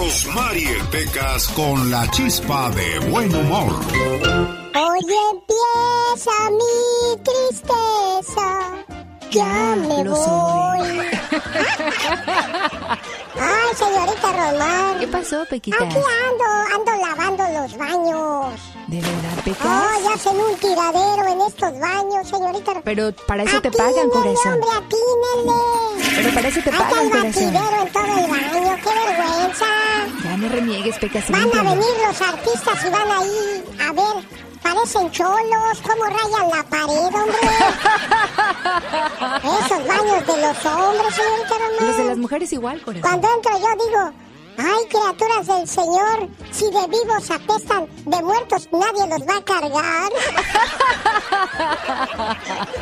Rosmarie Pecas con la chispa de buen humor. Hoy empieza mi tristeza. Ya me voy. Ay, señorita Rosmar. ¿Qué pasó, Pequita? Aquí ando, ando lavando los baños. ¿De verdad, Pecas? Ay, hacen un tiradero en estos baños, señorita. Pero para eso te pagan, corazón. hombre, atínele. Pero para eso te pagan, corazón. batidero en todo el baño, qué vergüenza. Ya no reniegues, Pecas. Van a venir los artistas y van ahí a ver, parecen cholos, cómo rayan la pared, hombre. Esos baños de los hombres, señorita Román. Los de las mujeres igual, corazón. Cuando entro yo digo, ay, criaturas del Señor, si de vivos apestan, de muertos nadie los va a cargar.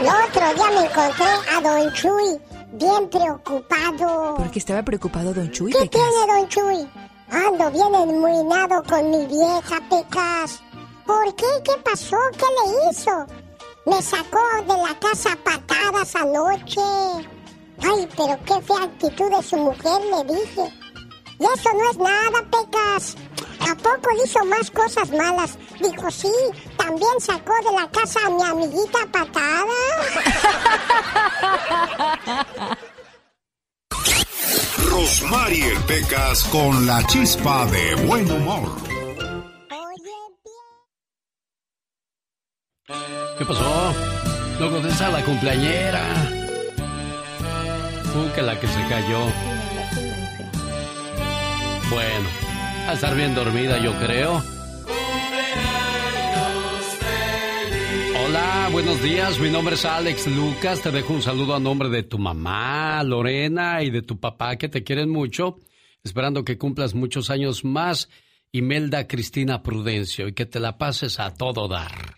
El otro día me encontré a Don Chuy, bien preocupado. Porque estaba preocupado Don Chuy, ¿Qué Pecas. tiene, Don Chuy? Ando bien enmuinado con mi vieja, Pecas. ¿Por qué? ¿Qué pasó? ¿Qué le hizo? Me sacó de la casa patadas anoche. Ay, pero qué fea actitud de su mujer, le dije. Y eso no es nada, Pecas. ¿A poco hizo más cosas malas? Dijo, sí, también sacó de la casa a mi amiguita a patadas. Rosmarie Pecas con la chispa de buen humor. ¿Qué pasó? No contesta la cumpleañera. Uh, que la que se cayó. Bueno, a estar bien dormida, yo creo. Hola, buenos días. Mi nombre es Alex Lucas. Te dejo un saludo a nombre de tu mamá, Lorena, y de tu papá, que te quieren mucho. Esperando que cumplas muchos años más. Imelda Cristina Prudencio, y que te la pases a todo dar.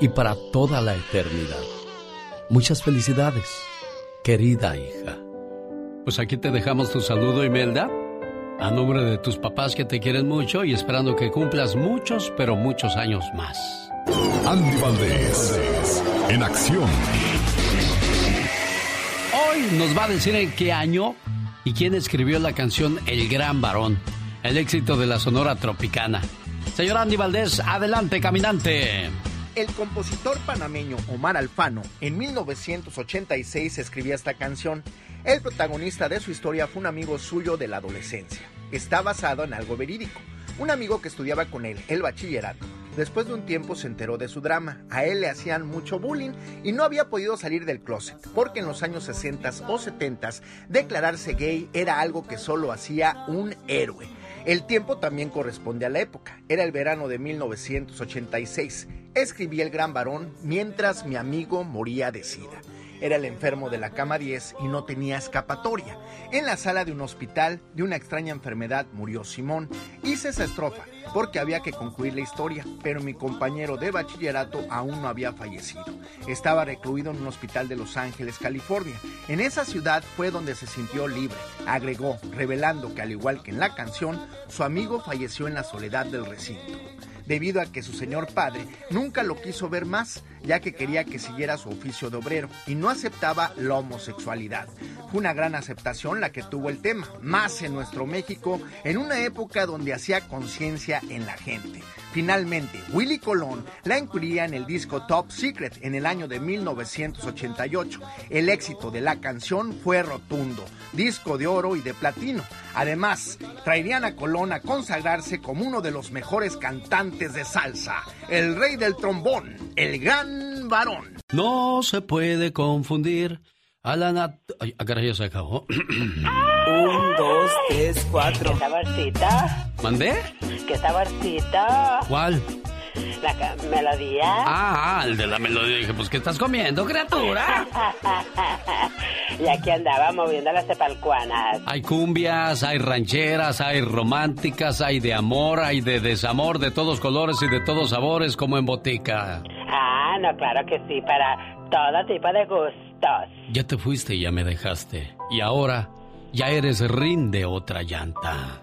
y para toda la eternidad. Muchas felicidades, querida hija. Pues aquí te dejamos tu saludo, Imelda. A nombre de tus papás que te quieren mucho y esperando que cumplas muchos, pero muchos años más. Andy Valdés, en acción. Hoy nos va a decir en qué año y quién escribió la canción El Gran Varón, el éxito de la Sonora Tropicana. Señor Andy Valdés, adelante, caminante. El compositor panameño Omar Alfano en 1986 escribía esta canción. El protagonista de su historia fue un amigo suyo de la adolescencia. Está basado en algo verídico. Un amigo que estudiaba con él el bachillerato. Después de un tiempo se enteró de su drama. A él le hacían mucho bullying y no había podido salir del closet, porque en los años 60 o 70 declararse gay era algo que solo hacía un héroe. El tiempo también corresponde a la época. Era el verano de 1986. Escribí El Gran Varón mientras mi amigo moría de sida. Era el enfermo de la cama 10 y no tenía escapatoria. En la sala de un hospital de una extraña enfermedad murió Simón. Hice esa estrofa porque había que concluir la historia, pero mi compañero de bachillerato aún no había fallecido. Estaba recluido en un hospital de Los Ángeles, California. En esa ciudad fue donde se sintió libre, agregó, revelando que al igual que en la canción, su amigo falleció en la soledad del recinto debido a que su señor padre nunca lo quiso ver más, ya que quería que siguiera su oficio de obrero y no aceptaba la homosexualidad. Fue una gran aceptación la que tuvo el tema, más en nuestro México, en una época donde hacía conciencia en la gente. Finalmente, Willy Colón la incluía en el disco Top Secret en el año de 1988. El éxito de la canción fue rotundo, disco de oro y de platino. Además, traerían a Colón a consagrarse como uno de los mejores cantantes de salsa, el rey del trombón, el gran varón. No se puede confundir a la nat... Ay, ah, caray, ya se acabó. Un, dos, tres, cuatro. ¿Qué saborcita? ¿Mandé? ¿Qué saborcita? ¿Cuál? La melodía. Ah, el de la melodía. Dije, pues, ¿qué estás comiendo, criatura? y aquí andaba moviendo las cepalcuanas. Hay cumbias, hay rancheras, hay románticas, hay de amor, hay de desamor, de todos colores y de todos sabores, como en botica. Ah, no, claro que sí, para todo tipo de Ya te fuiste y ya me dejaste. Y ahora ya eres rin de otra llanta.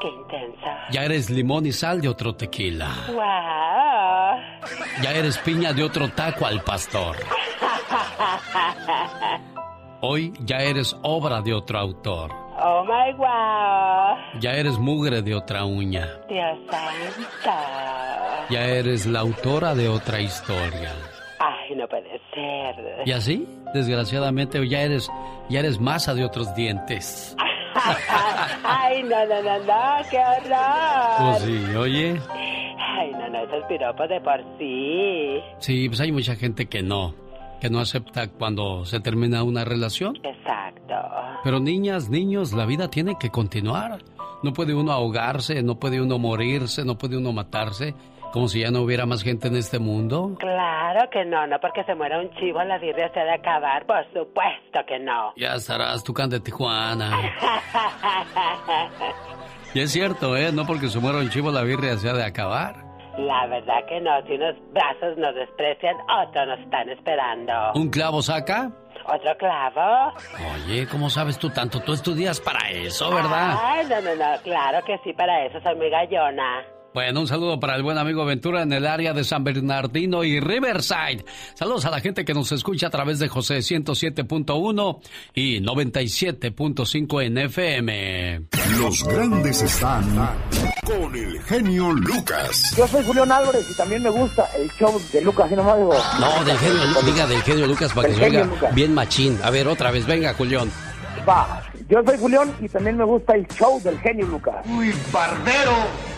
¡Qué intensa! Ya eres limón y sal de otro tequila. ¡Wow! Ya eres piña de otro taco al pastor. Hoy ya eres obra de otro autor. ¡Oh, my wow! Ya eres mugre de otra uña. Dios santo. Ya eres la autora de otra historia. Ay, no puede ser. ¿Y así? Desgraciadamente ya eres, ya eres masa de otros dientes. Ay, no, no, no, no, qué horror. Pues sí, oye. Ay, no, no, esos piropos de por sí. Sí, pues hay mucha gente que no, que no acepta cuando se termina una relación. Exacto. Pero niñas, niños, la vida tiene que continuar. No puede uno ahogarse, no puede uno morirse, no puede uno matarse, como si ya no hubiera más gente en este mundo. Claro que no, no porque se muera un chivo la birria se ha de acabar, por supuesto que no. Ya estarás Tucán de Tijuana. y es cierto, ¿eh? No porque se muera un chivo la birria se ha de acabar. La verdad que no, si unos brazos nos desprecian, otros nos están esperando. ¿Un clavo saca? ¿Otro clavo? Oye, ¿cómo sabes tú tanto? Tú estudias para eso, ¿verdad? Ay, no, no, no, claro que sí, para eso soy muy gallona. Bueno, un saludo para el buen amigo Ventura en el área de San Bernardino y Riverside. Saludos a la gente que nos escucha a través de José 107.1 y 97.5 en FM. Los grandes están con el genio Lucas. Yo soy Julián Álvarez y también me gusta el show de Lucas, y nomás digo. No, del genio, diga del genio Lucas para que se oiga bien machín. A ver, otra vez, venga, Julián. Va, yo soy Julián y también me gusta el show del genio Lucas. Uy, barbero.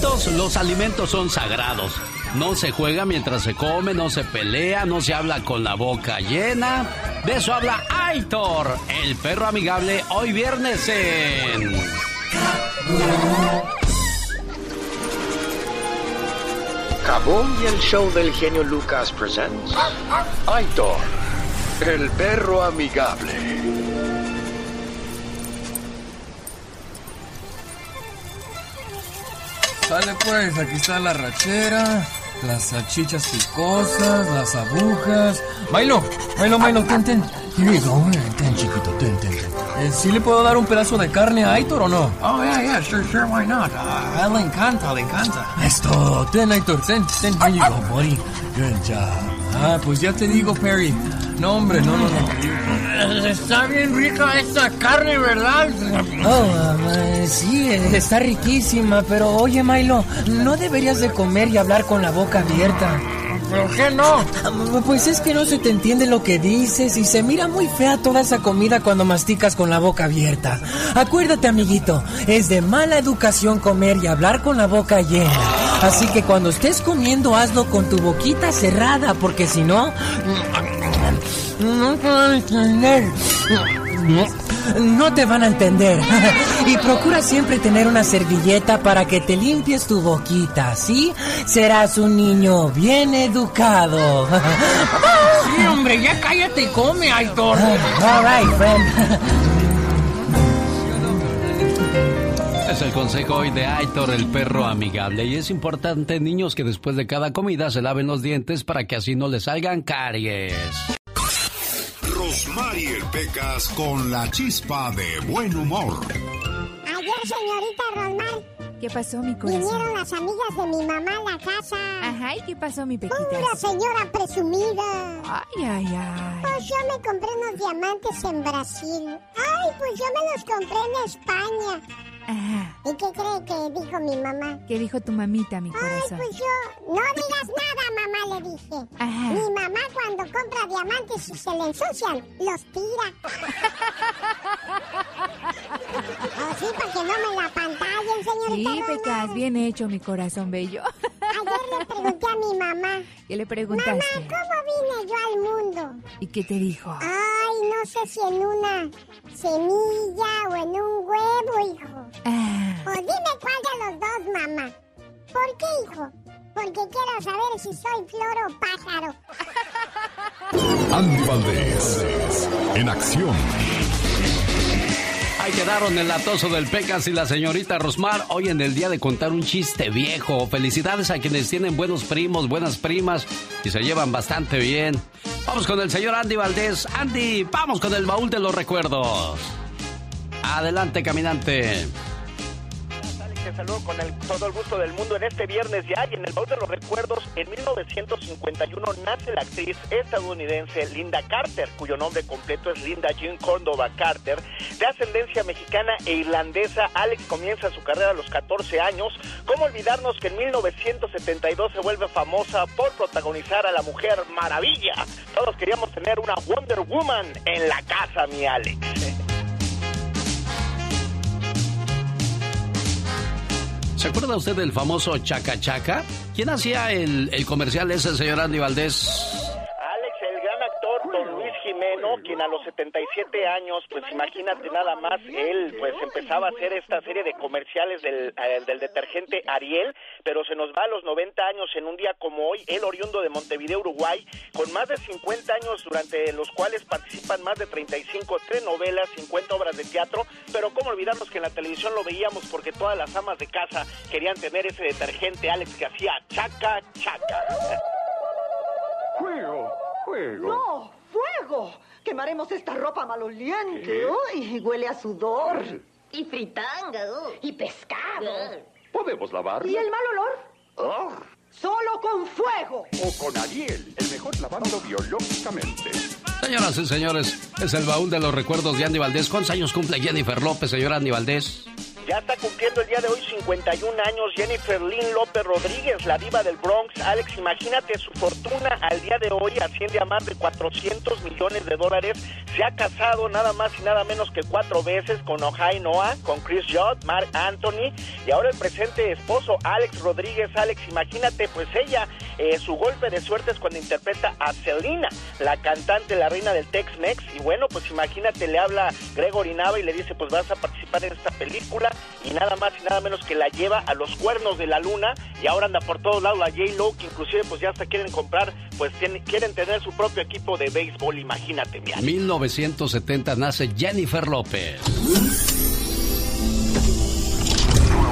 Los alimentos son sagrados. No se juega mientras se come, no se pelea, no se habla con la boca llena. De eso habla Aitor, el perro amigable, hoy viernes en... Kaboom y el show del genio Lucas presents Aitor, el perro amigable. Sale pues, aquí está la rachera, las salchichas picosas, las agujas. Milo, Milo, Milo, ten, ten. Go, ten, chiquito, ten, ten, ten. Eh, ¿Sí le puedo dar un pedazo de carne a Aitor o no? Oh, yeah, yeah, sure, sure, why not? a él le encanta, le encanta. Esto, ten, Aitor, ten, ten, here you go, buddy. Good job. Ah, pues ya te digo, Perry. No, hombre, no, no, no. Está bien rica esta carne, ¿verdad? Oh, uh, sí, está riquísima, pero oye, Milo, no deberías de comer y hablar con la boca abierta. ¿Por qué no? Pues es que no se te entiende lo que dices y se mira muy fea toda esa comida cuando masticas con la boca abierta. Acuérdate, amiguito, es de mala educación comer y hablar con la boca llena. Así que cuando estés comiendo, hazlo con tu boquita cerrada, porque si no... No te van a entender. No te van a entender. Y procura siempre tener una servilleta para que te limpies tu boquita, ¿sí? Serás un niño bien educado. Sí, hombre, ya cállate y come, Aitor. All right, friend. Consejo hoy de Aitor, el perro amigable. Y es importante, niños, que después de cada comida se laven los dientes para que así no les salgan caries. Rosmarie Pecas con la chispa de buen humor. Ayer, señorita Rosmar, ¿Qué pasó, mi corazón? Vinieron las amigas de mi mamá a la casa. Ajá, ¿y qué pasó, mi Pequita? Pura señora presumida. Ay, ay, ay. Pues yo me compré unos diamantes en Brasil. Ay, pues yo me los compré en España. Ajá. ¿Y qué cree que dijo mi mamá? ¿Qué dijo tu mamita, mi Ay, corazón? pues yo, no digas nada, mamá, le dije. Ajá. Mi mamá cuando compra diamantes y se le ensucian, los tira. oh, sí, para que no me la pantallen, señorita Sí. Pecas, bien hecho, mi corazón bello. Ayer le pregunté a mi mamá, ¿Qué le mamá, preguntaste? ¿cómo vine yo al mundo? ¿Y qué te dijo? Ay, no sé si en una semilla o en un huevo, hijo. Ah, O dime cuál de los dos, mamá. ¿Por qué, hijo? Porque quiero saber si soy flor o pájaro. Andy Valdés, en acción. Ahí quedaron el latoso del Pecas y la señorita Rosmar hoy en el día de contar un chiste viejo. Felicidades a quienes tienen buenos primos, buenas primas y se llevan bastante bien. Vamos con el señor Andy Valdés. Andy, vamos con el baúl de los recuerdos. Adelante, caminante. Te saludo con todo el gusto del mundo en este viernes ya y en el baúl de los recuerdos. En 1951 nace la actriz estadounidense Linda Carter, cuyo nombre completo es Linda Jean Córdoba Carter. De ascendencia mexicana e irlandesa, Alex comienza su carrera a los 14 años. ¿Cómo olvidarnos que en 1972 se vuelve famosa por protagonizar a la Mujer Maravilla? Todos queríamos tener una Wonder Woman en la casa, mi Alex. ¿Se acuerda usted del famoso Chaca Chaca? ¿Quién hacía el, el comercial ese, señor Andy Valdés? Jimeno, quien a los 77 años, pues imagínate nada más, él pues empezaba a hacer esta serie de comerciales del, eh, del detergente Ariel, pero se nos va a los 90 años en un día como hoy, él oriundo de Montevideo, Uruguay, con más de 50 años durante los cuales participan más de 35 telenovelas, 50 obras de teatro, pero cómo olvidarnos que en la televisión lo veíamos porque todas las amas de casa querían tener ese detergente Alex que hacía chaca chaca. Fuego, fuego. ¡No! ¡Fuego! Quemaremos esta ropa maloliente. Uy, huele a sudor. Y fritanga. Y pescado. ¿Podemos lavarla? ¿Y el mal olor? Oh, Solo con fuego. o con Ariel, el mejor lavando biológicamente. Señoras y señores, es el baúl de los recuerdos de Andy Valdés. ¿Cuántos años cumple Jennifer López, señor Andy Valdés? Ya está cumpliendo el día de hoy 51 años Jennifer Lynn López Rodríguez, la diva del Bronx. Alex, imagínate su fortuna al día de hoy asciende a más de 400 millones de dólares. Se ha casado nada más y nada menos que cuatro veces con Ojai Noah, con Chris Judd, Mark Anthony y ahora el presente esposo Alex Rodríguez. Alex, imagínate, pues ella, eh, su golpe de suerte es cuando interpreta a Selena, la cantante, la reina del Tex-Mex. Y bueno, pues imagínate, le habla Gregory Nava y le dice, pues vas a participar en esta película y nada más y nada menos que la lleva a los cuernos de la luna y ahora anda por todos lados la J-Lo que inclusive pues ya hasta quieren comprar pues quieren tener su propio equipo de béisbol imagínate mi Alex. 1970 nace Jennifer López.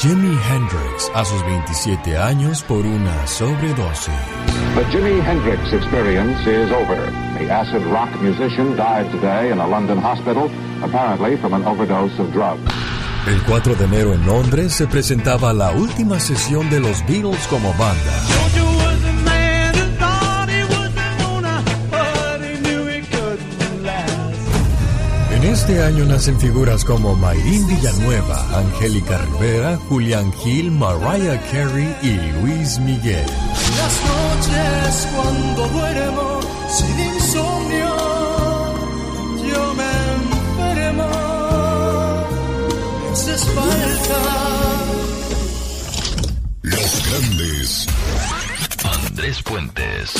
Jimi Hendrix, a sus 27 años por una sobredosis. The Jimi Hendrix experience is over. The acid rock musician died today in a London hospital, apparently from an overdose of drugs. El 4 de enero en Londres se presentaba la última sesión de los Beatles como banda. Este año nacen figuras como Mayrín Villanueva, Angélica Rivera, Julián Gil, Mariah Carey y Luis Miguel. Las noches cuando duermo sin insomnio, yo me enfermo, me haces falta. Los grandes. Andrés Puentes.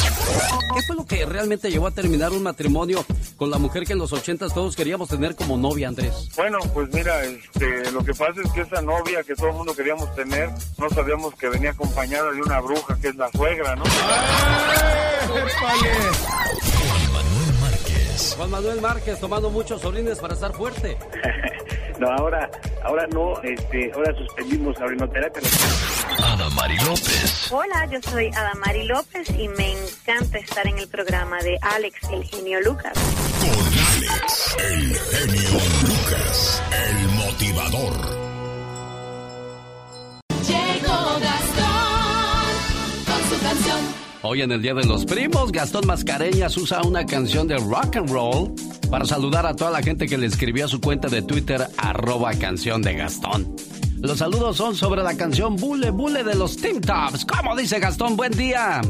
¿Qué fue lo que realmente llevó a terminar un matrimonio con la mujer que en los ochentas todos queríamos tener como novia, Andrés? Bueno, pues mira, este, lo que pasa es que esa novia que todo el mundo queríamos tener, no sabíamos que venía acompañada de una bruja que es la suegra, ¿no? Juan Manuel Márquez. Juan Manuel Márquez tomando muchos orines para estar fuerte. No, ahora, ahora no, este, ahora suspendimos la orinoterapia. Adamari López. Hola, yo soy Adamari López y me encanta estar en el programa de Alex, el genio Lucas. Con Alex, el genio Lucas, el motivador. Llegó Gastón con su canción. Hoy en el Día de los Primos, Gastón Mascareñas usa una canción de rock and roll para saludar a toda la gente que le escribió a su cuenta de Twitter, arroba canción de Gastón. Los saludos son sobre la canción Bule Bule de los Team Tops. ¿Cómo dice Gastón? Buen día.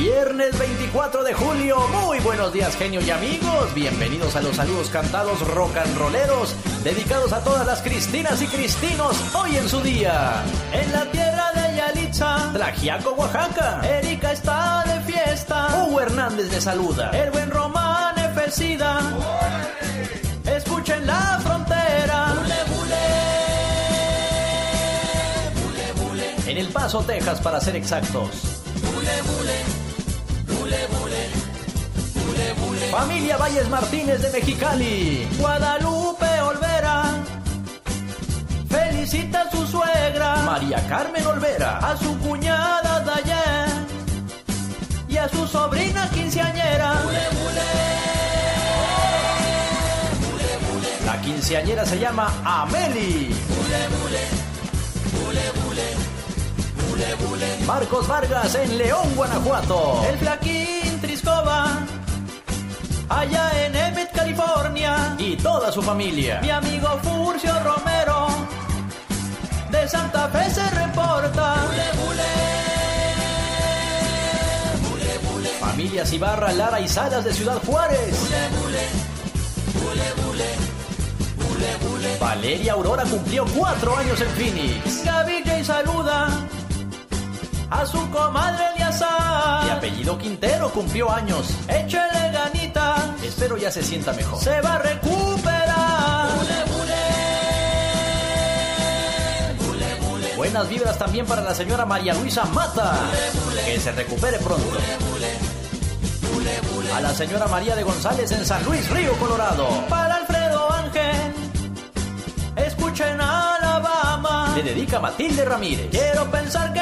Viernes 24 de julio, muy buenos días genio y amigos, bienvenidos a los saludos cantados rock and rolleros, dedicados a todas las Cristinas y Cristinos hoy en su día. En la tierra de Yalitza, Tlajiaco, Oaxaca, Erika está de fiesta, Hugo Hernández le saluda, el buen Román Efesida, escuchen la frontera. En El Paso, Texas, para ser exactos. Familia Valles Martínez de Mexicali. Guadalupe Olvera. Felicita a su suegra. María Carmen Olvera. A su cuñada Dayen. Y a su sobrina quinceañera. La quinceañera se llama Ameli. Marcos Vargas en León, Guanajuato. El Flaquín Triscova. Allá en Emmett, California. Y toda su familia. Mi amigo Furcio Romero. De Santa Fe se reporta. Familias Ibarra, Lara y Salas de Ciudad Juárez. Valeria Aurora cumplió cuatro años en Phoenix. Gaby J saluda a su comadre Eliasa. De apellido Quintero cumplió años. Échele ganita. Espero ya se sienta mejor. Se va a recuperar. Buenas vibras también para la señora María Luisa Mata. Que se recupere pronto. A la señora María de González en San Luis, Río Colorado. Para Alfredo Ángel. Escuchen Alabama. Le dedica Matilde Ramírez. Quiero pensar que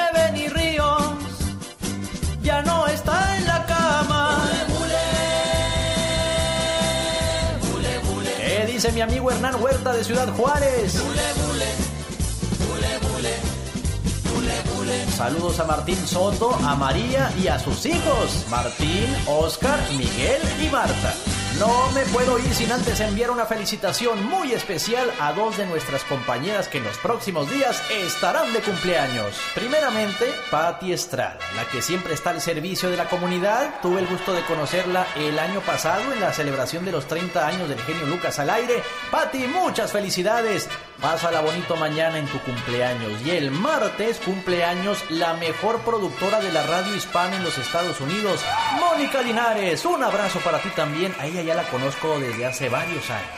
mi amigo Hernán Huerta de Ciudad Juárez? Saludos a Martín Soto, a María y a sus hijos, Martín, Oscar, Miguel y Marta. No me puedo ir sin antes enviar una felicitación muy especial a dos de nuestras compañeras que en los próximos días estarán de cumpleaños. Primeramente, Patti Estrada, la que siempre está al servicio de la comunidad. Tuve el gusto de conocerla el año pasado en la celebración de los 30 años del genio Lucas al aire. Patti, muchas felicidades. Pásala bonito mañana en tu cumpleaños. Y el martes cumpleaños la mejor productora de la radio hispana en los Estados Unidos, Mónica Linares. Un abrazo para ti también. A ella ya la conozco desde hace varios años.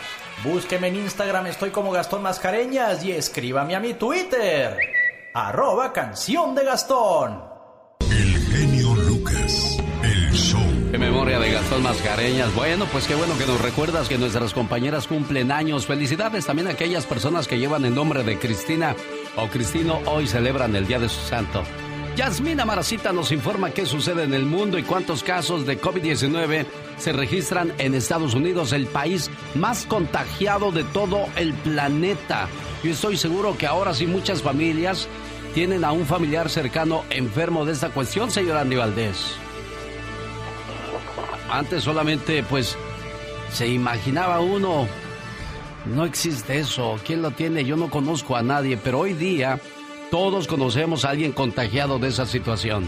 Búsqueme en Instagram, estoy como Gastón Mascareñas y escríbame a mi Twitter. Arroba canción de Gastón. El genio Lucas, el show. Qué memoria de Gastón Mascareñas. Bueno, pues qué bueno que nos recuerdas que nuestras compañeras cumplen años. Felicidades también a aquellas personas que llevan el nombre de Cristina o Cristino hoy celebran el Día de su Santo. Yasmina Maracita nos informa qué sucede en el mundo y cuántos casos de COVID-19 se registran en Estados Unidos, el país más contagiado de todo el planeta. Yo estoy seguro que ahora sí muchas familias tienen a un familiar cercano enfermo de esta cuestión, señor Andy Valdés. Antes solamente, pues, se imaginaba uno, no existe eso, ¿quién lo tiene? Yo no conozco a nadie, pero hoy día todos conocemos a alguien contagiado de esa situación.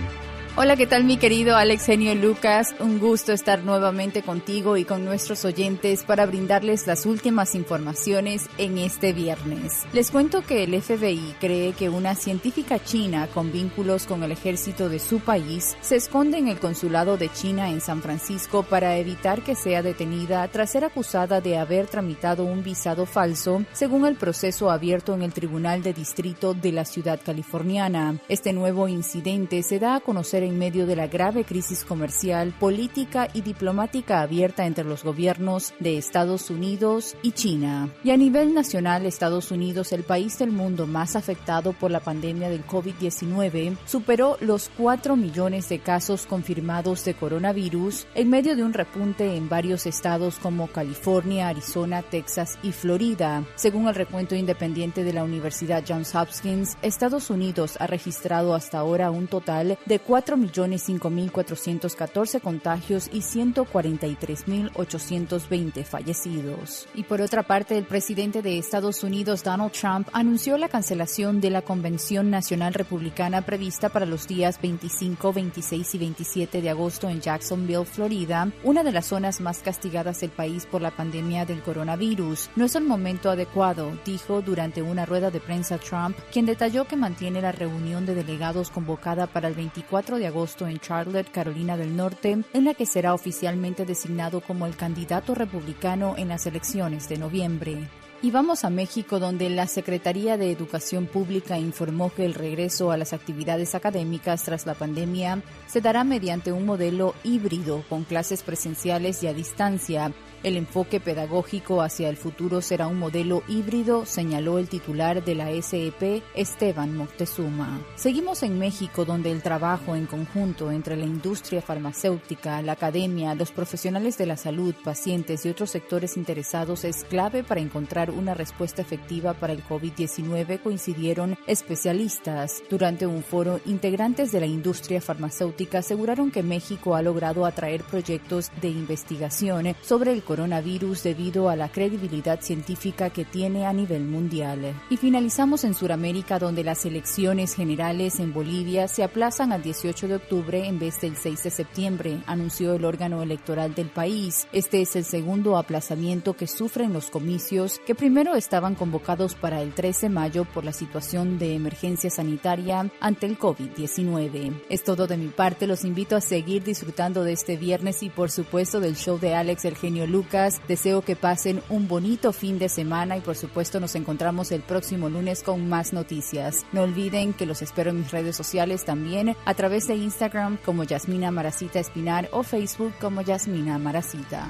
Hola, ¿qué tal mi querido Alex Genio Lucas? Un gusto estar nuevamente contigo y con nuestros oyentes para brindarles las últimas informaciones en este viernes. Les cuento que el FBI cree que una científica china con vínculos con el ejército de su país se esconde en el consulado de China en San Francisco para evitar que sea detenida tras ser acusada de haber tramitado un visado falso, según el proceso abierto en el Tribunal de Distrito de la ciudad californiana. Este nuevo incidente se da a conocer en medio de la grave crisis comercial, política y diplomática abierta entre los gobiernos de Estados Unidos y China. Y a nivel nacional, Estados Unidos, el país del mundo más afectado por la pandemia del COVID-19, superó los 4 millones de casos confirmados de coronavirus en medio de un repunte en varios estados como California, Arizona, Texas y Florida. Según el recuento independiente de la Universidad Johns Hopkins, Estados Unidos ha registrado hasta ahora un total de 4 millones 5.414 contagios y 143.820 fallecidos. Y por otra parte, el presidente de Estados Unidos, Donald Trump, anunció la cancelación de la Convención Nacional Republicana prevista para los días 25, 26 y 27 de agosto en Jacksonville, Florida, una de las zonas más castigadas del país por la pandemia del coronavirus. No es el momento adecuado, dijo durante una rueda de prensa Trump, quien detalló que mantiene la reunión de delegados convocada para el 24 de agosto en Charlotte, Carolina del Norte, en la que será oficialmente designado como el candidato republicano en las elecciones de noviembre. Y vamos a México, donde la Secretaría de Educación Pública informó que el regreso a las actividades académicas tras la pandemia se dará mediante un modelo híbrido con clases presenciales y a distancia. El enfoque pedagógico hacia el futuro será un modelo híbrido, señaló el titular de la SEP, Esteban Moctezuma. Seguimos en México, donde el trabajo en conjunto entre la industria farmacéutica, la academia, los profesionales de la salud, pacientes y otros sectores interesados es clave para encontrar una respuesta efectiva para el COVID-19, coincidieron especialistas. Durante un foro, integrantes de la industria farmacéutica aseguraron que México ha logrado atraer proyectos de investigación sobre el coronavirus debido a la credibilidad científica que tiene a nivel mundial. Y finalizamos en Sudamérica donde las elecciones generales en Bolivia se aplazan al 18 de octubre en vez del 6 de septiembre, anunció el órgano electoral del país. Este es el segundo aplazamiento que sufren los comicios que primero estaban convocados para el 13 de mayo por la situación de emergencia sanitaria ante el COVID-19. Es todo de mi parte, los invito a seguir disfrutando de este viernes y por supuesto del show de Alex el genio Deseo que pasen un bonito fin de semana y por supuesto nos encontramos el próximo lunes con más noticias. No olviden que los espero en mis redes sociales también a través de Instagram como Yasmina Maracita Espinar o Facebook como Yasmina Maracita.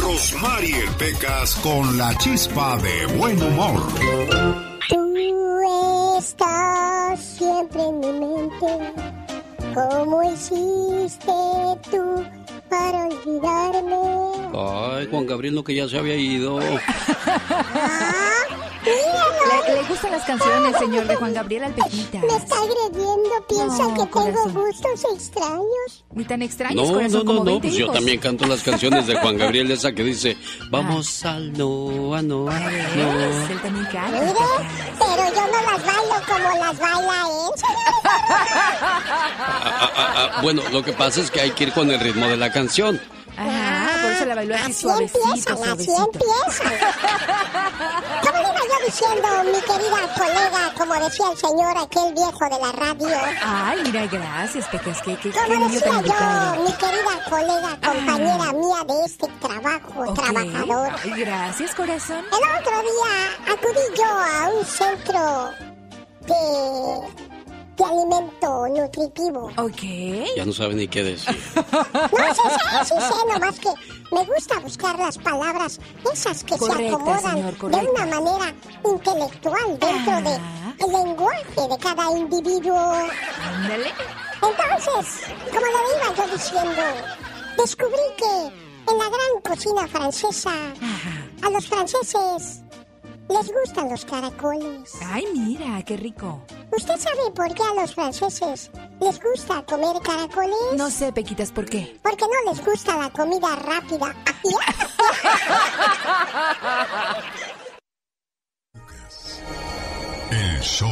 Rosmarie Pecas con la chispa de buen humor. Tú estás siempre en mi mente. ¿Cómo hiciste tú para olvidarme? Ay, Juan Gabriel, no que ya se había ido. Le, le gustan las canciones, señor, de Juan Gabriel Alpejita. Me está agrediendo. Piensa No, que corazón. tengo gustos extraños. Ni tan extraños, No, corazón, no, como no, no, 20 pues yo también canto las canciones de Juan Gabriel, esa que dice, vamos al no, a no, ¿Ves? no. Él también canta. Mire, pero yo no las bailo como las baila él. Ah, ah, ah, bueno, lo que pasa es que hay que ir con el ritmo de la canción. Ajá, por eso la bailó así Así suavecito, empiezan, así empiezan. diciendo, mi querida colega, como decía el señor, aquel viejo de la radio. Ay, mira, gracias, Pecas, qué, qué Como decía yo, educado. mi querida colega, compañera mía de este trabajo, trabajador. Ay, gracias, corazón. El otro día acudí yo a un centro de, de alimento nutritivo. Ok. Ya no sabe ni qué decir. No, sí sé, sí sé, nomás que me gusta buscar las palabras, esas que Correcta, se acomodan señor, de una manera intelectual dentro de el lenguaje de cada individuo. Ándale. Entonces, como le iba yo diciendo, descubrí que en la gran cocina francesa, a los franceses les gustan los caracoles. Ay, mira, qué rico. ¿Usted sabe por qué a los franceses les gusta comer caracoles? No sé, Pequitas, ¿por qué? Porque no les gusta la comida rápida. show.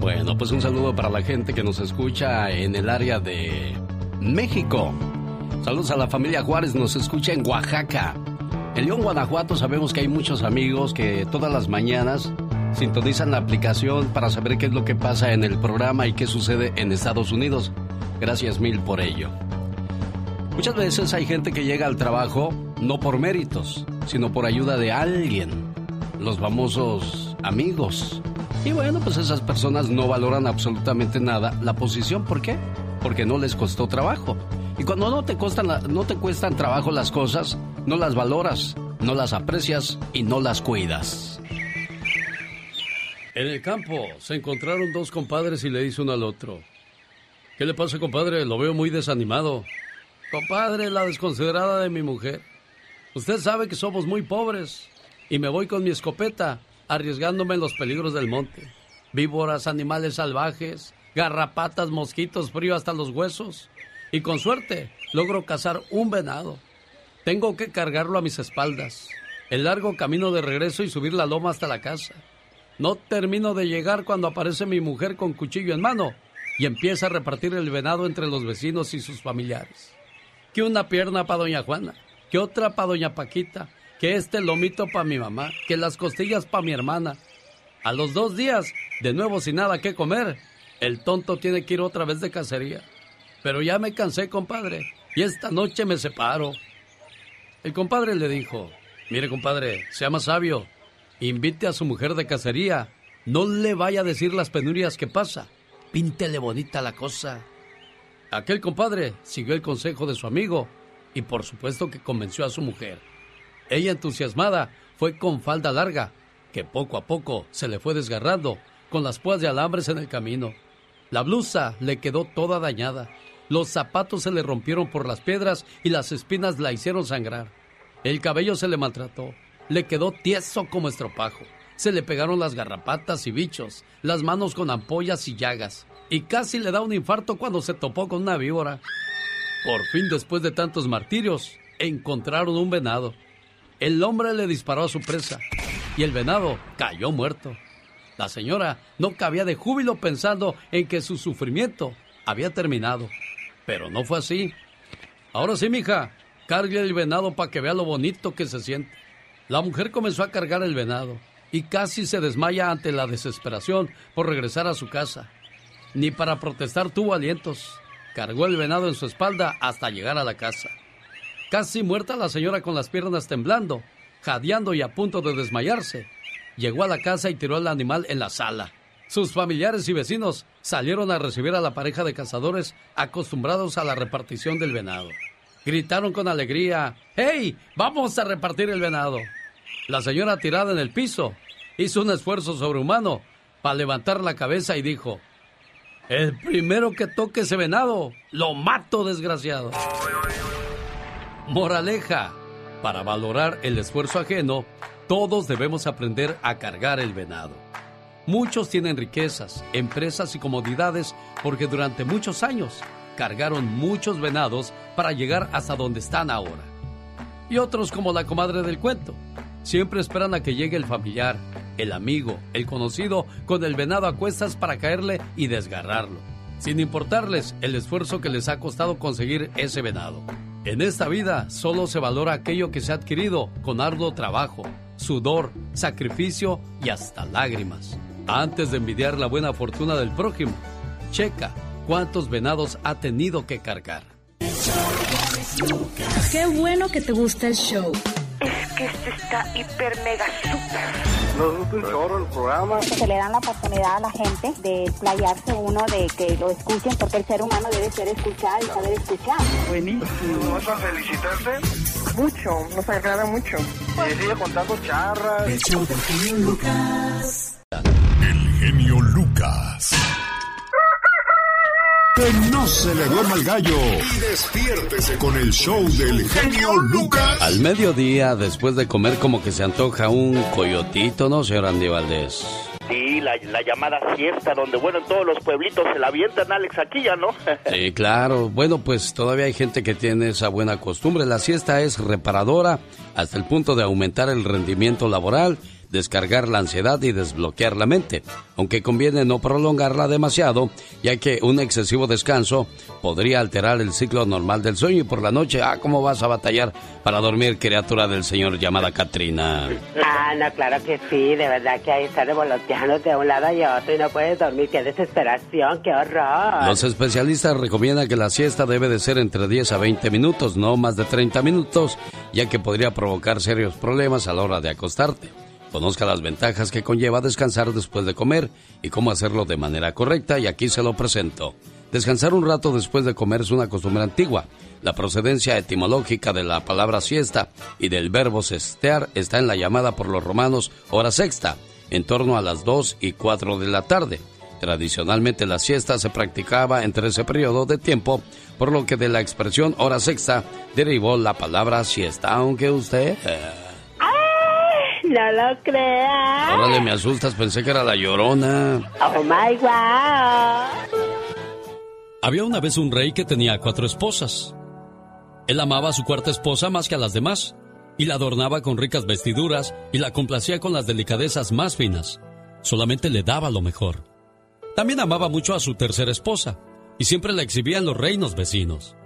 Bueno, pues un saludo para la gente que nos escucha en el área de México. Saludos a la familia Juárez, nos escucha en Oaxaca. En León, Guanajuato, sabemos que hay muchos amigos que todas las mañanas sintonizan la aplicación para saber qué es lo que pasa en el programa y qué sucede en Estados Unidos. Gracias mil por ello. Muchas veces hay gente que llega al trabajo no por méritos, sino por ayuda de alguien, los famosos amigos. Y bueno, pues esas personas no valoran absolutamente nada la posición. ¿Por qué? Porque no les costó trabajo. Y cuando no te, costan no te cuestan trabajo las cosas, no las valoras, no las aprecias y no las cuidas. En el campo se encontraron dos compadres y le dice uno al otro. ¿Qué le pasa, compadre? Lo veo muy desanimado. Compadre, la desconsiderada de mi mujer. Usted sabe que somos muy pobres y me voy con mi escopeta arriesgándome en los peligros del monte. Víboras, animales salvajes, garrapatas, mosquitos, frío hasta los huesos. Y con suerte logro cazar un venado. Tengo que cargarlo a mis espaldas. El largo camino de regreso y subir la loma hasta la casa. No termino de llegar cuando aparece mi mujer con cuchillo en mano y empieza a repartir el venado entre los vecinos y sus familiares que una pierna para doña Juana, que otra para doña Paquita, que este lomito para mi mamá, que las costillas para mi hermana. A los dos días, de nuevo sin nada que comer, el tonto tiene que ir otra vez de cacería. Pero ya me cansé, compadre, y esta noche me separo. El compadre le dijo, mire, compadre, sea más sabio, invite a su mujer de cacería, no le vaya a decir las penurias que pasa, píntele bonita la cosa. Aquel compadre siguió el consejo de su amigo y por supuesto que convenció a su mujer. Ella entusiasmada fue con falda larga, que poco a poco se le fue desgarrando, con las púas de alambres en el camino. La blusa le quedó toda dañada, los zapatos se le rompieron por las piedras y las espinas la hicieron sangrar. El cabello se le maltrató, le quedó tieso como estropajo. Se le pegaron las garrapatas y bichos, las manos con ampollas y llagas y casi le da un infarto cuando se topó con una víbora. Por fin, después de tantos martirios, encontraron un venado. El hombre le disparó a su presa y el venado cayó muerto. La señora no cabía de júbilo pensando en que su sufrimiento había terminado. Pero no fue así. Ahora sí, mija, cargue el venado para que vea lo bonito que se siente. La mujer comenzó a cargar el venado y casi se desmaya ante la desesperación por regresar a su casa ni para protestar tuvo alientos. Cargó el venado en su espalda hasta llegar a la casa. Casi muerta la señora con las piernas temblando, jadeando y a punto de desmayarse, llegó a la casa y tiró al animal en la sala. Sus familiares y vecinos salieron a recibir a la pareja de cazadores acostumbrados a la repartición del venado. Gritaron con alegría, ¡Hey! ¡Vamos a repartir el venado! La señora tirada en el piso hizo un esfuerzo sobrehumano para levantar la cabeza y dijo, el primero que toque ese venado, lo mato, desgraciado. Moraleja. Para valorar el esfuerzo ajeno, todos debemos aprender a cargar el venado. Muchos tienen riquezas, empresas y comodidades porque durante muchos años cargaron muchos venados para llegar hasta donde están ahora. Y otros como la comadre del cuento, siempre esperan a que llegue el familiar, el amigo, el conocido, con el venado a cuestas para caerle y desgarrarlo, sin importarles el esfuerzo que les ha costado conseguir ese venado. En esta vida solo se valora aquello que se ha adquirido con arduo trabajo, sudor, sacrificio y hasta lágrimas. Antes de envidiar la buena fortuna del prójimo, checa cuántos venados ha tenido que cargar. Qué bueno que te gusta el show es que este está hiper mega super. Nos gusta un chorro el programa. Se le dan la oportunidad a la gente de playarse uno, de que lo escuchen, porque el ser humano debe ser escuchado y saber escuchar. Buenísimo. ¿Vas a felicitarte? Mucho, nos agrada mucho. Y sigue contando charras. El show genio Lucas. El genio Lucas. Que no se le duerma el gallo. Y despiértese con el show del genio Lucas. Al mediodía, después de comer, como que se antoja un coyotito, ¿no, señor Andy Valdés? Sí, la, la llamada siesta, donde, bueno, en todos los pueblitos se la avientan, Alex, aquí ya, ¿no? Sí, claro. Bueno, pues todavía hay gente que tiene esa buena costumbre. La siesta es reparadora hasta el punto de aumentar el rendimiento laboral descargar la ansiedad y desbloquear la mente, aunque conviene no prolongarla demasiado, ya que un excesivo descanso podría alterar el ciclo normal del sueño y por la noche, ah, ¿cómo vas a batallar para dormir, criatura del Señor llamada Katrina? Ah, no, claro que sí, de verdad que ahí está revoloteando de un lado y otro y no puedes dormir, qué desesperación, qué horror. Los especialistas recomiendan que la siesta debe de ser entre 10 a 20 minutos, no más de 30 minutos, ya que podría provocar serios problemas a la hora de acostarte. Conozca las ventajas que conlleva descansar después de comer y cómo hacerlo de manera correcta y aquí se lo presento. Descansar un rato después de comer es una costumbre antigua. La procedencia etimológica de la palabra siesta y del verbo sestear está en la llamada por los romanos hora sexta, en torno a las 2 y 4 de la tarde. Tradicionalmente la siesta se practicaba entre ese periodo de tiempo, por lo que de la expresión hora sexta derivó la palabra siesta, aunque usted... Eh, no lo creas. Órale, me asustas, pensé que era la llorona. Oh my wow. Había una vez un rey que tenía cuatro esposas. Él amaba a su cuarta esposa más que a las demás, y la adornaba con ricas vestiduras y la complacía con las delicadezas más finas. Solamente le daba lo mejor. También amaba mucho a su tercera esposa, y siempre la exhibía en los reinos vecinos.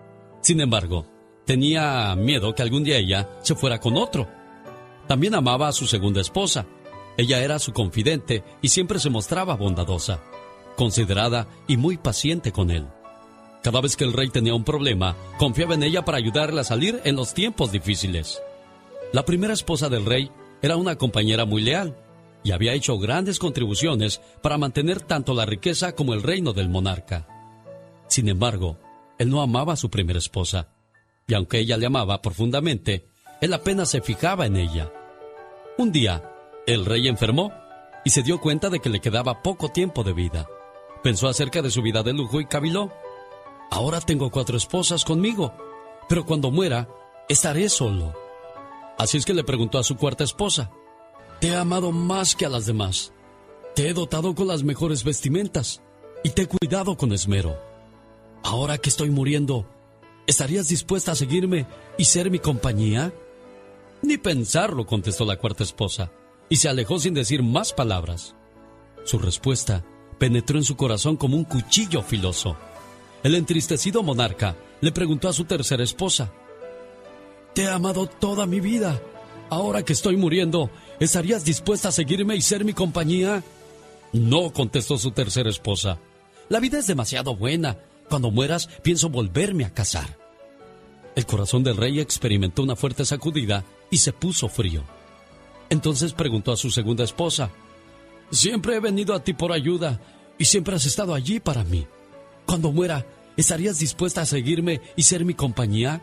Sin embargo, tenía miedo que algún día ella se fuera con otro también amaba a su segunda esposa. Ella era su confidente y siempre se mostraba bondadosa, considerada y muy paciente con él. Cada vez que el rey tenía un problema, confiaba en ella para ayudarle a salir en los tiempos difíciles. La primera esposa del rey era una compañera muy leal y había hecho grandes contribuciones para mantener tanto la riqueza como el reino del monarca. Sin embargo, él no amaba a su primera esposa, y aunque ella le amaba profundamente, él apenas se fijaba en ella. Un día, el rey enfermó y se dio cuenta de que le quedaba poco tiempo de vida. Pensó acerca de su vida de lujo y caviló. Ahora tengo cuatro esposas conmigo, pero cuando muera, estaré solo. Así es que le preguntó a su cuarta esposa, Te he amado más que a las demás. Te he dotado con las mejores vestimentas y te he cuidado con esmero. Ahora que estoy muriendo, ¿estarías dispuesta a seguirme y ser mi compañía? Ni pensarlo, contestó la cuarta esposa, y se alejó sin decir más palabras. Su respuesta penetró en su corazón como un cuchillo filoso. El entristecido monarca le preguntó a su tercera esposa, Te he amado toda mi vida. Ahora que estoy muriendo, ¿estarías dispuesta a seguirme y ser mi compañía? No, contestó su tercera esposa. La vida es demasiado buena. Cuando mueras, pienso volverme a casar. El corazón del rey experimentó una fuerte sacudida y se puso frío. Entonces preguntó a su segunda esposa, Siempre he venido a ti por ayuda y siempre has estado allí para mí. Cuando muera, ¿estarías dispuesta a seguirme y ser mi compañía?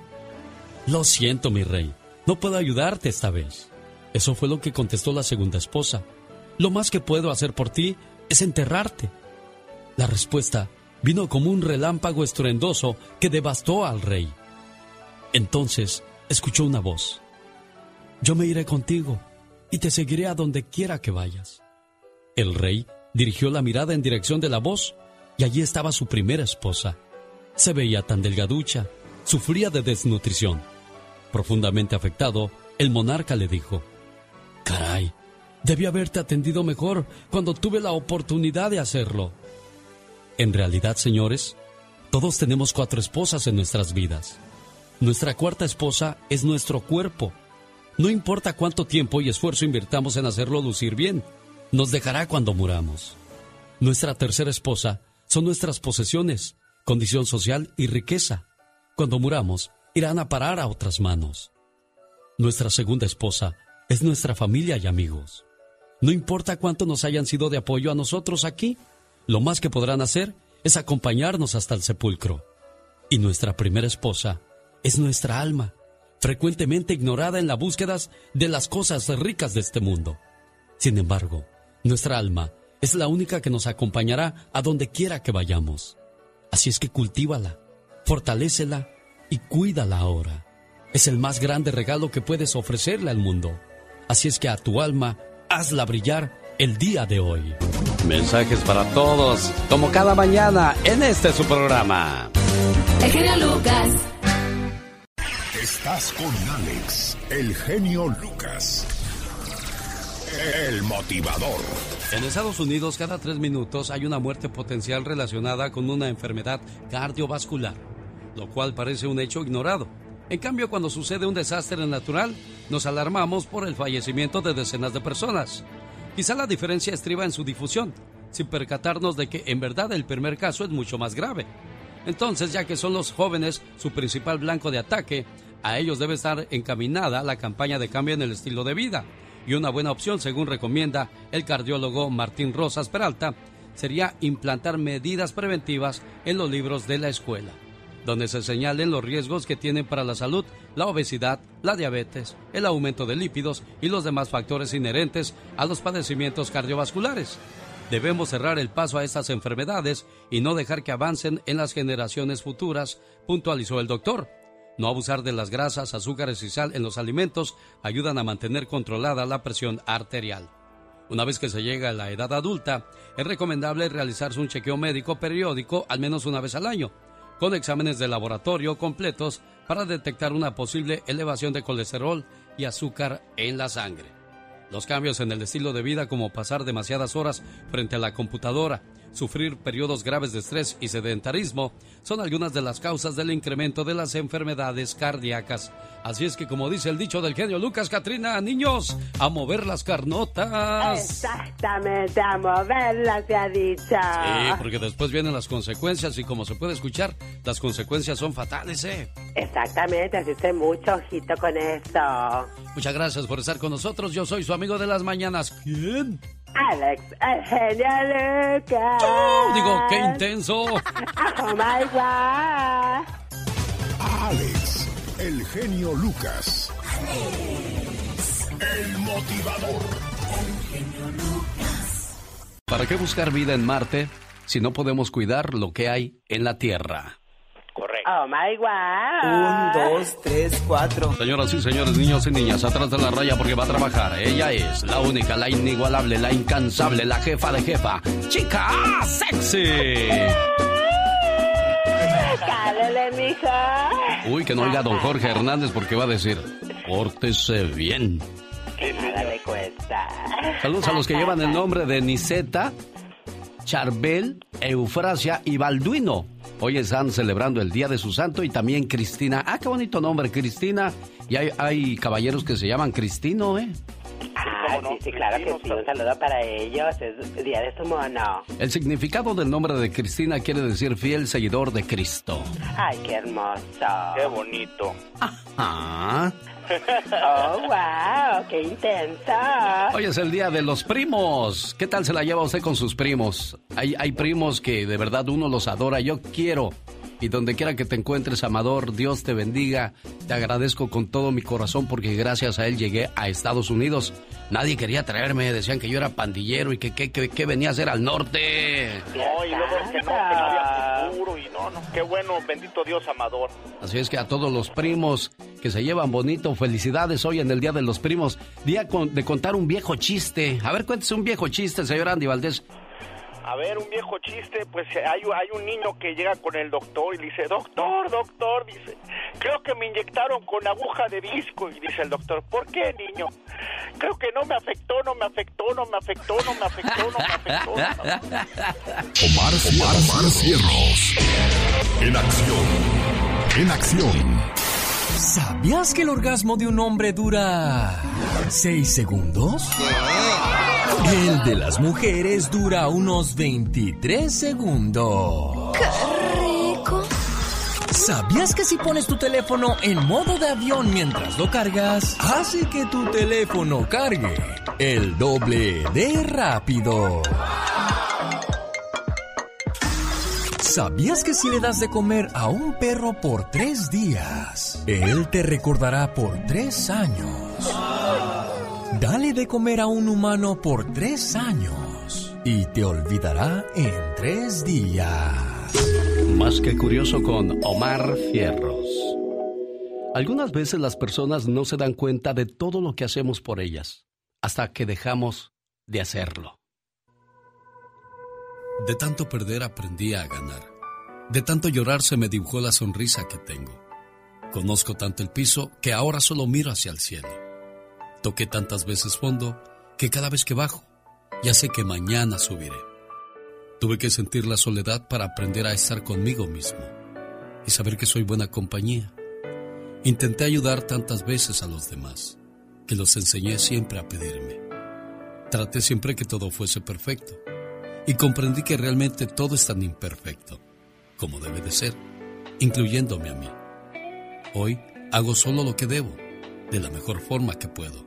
Lo siento, mi rey, no puedo ayudarte esta vez. Eso fue lo que contestó la segunda esposa. Lo más que puedo hacer por ti es enterrarte. La respuesta vino como un relámpago estruendoso que devastó al rey. Entonces escuchó una voz. Yo me iré contigo y te seguiré a donde quiera que vayas. El rey dirigió la mirada en dirección de la voz y allí estaba su primera esposa. Se veía tan delgaducha, sufría de desnutrición. Profundamente afectado, el monarca le dijo, Caray, debí haberte atendido mejor cuando tuve la oportunidad de hacerlo. En realidad, señores, todos tenemos cuatro esposas en nuestras vidas. Nuestra cuarta esposa es nuestro cuerpo no importa cuánto tiempo y esfuerzo invirtamos en hacerlo lucir bien, nos dejará cuando muramos. Nuestra tercera esposa son nuestras posesiones, condición social y riqueza. Cuando muramos, irán a parar a otras manos. Nuestra segunda esposa es nuestra familia y amigos. No importa cuánto nos hayan sido de apoyo a nosotros aquí, lo más que podrán hacer es acompañarnos hasta el sepulcro. Y nuestra primera esposa es nuestra alma frecuentemente ignorada en las búsquedas de las cosas ricas de este mundo. Sin embargo, nuestra alma es la única que nos acompañará a donde quiera que vayamos. Así es que cultívala, fortalécela y cuídala ahora. Es el más grande regalo que puedes ofrecerle al mundo. Así es que a tu alma hazla brillar el día de hoy. Mensajes para todos, como cada mañana en este su programa. El genio Lucas. Estás con Alex, el genio Lucas. El motivador. En Estados Unidos, cada tres minutos hay una muerte potencial relacionada con una enfermedad cardiovascular, lo cual parece un hecho ignorado. En cambio, cuando sucede un desastre natural, nos alarmamos por el fallecimiento de decenas de personas. Quizá la diferencia estriba en su difusión, sin percatarnos de que en verdad el primer caso es mucho más grave. Entonces, ya que son los jóvenes su principal blanco de ataque, a ellos debe estar encaminada la campaña de cambio en el estilo de vida. Y una buena opción, según recomienda el cardiólogo Martín Rosas Peralta, sería implantar medidas preventivas en los libros de la escuela, donde se señalen los riesgos que tienen para la salud la obesidad, la diabetes, el aumento de lípidos y los demás factores inherentes a los padecimientos cardiovasculares. Debemos cerrar el paso a estas enfermedades y no dejar que avancen en las generaciones futuras, puntualizó el doctor. No abusar de las grasas, azúcares y sal en los alimentos ayudan a mantener controlada la presión arterial. Una vez que se llega a la edad adulta, es recomendable realizarse un chequeo médico periódico al menos una vez al año, con exámenes de laboratorio completos para detectar una posible elevación de colesterol y azúcar en la sangre. Los cambios en el estilo de vida como pasar demasiadas horas frente a la computadora, sufrir periodos graves de estrés y sedentarismo son algunas de las causas del incremento de las enfermedades cardíacas. Así es que como dice el dicho del genio Lucas Catrina, niños, a mover las carnotas. Exactamente, a moverlas se ha dicho. Sí, porque después vienen las consecuencias y como se puede escuchar, las consecuencias son fatales, ¿eh? Exactamente, así que mucho ojito con eso. Muchas gracias por estar con nosotros. Yo soy su amigo de las mañanas. ¿Quién? Alex, el genio Lucas. Digo, qué intenso. Oh my God. Alex, el genio Lucas. El motivador. ¿Para qué buscar vida en Marte si no podemos cuidar lo que hay en la Tierra? Correcto. Oh my God. Un, dos, tres, cuatro. Señoras y señores, niños y niñas, atrás de la raya porque va a trabajar. Ella es la única, la inigualable, la incansable, la jefa de jefa. ¡Chica sexy! Cálele, mija. Uy, que no oiga a don Jorge Hernández porque va a decir, pórtese bien. Que nada le cuesta. Saludos a los que llevan el nombre de Niseta, Charbel, Eufrasia y Balduino. Hoy están celebrando el Día de su Santo y también Cristina. Ah, qué bonito nombre, Cristina. Y hay, hay caballeros que se llaman Cristino, ¿eh? Ah, sí, sí, claro que sí. Un saludo para ellos. Es día de su mono. El significado del nombre de Cristina quiere decir fiel seguidor de Cristo. Ay, qué hermoso. Qué bonito. Ah. Oh, wow, qué intenso. Hoy es el día de los primos. ¿Qué tal se la lleva usted con sus primos? Hay, hay primos que de verdad uno los adora. Yo quiero. Y donde quiera que te encuentres, Amador, Dios te bendiga. Te agradezco con todo mi corazón porque gracias a él llegué a Estados Unidos. Nadie quería traerme, decían que yo era pandillero y que, que, que, que venía a hacer al norte. No, y luego que no, que no había futuro y no, no. Qué bueno, bendito Dios, Amador. Así es que a todos los primos que se llevan bonito, felicidades hoy en el Día de los Primos. Día con- de contar un viejo chiste. A ver, cuéntese un viejo chiste, señor Andy Valdés. A ver, un viejo chiste, pues hay, hay un niño que llega con el doctor y le dice, doctor, doctor, dice, creo que me inyectaron con aguja de disco. Y dice el doctor, ¿por qué, niño? Creo que no me afectó, no me afectó, no me afectó, no me afectó, no me afectó. No me afectó. Omar, Omar, Omar Cierros. En acción. En acción. ¿Sabías que el orgasmo de un hombre dura 6 segundos? El de las mujeres dura unos 23 segundos. ¡Qué rico! ¿Sabías que si pones tu teléfono en modo de avión mientras lo cargas, hace que tu teléfono cargue el doble de rápido? ¿Sabías que si le das de comer a un perro por tres días, él te recordará por tres años? Dale de comer a un humano por tres años y te olvidará en tres días. Más que curioso con Omar Fierros. Algunas veces las personas no se dan cuenta de todo lo que hacemos por ellas hasta que dejamos de hacerlo. De tanto perder aprendí a ganar. De tanto llorar se me dibujó la sonrisa que tengo. Conozco tanto el piso que ahora solo miro hacia el cielo. Toqué tantas veces fondo que cada vez que bajo, ya sé que mañana subiré. Tuve que sentir la soledad para aprender a estar conmigo mismo y saber que soy buena compañía. Intenté ayudar tantas veces a los demás que los enseñé siempre a pedirme. Traté siempre que todo fuese perfecto y comprendí que realmente todo es tan imperfecto como debe de ser, incluyéndome a mí. Hoy hago solo lo que debo, de la mejor forma que puedo,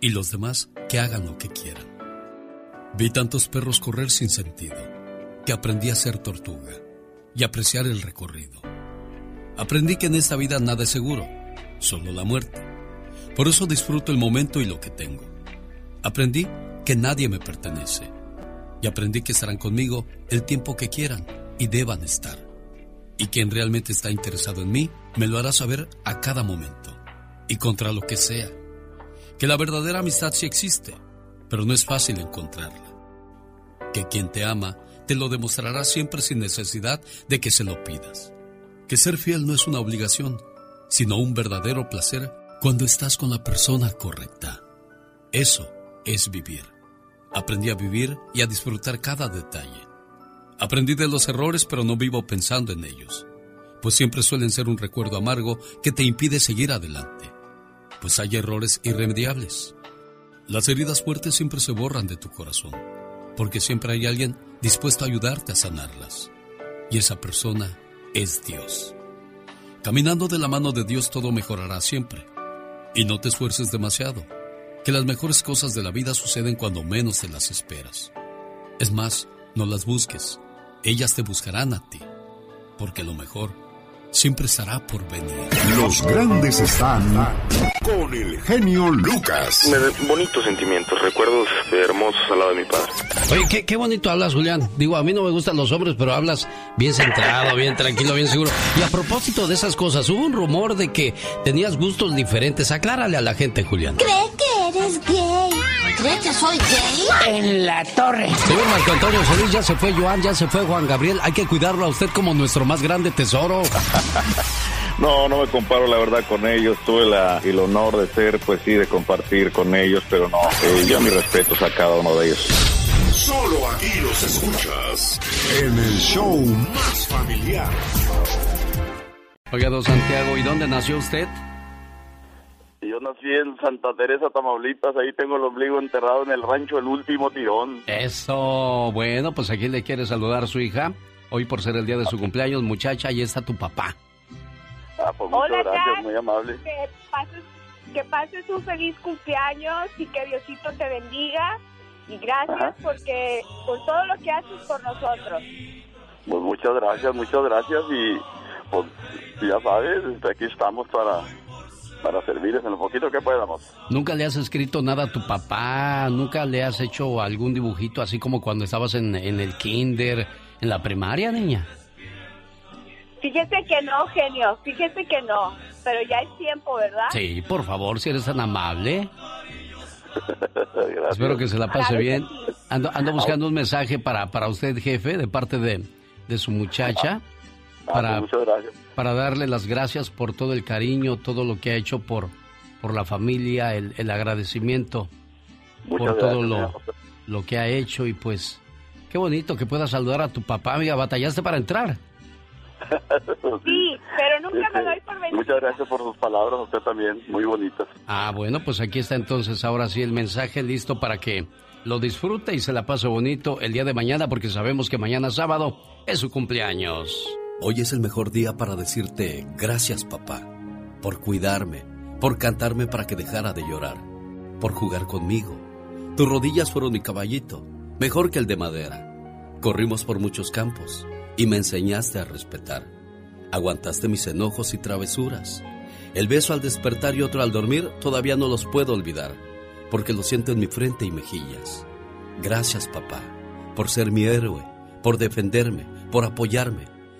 y los demás que hagan lo que quieran. Vi tantos perros correr sin sentido, que aprendí a ser tortuga y apreciar el recorrido. Aprendí que en esta vida nada es seguro, solo la muerte. Por eso disfruto el momento y lo que tengo. Aprendí que nadie me pertenece. Y aprendí que estarán conmigo el tiempo que quieran y deban estar. Y quien realmente está interesado en mí me lo hará saber a cada momento y contra lo que sea. Que la verdadera amistad sí existe, pero no es fácil encontrarla. Que quien te ama te lo demostrará siempre sin necesidad de que se lo pidas. Que ser fiel no es una obligación, sino un verdadero placer cuando estás con la persona correcta. Eso es vivir. Aprendí a vivir y a disfrutar cada detalle. Aprendí de los errores, pero no vivo pensando en ellos, pues siempre suelen ser un recuerdo amargo que te impide seguir adelante, pues hay errores irremediables. Las heridas fuertes siempre se borran de tu corazón, porque siempre hay alguien dispuesto a ayudarte a sanarlas, y esa persona es Dios. Caminando de la mano de Dios todo mejorará siempre, y no te esfuerces demasiado, que las mejores cosas de la vida suceden cuando menos te las esperas. Es más, no las busques, ellas te buscarán a ti, porque lo mejor siempre estará por venir. Los grandes están con el genio Lucas. Me bonitos sentimientos, recuerdos hermosos al lado de mi padre. Oye, qué, qué, bonito hablas, Julián. Digo, a mí no me gustan los hombres, pero hablas bien centrado, bien tranquilo, bien seguro. Y a propósito de esas cosas, hubo un rumor de que tenías gustos diferentes. Aclárale a la gente, Julián. ¿Cree que eres gay? ¿Cree que soy gay? En la torre. Señor Marco Antonio Solís, ya se fue Joan, ya se fue Juan Gabriel. Hay que cuidarlo a usted como nuestro más grande tesoro. No, no me comparo la verdad con ellos. Tuve la, el honor de ser, pues sí, de compartir con ellos, pero no, eh, yo mis respetos a cada uno de ellos. Solo aquí los escuchas en el show más familiar. Oiga, don Santiago, ¿y dónde nació usted? Yo nací en Santa Teresa, Tamaulipas. Ahí tengo el ombligo enterrado en el rancho El Último Tirón. Eso, bueno, pues aquí le quiere saludar a su hija. Hoy por ser el día de su cumpleaños, muchacha, ahí está tu papá. Ah, pues muchas Hola, gracias, Jack. muy amable. Que pases, que pases un feliz cumpleaños y que Diosito te bendiga. Y gracias Ajá. porque por todo lo que haces por nosotros. Pues muchas gracias, muchas gracias. Y pues ya sabes, aquí estamos para, para servirles en lo poquito que podamos. ¿Nunca le has escrito nada a tu papá? ¿Nunca le has hecho algún dibujito así como cuando estabas en, en el kinder, en la primaria, niña? Fíjese que no, genio, fíjese que no. Pero ya es tiempo, ¿verdad? Sí, por favor, si eres tan amable. Gracias. Espero que se la pase Claro bien. sí. Ando, ando buscando un mensaje para, para usted, jefe, de parte de, de su muchacha, Ah, para, muchas gracias. Para darle las gracias por todo el cariño, todo lo que ha hecho por, por la familia, el, el agradecimiento Muchas por todo lo, lo que ha hecho y pues qué bonito que puedas saludar a tu papá, amiga, batallaste para entrar. Sí, pero nunca me doy por vencida. Muchas gracias por sus palabras, usted también, muy bonitas. Ah, bueno, pues aquí está entonces ahora sí el mensaje listo para que lo disfrute y se la pase bonito el día de mañana porque sabemos que mañana sábado es su cumpleaños. Hoy es el mejor día para decirte gracias papá, por cuidarme, por cantarme para que dejara de llorar, por jugar conmigo. Tus rodillas fueron mi caballito, mejor que el de madera. Corrimos por muchos campos y me enseñaste a respetar. Aguantaste mis enojos y travesuras. El beso al despertar y otro al dormir todavía no los puedo olvidar, porque lo siento en mi frente y mejillas. Gracias papá, por ser mi héroe, por defenderme, por apoyarme.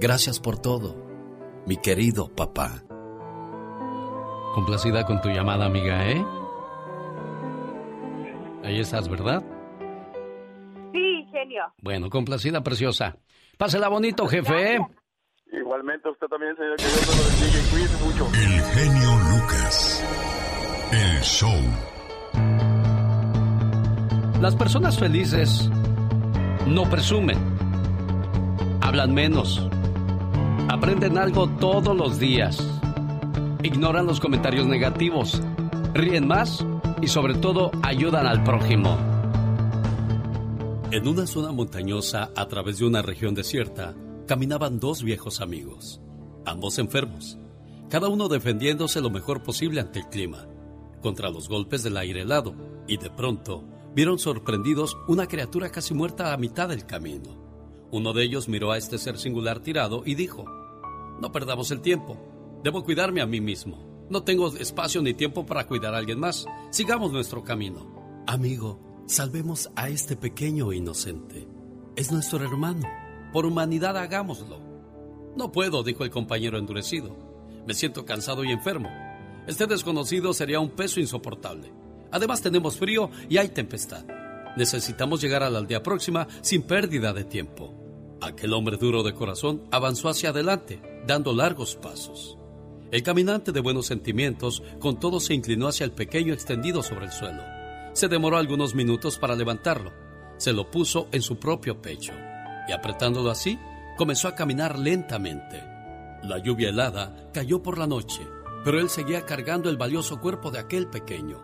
Gracias por todo, mi querido papá. Complacida con tu llamada, amiga, ¿eh? Ahí estás, ¿verdad? Sí, genio. Bueno, complacida, preciosa. Pásela bonito, jefe. ¿eh? Igualmente usted también, señor, que Dios lo bendiga y cuídese mucho. El genio Lucas. El show. Las personas felices no presumen, hablan menos, aprenden algo todos los días, ignoran los comentarios negativos, ríen más y sobre todo ayudan al prójimo. En una zona montañosa a través de una región desierta, caminaban dos viejos amigos, ambos enfermos, cada uno defendiéndose lo mejor posible ante el clima, contra los golpes del aire helado, y de pronto vieron sorprendidos una criatura casi muerta a mitad del camino. Uno de ellos miró a este ser singular tirado y dijo, No perdamos el tiempo, debo cuidarme a mí mismo. No tengo espacio ni tiempo para cuidar a alguien más. Sigamos nuestro camino. Amigo, salvemos a este pequeño inocente. Es nuestro hermano. Por humanidad hagámoslo. No puedo, dijo el compañero endurecido. Me siento cansado y enfermo. Este desconocido sería un peso insoportable. Además tenemos frío y hay tempestad. Necesitamos llegar a la aldea próxima sin pérdida de tiempo. Aquel hombre duro de corazón avanzó hacia adelante, dando largos pasos. El caminante de buenos sentimientos con todo se inclinó hacia el pequeño extendido sobre el suelo. Se demoró algunos minutos para levantarlo. Se lo puso en su propio pecho y apretándolo así, comenzó a caminar lentamente. La lluvia helada cayó por la noche, pero él seguía cargando el valioso cuerpo de aquel pequeño.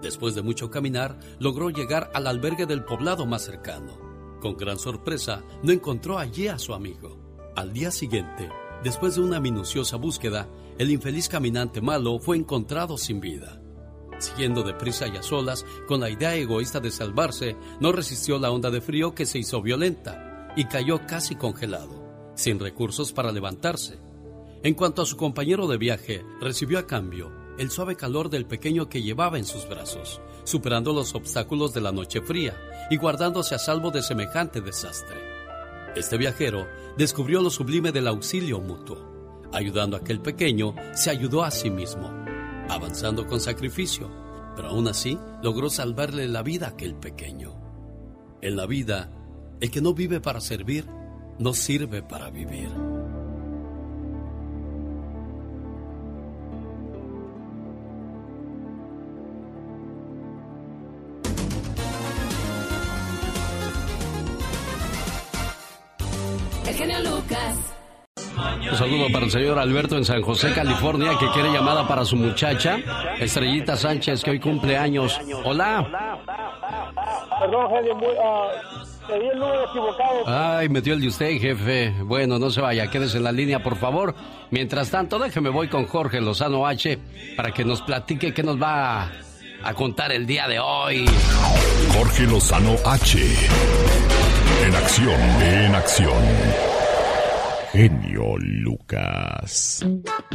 Después de mucho caminar, logró llegar al albergue del poblado más cercano. Con gran sorpresa, no encontró allí a su amigo. Al día siguiente, después de una minuciosa búsqueda, el infeliz caminante malo fue encontrado sin vida. Siguiendo deprisa y a solas, con la idea egoísta de salvarse, no resistió la onda de frío que se hizo violenta y cayó casi congelado, sin recursos para levantarse. En cuanto a su compañero de viaje, recibió a cambio el suave calor del pequeño que llevaba en sus brazos, superando los obstáculos de la noche fría y guardándose a salvo de semejante desastre. Este viajero descubrió lo sublime del auxilio mutuo. Ayudando a aquel pequeño, se ayudó a sí mismo, avanzando con sacrificio, pero aún así logró salvarle la vida a aquel pequeño. En la vida, el que no vive para servir, no sirve para vivir. Saludo para el señor Alberto en San José, California, que quiere llamada para su muchacha, Estrellita Sánchez, que hoy cumple años. Hola. Perdón, muy, ah, te di el número equivocado. Ay, metió el de usted, jefe. Bueno, no se vaya, quédese en la línea, por favor. Mientras tanto, déjeme voy con Jorge Lozano H para que nos platique qué nos va a, a contar el día de hoy. Jorge Lozano H. En acción, en acción. Genio Lucas.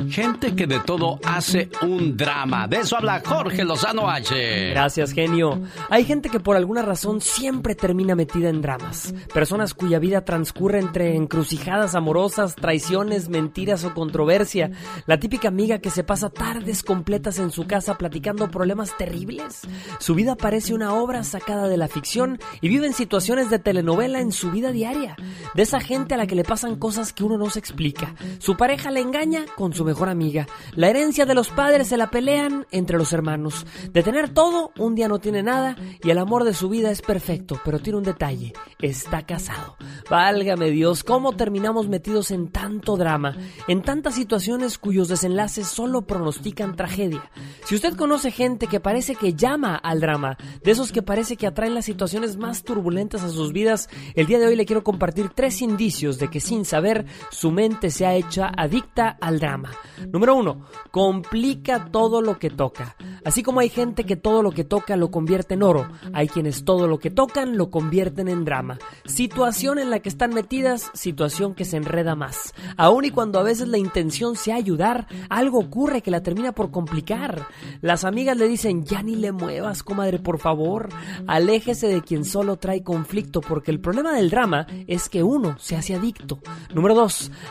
Gente que de todo hace un drama. De eso habla Jorge Lozano H. Gracias, genio. Hay gente que por alguna razón siempre termina metida en dramas. Personas cuya vida transcurre entre encrucijadas amorosas, traiciones, mentiras o controversia. La típica amiga que se pasa tardes completas en su casa platicando problemas terribles. Su vida parece una obra sacada de la ficción y vive en situaciones de telenovela en su vida diaria. De esa gente a la que le pasan cosas que uno no se explica. Su pareja le engaña con su mejor amiga. La herencia de los padres se la pelean entre los hermanos. De tener todo, un día no tiene nada y el amor de su vida es perfecto, pero tiene un detalle. Está casado. Válgame Dios, ¿cómo terminamos metidos en tanto drama? En tantas situaciones cuyos desenlaces solo pronostican tragedia. Si usted conoce gente que parece que llama al drama, de esos que parece que atraen las situaciones más turbulentas a sus vidas, el día de hoy le quiero compartir tres indicios de que sin saber su mente se ha hecho adicta al drama. Número uno, complica todo lo que toca. Así como hay gente que todo lo que toca lo convierte en oro, hay quienes todo lo que tocan lo convierten en drama. Situación en la que están metidas, situación que se enreda más. Aun y cuando a veces la intención sea ayudar, algo ocurre que la termina por complicar. Las amigas le dicen, ya ni le muevas, comadre, por favor. Aléjese de quien solo trae conflicto, porque el problema del drama es que uno se hace adicto. Número dos,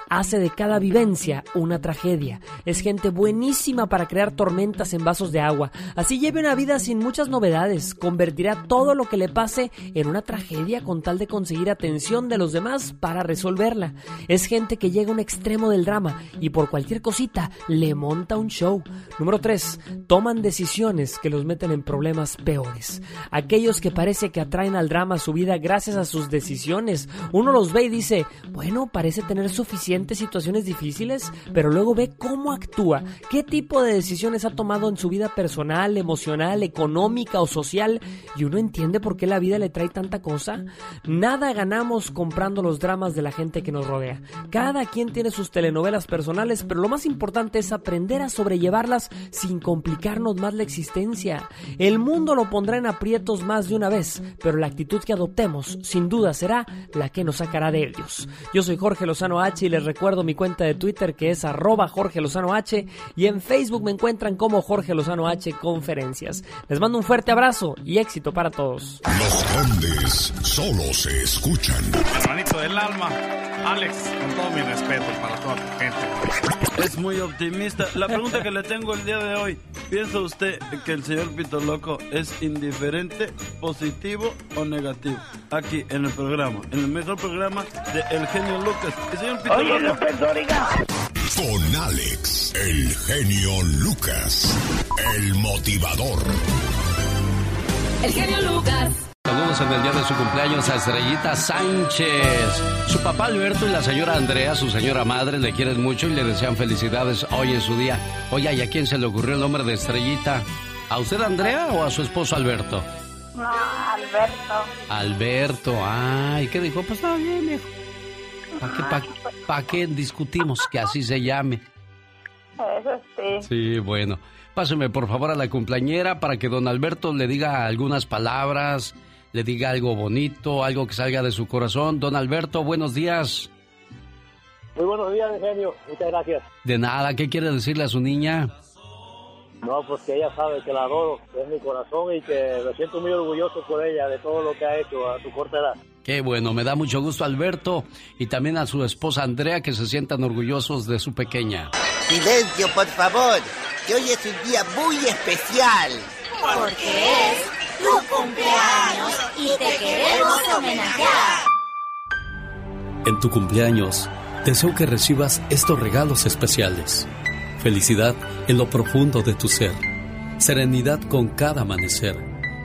hace de cada vivencia una tragedia. Es gente buenísima para crear tormentas en vasos de agua. Así lleve una vida sin muchas novedades. Convertirá todo lo que le pase en una tragedia con tal de conseguir atención de los demás para resolverla. Es gente que llega a un extremo del drama y por cualquier cosita le monta un show. Número 3. Toman decisiones que los meten en problemas peores. Aquellos que parece que atraen al drama su vida gracias a sus decisiones. Uno los ve y dice, bueno, parece tener suficientes situaciones difíciles, pero luego ve cómo actúa, qué tipo de decisiones ha tomado en su vida personal, emocional, económica o social, y uno entiende por qué la vida le trae tanta cosa. Nada ganamos comprando los dramas de la gente que nos rodea. Cada quien tiene sus telenovelas personales, pero lo más importante es aprender a sobrellevarlas sin complicarnos más la existencia. El mundo lo pondrá en aprietos más de una vez, pero la actitud que adoptemos sin duda será la que nos sacará de ellos. Yo soy Jorge Lozano H y les recuerdo mi cuenta de Twitter que es arroba Jorge Lozano H y en Facebook me encuentran como Jorge Lozano H Conferencias. Les mando un fuerte abrazo y éxito para todos. Los grandes solo se escuchan. Hermanito del alma, Alex, con todo mi respeto para toda tu gente. Es muy optimista. La pregunta que le tengo el día de hoy, ¿piensa usted que el señor Pito Loco es indiferente, positivo o negativo? Aquí en el programa, en el mejor programa de El Genio Lucas. Señor Pito Oye, Loco. Con Alex, el genio Lucas, el motivador. El genio Lucas. Saludos en el día de su cumpleaños a Estrellita Sánchez. Su papá Alberto y la señora Andrea, su señora madre, le quieren mucho y le desean felicidades hoy en su día. Oye, ¿y a quién se le ocurrió el nombre de Estrellita? ¿A usted Andrea o a su esposo Alberto? No, Alberto. Alberto, ay, ¿qué dijo? Pues está bien, viejo. ¿Para qué, pa- pa' qué discutimos que así se llame? Eso sí. Sí, bueno. Páseme por favor a la cumpleañera para que don Alberto le diga algunas palabras, le diga algo bonito, algo que salga de su corazón. Don Alberto, buenos días. Muy buenos días, genio. Muchas gracias. De nada, ¿qué quiere decirle a su niña? No, pues que ella sabe que la adoro, que es mi corazón y que me siento muy orgulloso por ella de todo lo que ha hecho a su corta edad. Qué bueno, me da mucho gusto Alberto y también a su esposa Andrea que se sientan orgullosos de su pequeña. Silencio, por favor, que hoy es un día muy especial. Porque es tu cumpleaños y te queremos homenajear. En tu cumpleaños, deseo que recibas estos regalos especiales. Felicidad en lo profundo de tu ser. Serenidad con cada amanecer.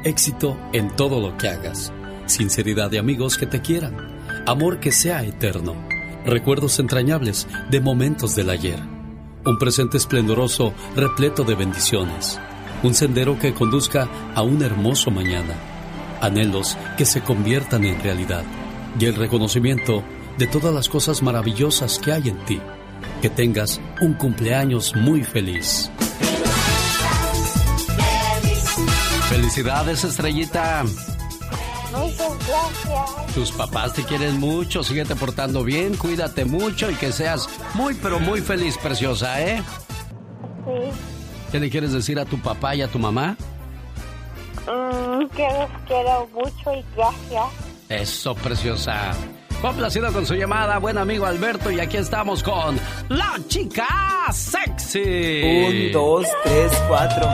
Éxito en todo lo que hagas. Sinceridad de amigos que te quieran. Amor que sea eterno. Recuerdos entrañables de momentos del ayer. Un presente esplendoroso repleto de bendiciones. Un sendero que conduzca a un hermoso mañana. Anhelos que se conviertan en realidad. Y el reconocimiento de todas las cosas maravillosas que hay en ti. Que tengas un cumpleaños muy feliz. Felicidades, estrellita. Muchas gracias. Tus papás te quieren mucho, síguete portando bien, cuídate mucho y que seas muy, pero muy feliz, preciosa, ¿eh? Sí. ¿Qué le quieres decir a tu papá y a tu mamá? Mm, que los quiero mucho y gracias. Eso, preciosa. Complacido con su llamada, buen amigo Alberto, y aquí estamos con la chica sexy. Un, dos, tres, cuatro.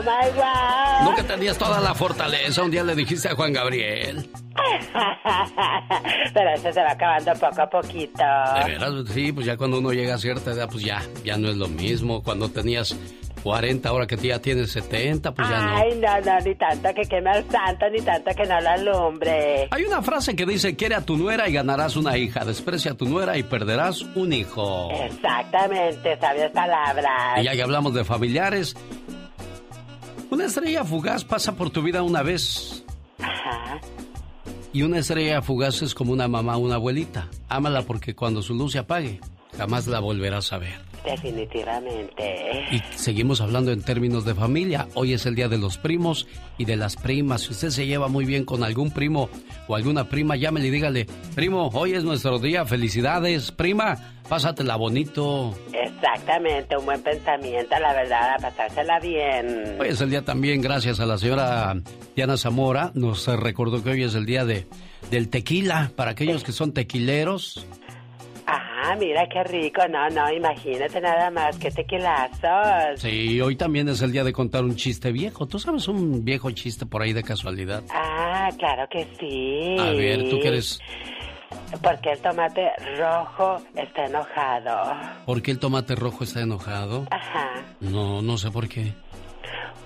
Oh my God. Nunca tenías toda la fortaleza, un día le dijiste a Juan Gabriel. Pero eso se va acabando poco a poquito. De veras, sí, pues ya cuando uno llega a cierta edad, pues ya, ya no es lo mismo. Cuando tenías 40, ahora que ya tienes 70, pues ya no. Ay, no, no, ni tanto que queme al santo, ni tanto que no la alumbre. Hay una frase que dice, quiere a tu nuera y ganarás una hija, desprecia a tu nuera y perderás un hijo. Exactamente, sabias palabras. Y ya que hablamos de familiares, una estrella fugaz pasa por tu vida una vez. Ajá. Y una estrella fugaz es como una mamá o una abuelita. Ámala porque cuando su luz se apague, jamás la volverás a ver. Definitivamente. Y seguimos hablando en términos de familia. Hoy es el día de los primos y de las primas. Si usted se lleva muy bien con algún primo o alguna prima, llámele y dígale, primo, hoy es nuestro día, felicidades, prima, pásatela bonito. Exactamente, un buen pensamiento, la verdad, a pasársela bien. Hoy es el día también, gracias a la señora Diana Zamora, nos recordó que hoy es el día de del tequila, para aquellos que son tequileros. Ah, mira qué rico. No, no, imagínate nada más que tequilazos. Sí, hoy también es el día de contar un chiste viejo. ¿Tú sabes un viejo chiste por ahí de casualidad? Ah, claro que sí. A ver, ¿tú qué eres? Porque el tomate rojo está enojado. ¿Por qué el tomate rojo está enojado? Ajá. No, no sé por qué.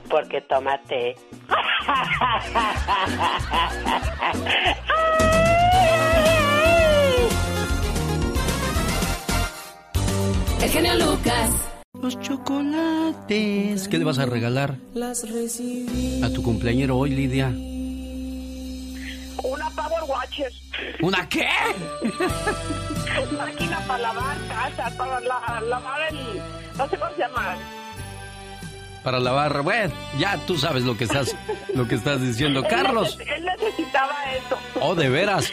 Porque tomate. El genio Lucas. Los chocolates. ¿Qué le vas a regalar? Las recibí. A tu cumpleañero hoy, Lidia. Una Power Watcher. ¿Una qué? Máquina para lavar casa, para la, lavar el... No sé cómo se llama. Para lavar, bueno, ya tú sabes lo que estás, lo que estás diciendo. Carlos. Él necesitaba eso. Oh, de veras.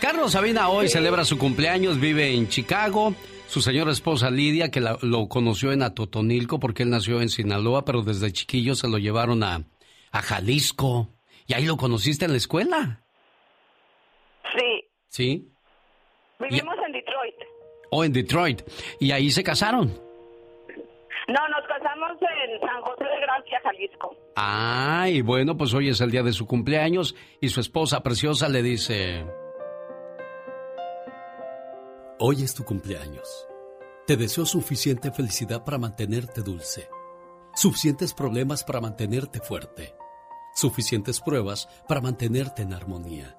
Carlos Sabina hoy celebra su cumpleaños, vive en Chicago. Su señora esposa Lidia, que lo conoció en Atotonilco porque él nació en Sinaloa, pero desde chiquillo se lo llevaron a, a Jalisco. ¿Y ahí lo conociste en la escuela? Sí. ¿Sí? Vivimos en Detroit. Oh, en Detroit. ¿Y ahí se casaron? No, nos casamos en San José de Gracia, Jalisco. Ay, bueno, pues hoy es el día de su cumpleaños y su esposa preciosa le dice... Hoy es tu cumpleaños. Te deseo suficiente felicidad para mantenerte dulce, suficientes problemas para mantenerte fuerte, suficientes pruebas para mantenerte en armonía,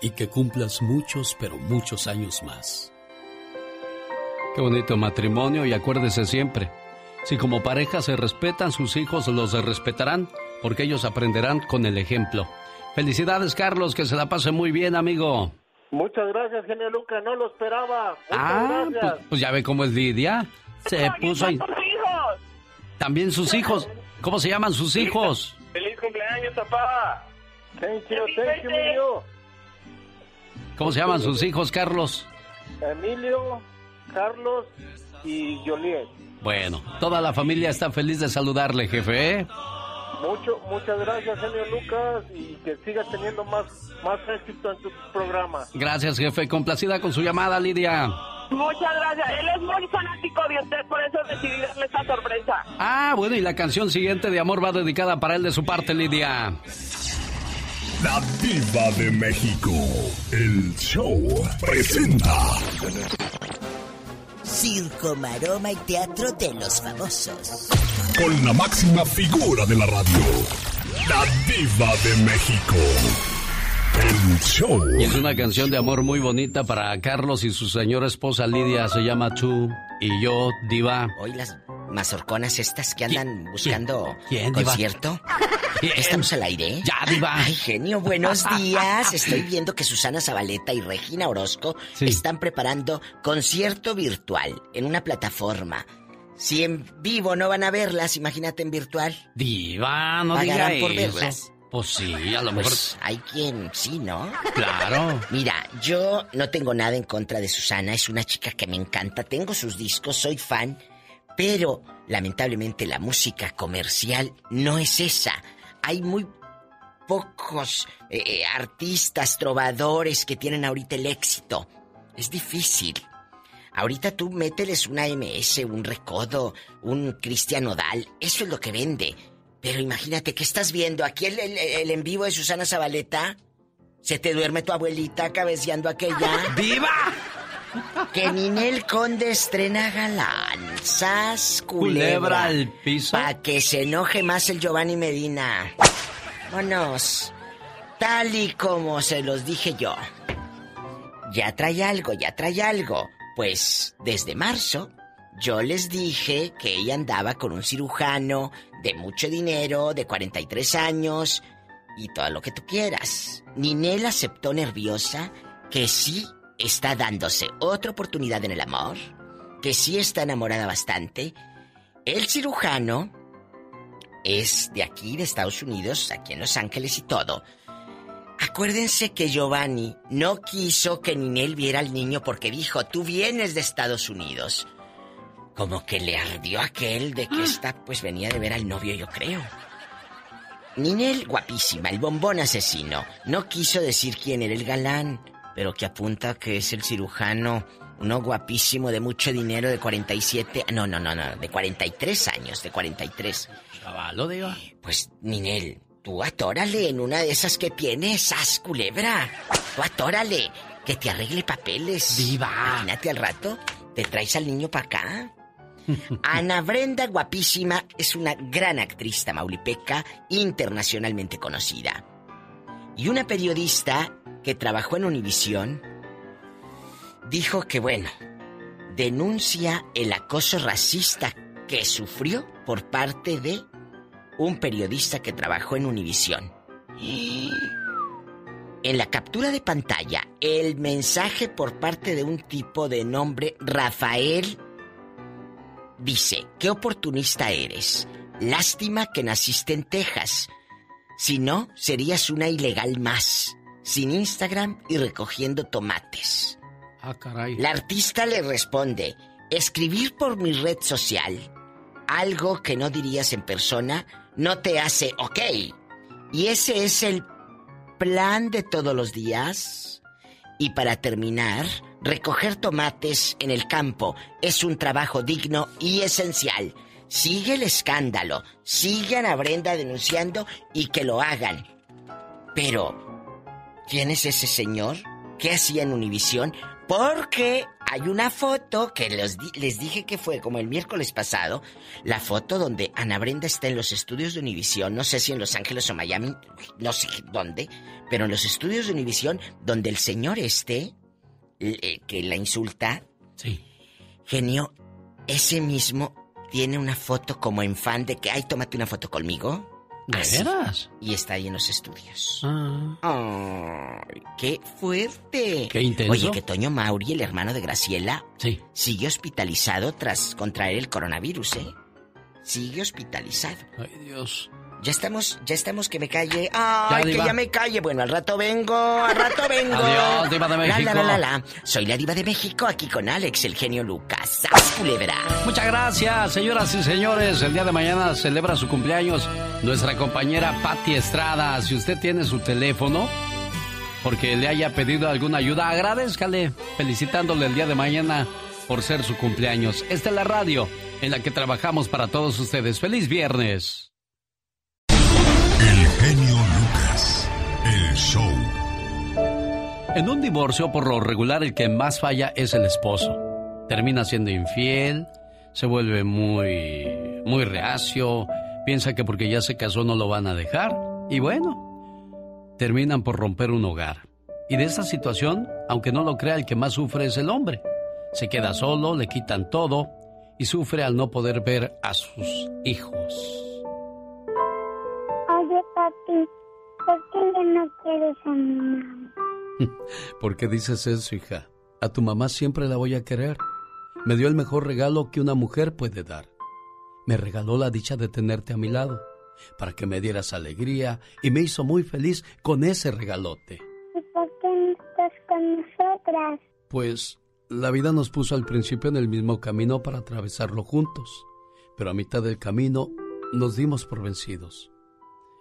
y que cumplas muchos, pero muchos años más. Qué bonito matrimonio y acuérdese siempre, si como pareja se respetan, sus hijos los respetarán porque ellos aprenderán con el ejemplo. Felicidades Carlos, que se la pase muy bien amigo. Muchas gracias, genio Lucas, no lo esperaba. Muchas ah, gracias. Pues, pues, ya ve cómo es Lidia. Se puso ahí. hijos! También sus hijos. ¿Cómo se llaman sus hijos? ¡Feliz cumpleaños, papá! Thank you, thank you. ¿Cómo se llaman sus hijos, Carlos? Emilio, Carlos y Joliet. Bueno, toda la familia está feliz de saludarle, jefe. ¿eh? Mucho, muchas gracias, señor Lucas, y que sigas teniendo más, más éxito en tu programa. Gracias, jefe. Complacida con su llamada, Lidia. Muchas gracias. Él es muy fanático de usted, por eso decidí darle esta sorpresa. Ah, bueno, y la canción siguiente de amor va dedicada para él de su parte, Lidia. La Diva de México. El show presenta. Circo, maroma y teatro de los famosos. Con la máxima figura de la radio. La Diva de México. El show. Y es una canción de amor muy bonita para Carlos y su señora esposa Lidia. Se llama Tú y yo, Diva. Hoy las mazorconas estas que andan buscando concierto. ¿Estamos al aire? Ya, Diva. Ay, genio, buenos días. Estoy viendo que Susana Zabaleta y Regina Orozco Sí. están preparando concierto virtual en una plataforma. Si en vivo no van a verlas, imagínate en virtual. Diva, no diga Pagarán por eso. verlas. Pues sí, a lo mejor. Pues hay quien sí, ¿no? Claro. Mira, yo no tengo nada en contra de Susana, es una chica que me encanta, tengo sus discos, soy fan, Pero, lamentablemente, la música comercial no es esa. Hay muy pocos eh, eh, artistas, trovadores que tienen ahorita el éxito. Es difícil. Ahorita tú mételes una MS, un Recodo, un Cristian Odal. Eso es lo que vende. Pero imagínate que estás viendo aquí el, el en vivo de Susana Zabaleta. Se te duerme tu abuelita cabeceando aquella. ¡Viva! Que Ninel Conde estrena galán. Sas culebra, al piso. Pa' que se enoje más el Giovanni Medina. Vámonos. Tal y como se los dije yo. Ya trae algo, ya trae algo. Pues desde marzo yo les dije que ella andaba con un cirujano de mucho dinero, de 43 años y todo lo que tú quieras. Ninel aceptó nerviosa que sí está dándose otra oportunidad en el amor, que sí está enamorada bastante. El cirujano es de aquí, de Estados Unidos, aquí en Los Ángeles y todo. Acuérdense que Giovanni no quiso que Ninel viera al niño porque dijo, tú vienes de Estados Unidos. Como que le ardió aquel de que ah. esta pues venía de ver al novio, yo creo. Ninel, guapísima, el bombón asesino, no quiso decir quién era el galán, pero que apunta que es el cirujano, uno guapísimo de mucho dinero de 47, no, no, no, no, de 43 años, de 43. Chaval, lo digo. Pues, Ninel, tú atórale en una de esas que tienes, as culebra. Tú atórale, que te arregle papeles. Viva. Imagínate al rato, te traes al niño para acá. Ana Brenda, guapísima, es una gran actriz tamaulipeca, internacionalmente conocida. Y una periodista que trabajó en Univisión dijo que, bueno, denuncia el acoso racista que sufrió por parte de un periodista que trabajó en Univisión. En la captura de pantalla, el mensaje por parte de un tipo de nombre Rafael dice, qué oportunista eres. Lástima que naciste en Texas. Si no, serías una ilegal más, sin Instagram y recogiendo tomates. Ah, caray. La artista le responde, escribir por mi red social algo que no dirías en persona no te hace ok. Y ese es el plan de todos los días. Y para terminar, recoger tomates en el campo es un trabajo digno y esencial. Sigue el escándalo, sigan a Brenda denunciando y que lo hagan. Pero, ¿quién es ese señor? ¿Qué hacía en Univisión? Porque hay una foto que les, les, dije que fue como el miércoles pasado, la foto donde Ana Brenda está en los estudios de Univisión, no sé si en Los Ángeles o Miami, no sé dónde, pero en los estudios de Univisión, donde el señor esté, eh, que la insulta. Sí. Genio, ese mismo tiene una foto como en fan de que, ay, tómate una foto conmigo. ¿De veras? Y está ahí en los estudios. Ah. ¡Qué fuerte! ¡Qué intenso! Oye, que Toño Mauri, el hermano de Graciela, sí. sigue hospitalizado tras contraer el coronavirus, ¿eh? Sigue hospitalizado. Ay, Dios. Ya estamos, ya estamos que me calle. Ay, que ya me calle. Bueno, al rato vengo, al rato vengo. Adiós, diva de México. La, la, la, Soy la diva de México, aquí con Alex, el genio Lucas. culebra! Muchas gracias, señoras y señores. El día de mañana celebra su cumpleaños nuestra compañera Patti Estrada. Si usted tiene su teléfono, porque le haya pedido alguna ayuda, agradezcale, felicitándole el día de mañana por ser su cumpleaños. Esta es la radio en la que trabajamos para todos ustedes. ¡Feliz viernes! El genio Lucas, el show. En un divorcio, por lo regular, el que más falla es el esposo. Termina siendo infiel, se vuelve muy, muy reacio, piensa que porque ya se casó no lo van a dejar, y bueno, terminan por romper un hogar. Y de esta situación, aunque no lo crea, el que más sufre es el hombre. Se queda solo, le quitan todo y sufre al no poder ver a sus hijos papi, ¿por qué ya no quieres a mi mamá? ¿Por qué dices eso, hija? A tu mamá siempre la voy a querer. Me dio el mejor regalo que una mujer puede dar. Me regaló la dicha de tenerte a mi lado, para que me dieras alegría y me hizo muy feliz con ese regalote. ¿Y por qué no estás con nosotras? Pues la vida nos puso al principio en el mismo camino para atravesarlo juntos. Pero a mitad del camino nos dimos por vencidos.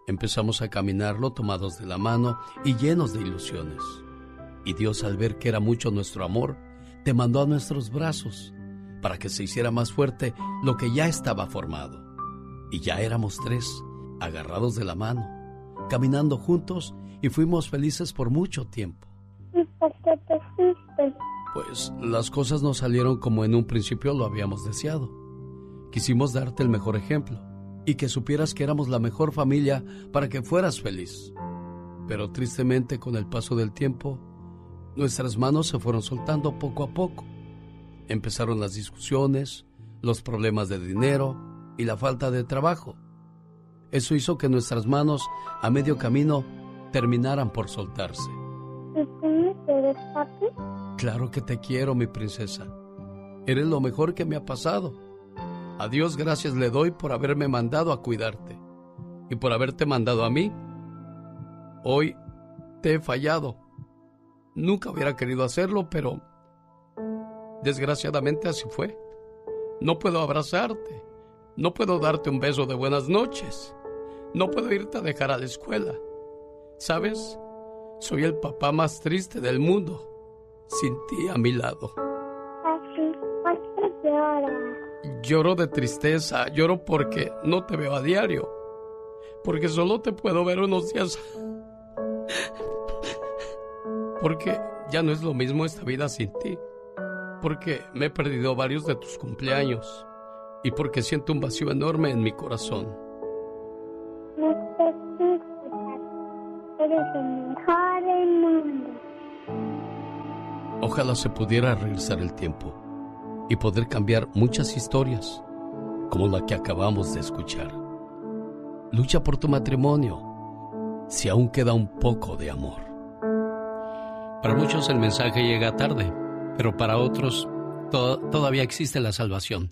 Empezamos a caminarlo tomados de la mano y llenos de ilusiones. Y Dios al ver que era mucho nuestro amor, te mandó a nuestros brazos para que se hiciera más fuerte lo que ya estaba formado. Y ya éramos tres, agarrados de la mano, caminando juntos y fuimos felices por mucho tiempo. ¿Y por qué te fuiste? Pues las cosas no salieron como en un principio lo habíamos deseado. Quisimos darte el mejor ejemplo y que supieras que éramos la mejor familia para que fueras feliz. Pero tristemente con el paso del tiempo, nuestras manos se fueron soltando poco a poco. Empezaron las discusiones, los problemas de dinero y la falta de trabajo. Eso hizo que nuestras manos a medio camino terminaran por soltarse. ¿Y tú me quieres, papi? Claro que te quiero, mi princesa. Eres lo mejor que me ha pasado. A Dios gracias le doy por haberme mandado a cuidarte y por haberte mandado a mí. Hoy te he fallado. Nunca hubiera querido hacerlo, pero desgraciadamente así fue. No puedo abrazarte. No puedo darte un beso de buenas noches. No puedo irte a dejar a la escuela. ¿Sabes? Soy el papá más triste del mundo, sin ti a mi lado. Papi, ¿por qué lloras? Lloro de tristeza, lloro porque no te veo a diario, porque solo te puedo ver unos días. Porque ya no es lo mismo esta vida sin ti, porque me he perdido varios de tus cumpleaños y porque siento un vacío enorme en mi corazón. No te. Eres el mejor del mundo. Ojalá se pudiera regresar el tiempo y poder cambiar muchas historias, como la que acabamos de escuchar. Lucha por tu matrimonio, si aún queda un poco de amor. Para muchos el mensaje llega tarde, pero para otros to- todavía existe la salvación.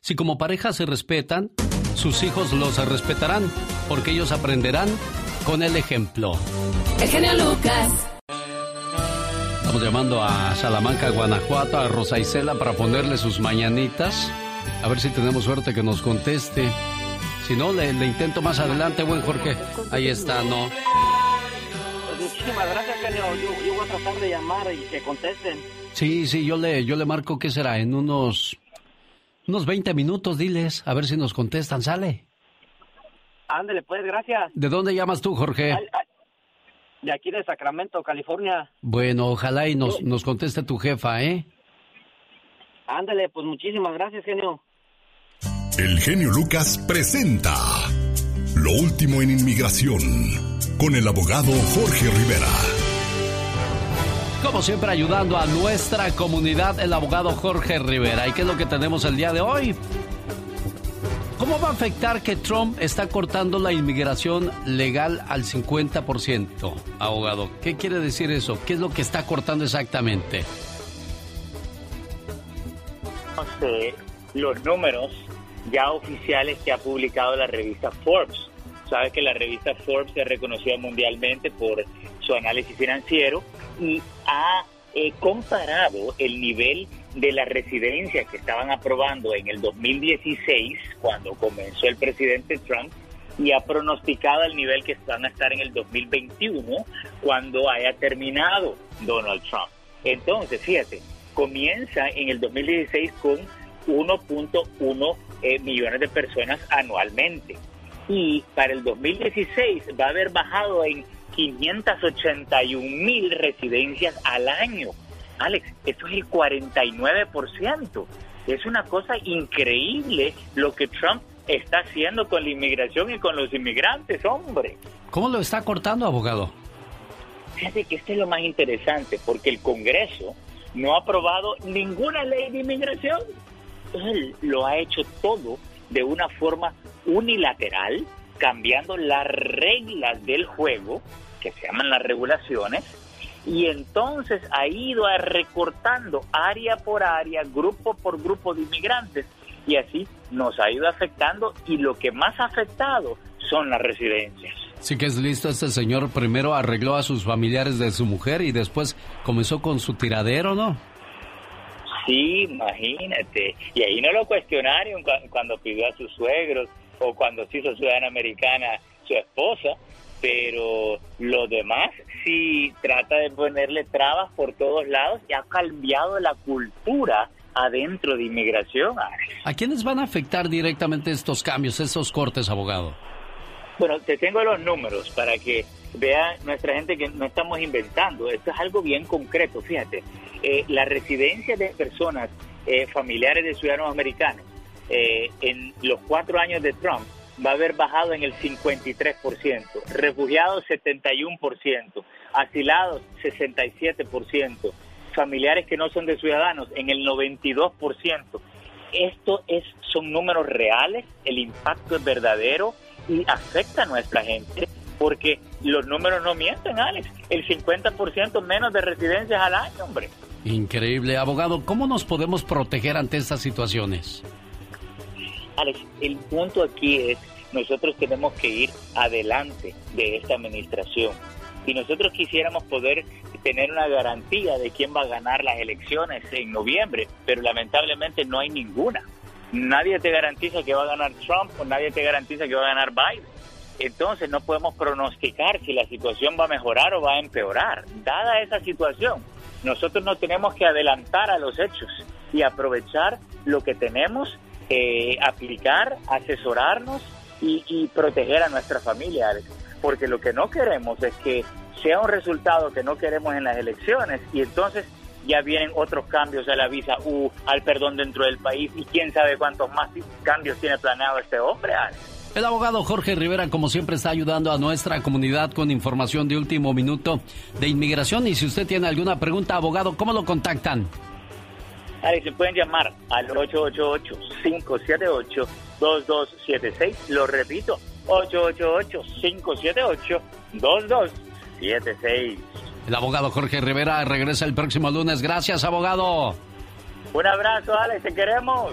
Si como pareja se respetan, sus hijos los respetarán, porque ellos aprenderán con el ejemplo. El genio Lucas. Estamos llamando a Salamanca, Guanajuato, a Rosa Isela para ponerle sus mañanitas. A ver si tenemos suerte que nos conteste. Si no, le, le intento más adelante, buen Jorge. Ahí está, ¿no? Pues muchísimas gracias, genio. Yo, yo voy a tratar de llamar y que contesten. Sí, sí, yo le, yo le marco, ¿qué será? En unos, unos 20 minutos, diles, a ver si nos contestan, ¿sale? Ándele, pues, gracias. ¿De dónde llamas tú, Jorge? De aquí de Sacramento, California. Bueno, ojalá y nos, nos conteste tu jefa, ¿eh? Ándele, pues muchísimas gracias, genio. El genio Lucas presenta Lo último en inmigración con el abogado Jorge Rivera. Como siempre, ayudando a nuestra comunidad, el abogado Jorge Rivera. ¿Y qué es lo que tenemos el día de hoy? ¿Cómo va a afectar que Trump está cortando la inmigración legal al 50%? Abogado, ¿qué quiere decir eso? ¿Qué es lo que está cortando exactamente? de los números ya oficiales que ha publicado la revista Forbes. Sabes que la revista Forbes es reconocida mundialmente por su análisis financiero y ha eh, comparado el nivel de las residencias que estaban aprobando en el 2016, cuando comenzó el presidente Trump, y ha pronosticado el nivel que van a estar en el 2021, cuando haya terminado Donald Trump. Entonces, fíjate, comienza en el 2016 con 1.1 eh, millones de personas anualmente. Y para el 2016 va a haber bajado en 581 mil residencias al año. Alex, esto es el 49%. Es una cosa increíble lo que Trump está haciendo con la inmigración y con los inmigrantes, hombre. ¿Cómo lo está cortando, abogado? Fíjate que esto es lo más interesante, porque el Congreso no ha aprobado ninguna ley de inmigración. Él lo ha hecho todo de una forma unilateral, cambiando las reglas del juego, que se llaman las regulaciones, y entonces ha ido recortando área por área, grupo por grupo de inmigrantes, y así nos ha ido afectando, y lo que más ha afectado son las residencias. Sí que es listo este señor. Primero arregló a sus familiares de su mujer y después comenzó con su tiradero, ¿no? Sí, imagínate. Y ahí no lo cuestionaron cuando pidió a sus suegros o cuando se hizo ciudadana americana su esposa, pero lo demás sí trata de ponerle trabas por todos lados y ha cambiado la cultura adentro de inmigración. ¿A quiénes van a afectar directamente estos cambios, estos cortes, abogado? Bueno, te tengo los números para que vea nuestra gente que no estamos inventando. Esto es algo bien concreto, fíjate. Eh, la residencia de personas eh, familiares de ciudadanos americanos eh, en los cuatro años de Trump va a haber bajado en el 53%, refugiados 71%, asilados 67%, familiares que no son de ciudadanos en el 92%. Esto es, son números reales, el impacto es verdadero y afecta a nuestra gente porque los números no mienten, Alex. El 50% menos de residencias al año, hombre. Increíble, abogado. ¿Cómo nos podemos proteger ante estas situaciones? Alex, el punto aquí es, nosotros tenemos que ir adelante de esta administración. Y nosotros quisiéramos poder tener una garantía de quién va a ganar las elecciones en noviembre, pero lamentablemente no hay ninguna. Nadie te garantiza que va a ganar Trump o nadie te garantiza que va a ganar Biden. Entonces no podemos pronosticar si la situación va a mejorar o va a empeorar. Dada esa situación, nosotros no tenemos que adelantar a los hechos y aprovechar lo que tenemos, eh, aplicar, asesorarnos y, proteger a nuestra familia, porque lo que no queremos es que sea un resultado que no queremos en las elecciones y entonces ya vienen otros cambios a la visa U, al perdón dentro del país y quién sabe cuántos más cambios tiene planeado este hombre. El abogado Jorge Rivera, como siempre, está ayudando a nuestra comunidad con información de último minuto de inmigración. Y si usted tiene alguna pregunta, abogado, ¿cómo lo contactan? Ahí se pueden llamar al 888-578-2276. Lo repito, 888-578-2276. El abogado Jorge Rivera regresa el próximo lunes. Gracias, abogado. Un abrazo, Alex, te queremos.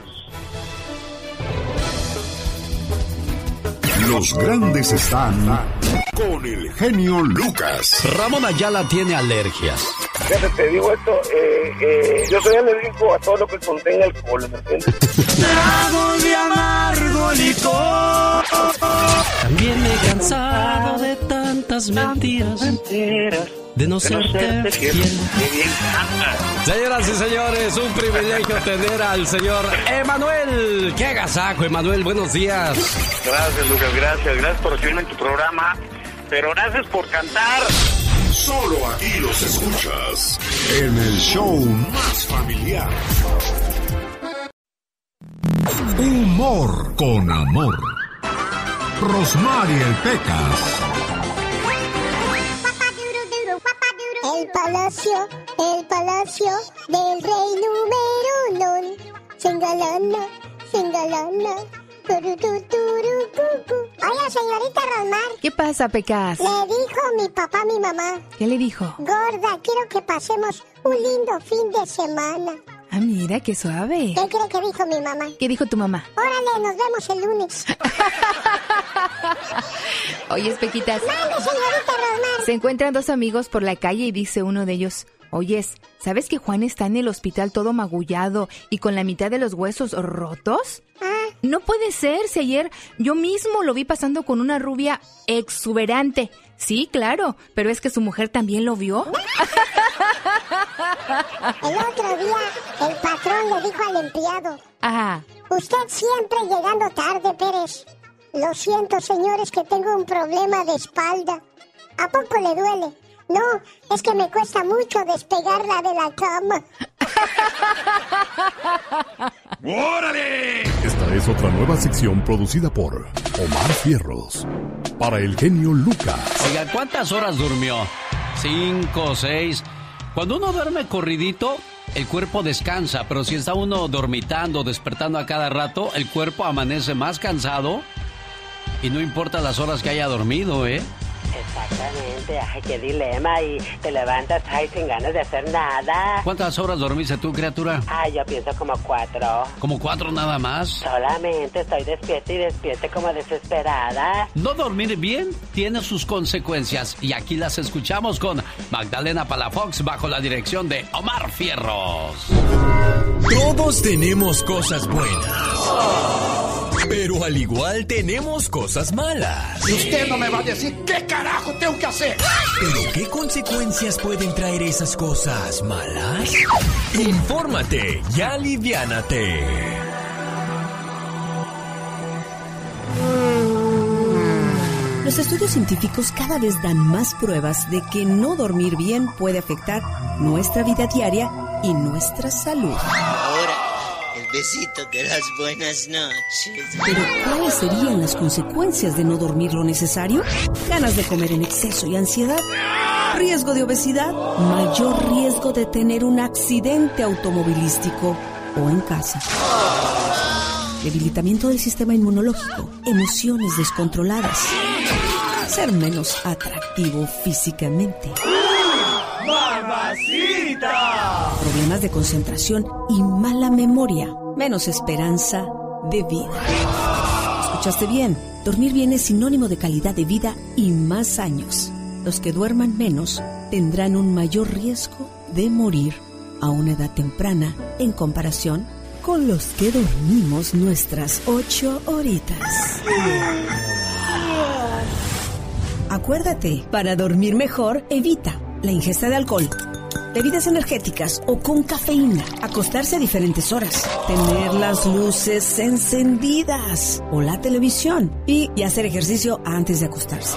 Los grandes están con el genio Lucas. Ramón Ayala tiene alergias. Fíjate, te digo esto, eh, eh, yo soy alérgico a todo lo que contenga alcohol, ¿me entiendes? Trago de amargo licor. También me he cansado de tantas mentiras. mentiras de no, serte fiel. Señoras y señores, un privilegio tener al señor Emanuel. ¡Qué agasajo, Emanuel! Buenos días. Gracias, Lucas, gracias. Gracias por recibirme en tu programa. Pero gracias por cantar. Solo aquí los escuchas en el show más familiar. Humor con amor. Rosmarie Pecas. El palacio, el palacio del rey número uno. Singalana, singalana. Oye, señorita Rosmar. ¿Qué pasa, Pecas? Le dijo mi papá a mi mamá. ¿Qué le dijo? Gorda, quiero que pasemos un lindo fin de semana. Ah, mira, qué suave. ¿Qué cree que dijo mi mamá? ¿Qué dijo tu mamá? Órale, nos vemos el lunes. Oye, Pequitas. Mande, señorita Rosmar. Se encuentran dos amigos por la calle y dice uno de ellos, Oyes, ¿sabes que Juan está en el hospital todo magullado y con la mitad de los huesos rotos? Ah. No puede ser, si ayer yo mismo lo vi pasando con una rubia exuberante. Sí, claro, pero es que su mujer también lo vio. El otro día, el patrón le dijo al empleado. Ajá. Usted siempre llegando tarde, Pérez. Lo siento, señores, que tengo un problema de espalda. ¿A poco le duele? No, es que me cuesta mucho despegarla de la cama. ¡Órale! Esta es otra nueva sección producida por Omar Fierros. Para el genio Lucas. Oiga, ¿cuántas horas durmió? Cinco, seis. Cuando uno duerme corridito, el cuerpo descansa, pero si está uno dormitando, despertando a cada rato, el cuerpo amanece más cansado y no importa las horas que haya dormido, ¿eh? Exactamente, ay, qué dilema. Y te levantas, ay, sin ganas de hacer nada. ¿Cuántas horas dormiste tú, criatura? Ay, yo pienso como cuatro. ¿Como cuatro nada más? Solamente estoy despierta y despierta como desesperada. No dormir bien tiene sus consecuencias y aquí las escuchamos con Magdalena Palafox bajo la dirección de Omar Fierros. Todos tenemos cosas buenas. Pero al igual tenemos cosas malas. Y usted no me va a decir qué carajo tengo que hacer. Pero ¿qué consecuencias pueden traer esas cosas malas? Infórmate y aliviánate. Los estudios científicos cada vez dan más pruebas de que no dormir bien puede afectar nuestra vida diaria y nuestra salud. Ahora, el besito de las buenas noches. Pero ¿cuáles serían las consecuencias de no dormir lo necesario? Ganas de comer en exceso y ansiedad. Riesgo de obesidad. Mayor riesgo de tener un accidente automovilístico o en casa. Debilitamiento del sistema inmunológico. Emociones descontroladas. Ser menos atractivo físicamente. ¡Mamacita! De concentración y mala memoria. Menos esperanza de vida. ¿Escuchaste bien? Dormir bien es sinónimo de calidad de vida y más años. Los que duerman menos tendrán un mayor riesgo de morir a una edad temprana en comparación con los que dormimos nuestras ocho horitas. Acuérdate, para dormir mejor, evita la ingesta de alcohol, bebidas energéticas o con cafeína, acostarse a diferentes horas, tener las luces encendidas o la televisión y, y hacer ejercicio antes de acostarse.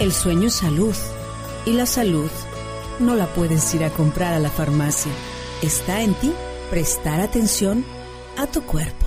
El sueño es salud y la salud no la puedes ir a comprar a la farmacia. Está en ti prestar atención a tu cuerpo.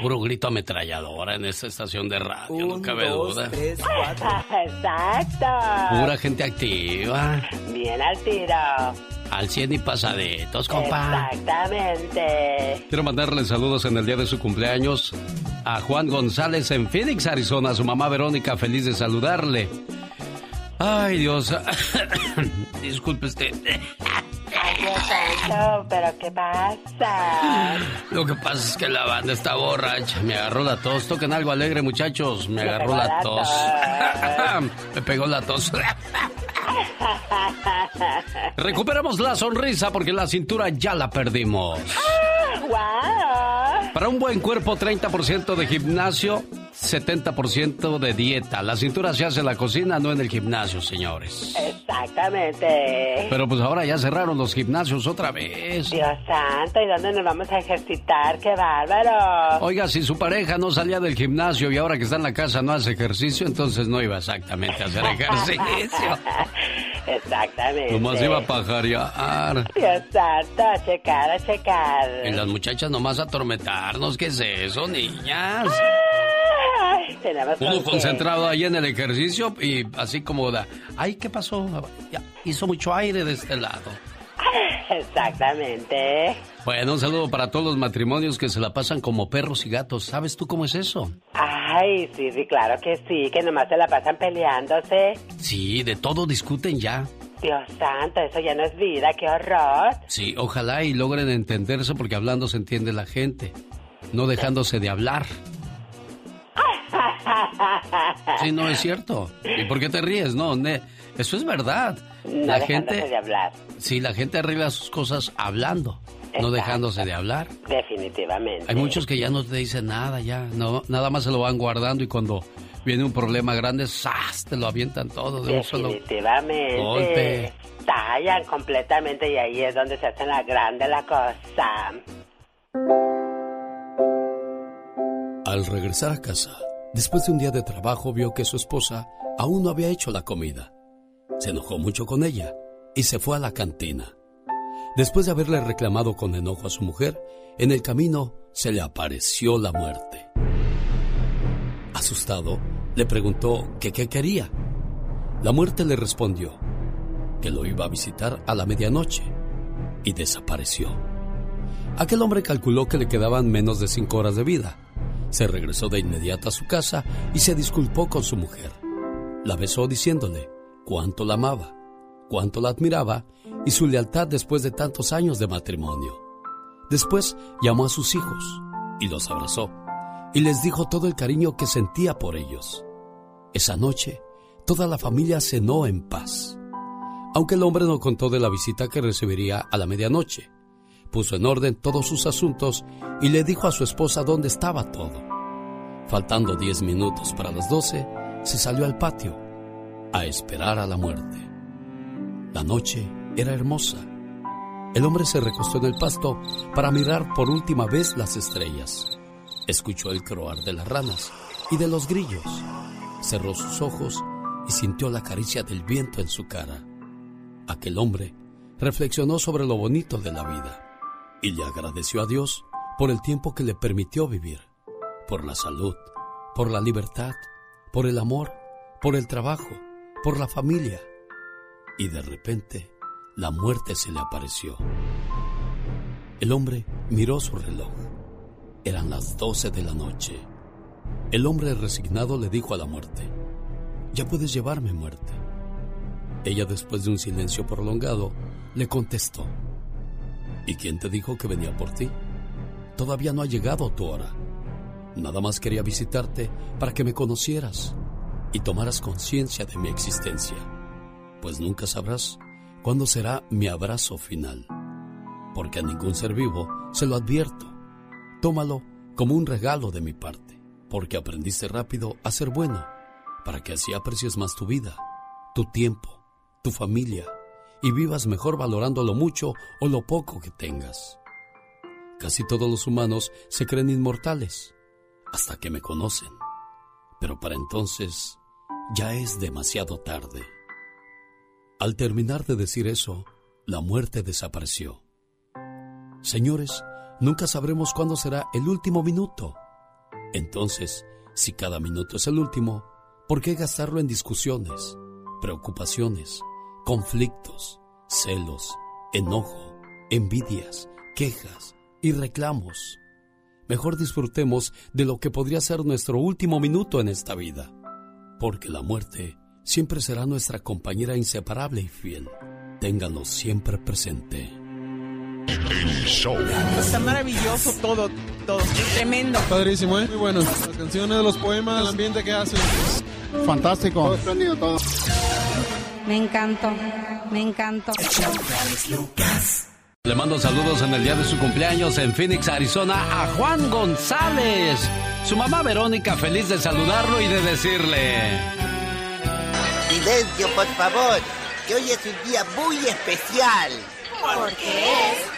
Puro grito ametralladora en esta estación de radio, no cabe duda. Exacto. Pura gente activa. Bien al tiro. Al 100 y pasaditos, compa. Exactamente. Quiero mandarle saludos en el día de su cumpleaños a Juan González en Phoenix, Arizona. Su mamá Verónica, feliz de saludarle. Ay, Dios. Disculpe usted. Ay, Dios santo, pero ¿qué pasa? Lo que pasa es que la banda está borracha. Me agarró la tos. Toquen algo alegre, muchachos. Me agarró la la tos. Me pegó la tos. Recuperamos la sonrisa porque la cintura ya la perdimos. ¡Guau! Para un buen cuerpo, 30% de gimnasio, 70% de dieta. La cintura se hace en la cocina, no en el gimnasio, señores. Exactamente. Pero pues ahora ya cerraron los gimnasios otra vez. Dios santo, ¿y dónde nos vamos a ejercitar? ¡Qué bárbaro! Oiga, si su pareja no salía del gimnasio y ahora que está en la casa no hace ejercicio, entonces no iba exactamente a hacer ejercicio. Exactamente. Nomás iba a pajarear. Dios santo, a checar, a checar. Y las muchachas nomás a ¿Qué es eso, niñas? Ay, Uno concentrado ahí en el ejercicio y así como da. Ay, ¿qué pasó? Ya, hizo mucho aire de este lado. Exactamente. Bueno, un saludo para todos los matrimonios que se la pasan como perros y gatos. ¿Sabes tú cómo es eso? Ay, sí, sí, claro que sí, que nomás se la pasan peleándose. Sí, de todo discuten ya. Dios santo, eso ya no es vida, qué horror. Sí, ojalá y logren entenderse porque hablando se entiende la gente, no dejándose de hablar. Sí, no es cierto. ¿Y por qué te ríes? No, ne- eso es verdad. No la gente, de hablar, sí, la gente arregla sus cosas hablando, no dejándose de hablar. definitivamente. Hay muchos que ya no te dicen nada, ya, no, nada más se lo van guardando y cuando viene un problema grande, ¡zas! te lo avientan todo de un solo Definitivamente. golpe. Tallan completamente y ahí es donde se hace la grande la cosa. Al regresar a casa, después de un día de trabajo, vio que su esposa aún no había hecho la comida. Se enojó mucho con ella y se fue a la cantina. Después de haberle reclamado con enojo a su mujer, en el camino se le apareció la muerte. Asustado, le preguntó que qué quería. La muerte le respondió que lo iba a visitar a la medianoche y desapareció. Aquel hombre calculó que le quedaban menos de cinco horas de vida. Se regresó de inmediato a su casa y se disculpó con su mujer. La besó diciéndole cuánto la amaba, cuánto la admiraba y su lealtad después de tantos años de matrimonio. Después llamó a sus hijos y los abrazó y les dijo todo el cariño que sentía por ellos. Esa noche, toda la familia cenó en paz. Aunque el hombre no contó de la visita que recibiría a la medianoche, puso en orden todos sus asuntos y le dijo a su esposa dónde estaba todo. Faltando diez minutos para las doce, se salió al patio a esperar a la muerte. La noche era hermosa. El hombre se recostó en el pasto para mirar por última vez las estrellas. Escuchó el croar de las ranas y de los grillos. Cerró sus ojos y sintió la caricia del viento en su cara. Aquel hombre reflexionó sobre lo bonito de la vida y le agradeció a Dios por el tiempo que le permitió vivir, por la salud, por la libertad, por el amor, por el trabajo, por la familia. Y de repente, la muerte se le apareció. El hombre miró su reloj. Eran las doce de la noche. El hombre resignado le dijo a la muerte, ya puedes llevarme muerte. Ella, después de un silencio prolongado, le contestó, ¿y quién te dijo que venía por ti? Todavía no ha llegado tu hora. Nada más quería visitarte para que me conocieras y tomaras conciencia de mi existencia, pues nunca sabrás cuándo será mi abrazo final, porque a ningún ser vivo se lo advierto. Tómalo como un regalo de mi parte, porque aprendiste rápido a ser bueno, para que así aprecies más tu vida, tu tiempo, tu familia, y vivas mejor valorando lo mucho o lo poco que tengas. Casi todos los humanos se creen inmortales, hasta que me conocen, pero para entonces ya es demasiado tarde. Al terminar de decir eso, la muerte desapareció. Señores, nunca sabremos cuándo será el último minuto. Entonces, si cada minuto es el último, ¿por qué gastarlo en discusiones, preocupaciones, conflictos, celos, enojo, envidias, quejas y reclamos? Mejor disfrutemos de lo que podría ser nuestro último minuto en esta vida, porque la muerte siempre será nuestra compañera inseparable y fiel. Ténganlo siempre presente. El show. Está maravilloso todo, todo. Tremendo. Padrísimo, ¿eh? Muy bueno. Las canciones, los poemas, el ambiente que hacen. Fantástico. Todo espléndido, todo. Me encantó, me encantó. Le mando saludos en el día de su cumpleaños en Phoenix, Arizona, a Juan González. Su mamá Verónica feliz de saludarlo y de decirle... Silencio, por favor, que hoy es un día muy especial. Porque es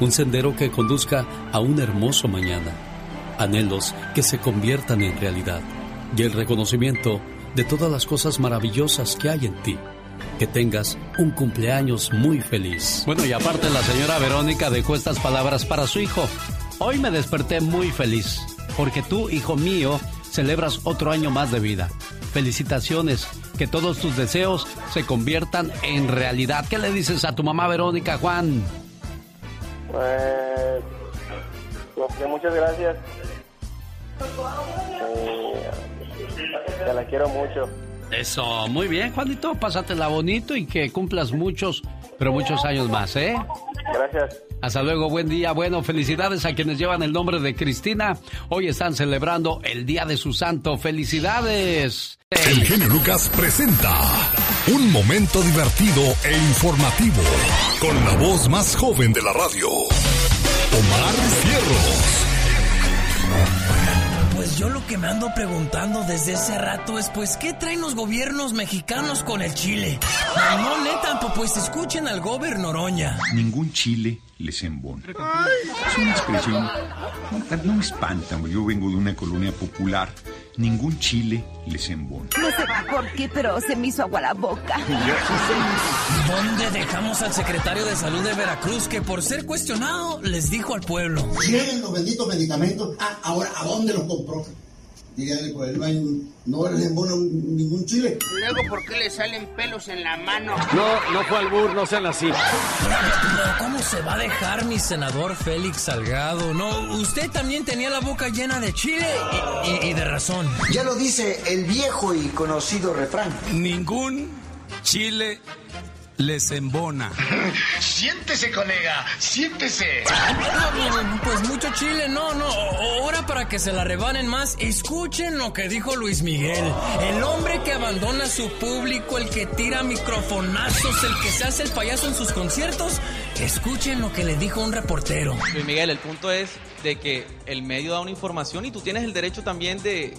Un sendero que conduzca a un hermoso mañana. Anhelos que se conviertan en realidad. Y el reconocimiento de todas las cosas maravillosas que hay en ti. Que tengas un cumpleaños muy feliz. Bueno, y aparte la señora Verónica dejó estas palabras para su hijo. Hoy me desperté muy feliz, porque tú, hijo mío, celebras otro año más de vida. Felicitaciones, que todos tus deseos se conviertan en realidad. ¿Qué le dices a tu mamá Verónica, Juan? Pues, pues muchas gracias. Eh, te la quiero mucho. Eso, muy bien, Juanito, pásatela bonito y que cumplas muchos, pero muchos años más, ¿eh? Gracias. Hasta luego, buen día. Bueno, felicidades a quienes llevan el nombre de Cristina. Hoy están celebrando el Día de su Santo. ¡Felicidades! El genio Lucas presenta un momento divertido e informativo con la voz más joven de la radio, Omar Fierros. Pues yo lo que me ando preguntando desde ese rato es, pues, ¿qué traen los gobiernos mexicanos con el Chile? No, neta, pues escuchen al gobernador Oroña. Ningún Chile les embona. Es una expresión, no me espanta, yo vengo de una colonia popular. Ningún chile les embona. No sé por qué, pero se me hizo agua la boca. ¿Dónde dejamos al secretario de salud de Veracruz que por ser cuestionado les dijo al pueblo? Tienen los benditos medicamentos. Ah, ahora, ¿a dónde los compró? Dígale, pues no, hay, no les embona ningún chile. Luego, ¿por qué le salen pelos en la mano? No, no fue albur, no sean así. Pero ¿cómo se va a dejar mi senador Félix Salgado? No, usted también tenía la boca llena de chile y, y- y de razón. Ya lo dice el viejo y conocido refrán. Ningún chile les embona. Siéntese, colega, siéntese. No, Pues mucho chile, no, no. Ahora para que se la rebanen más, escuchen lo que dijo Luis Miguel. El hombre que abandona a su público, el que tira microfonazos, el que se hace el payaso en sus conciertos. Escuchen lo que le dijo un reportero. Luis Miguel, el punto es de que el medio da una información y tú tienes el derecho también de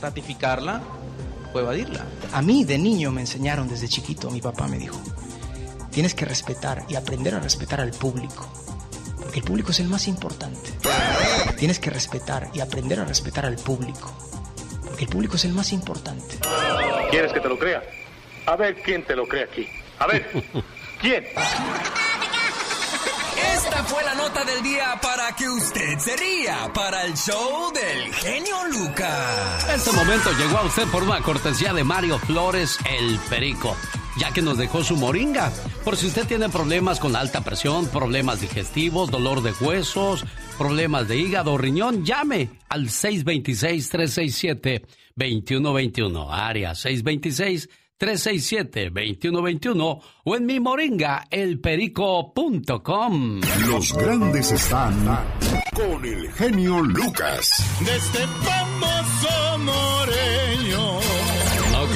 ratificarla o evadirla. A mí de niño me enseñaron desde chiquito, mi papá me dijo, tienes que respetar y aprender a respetar al público, porque el público es el más importante. Tienes que respetar y aprender a respetar al público, porque el público es el más importante. ¿Quieres que te lo crea? A ver quién te lo cree aquí. A ver, ¿quién? Esta fue la nota del día para que usted se ría para el show del genio Lucas. Este momento llegó a usted por una cortesía de Mario Flores, el Perico, ya que nos dejó su moringa. Por si usted tiene problemas con alta presión, problemas digestivos, dolor de huesos, problemas de hígado o riñón, llame al 626-367-2121. Área 626-367-2121 o en mi moringa, elperico.com. Los grandes están con el genio Lucas. De este famoso moreño.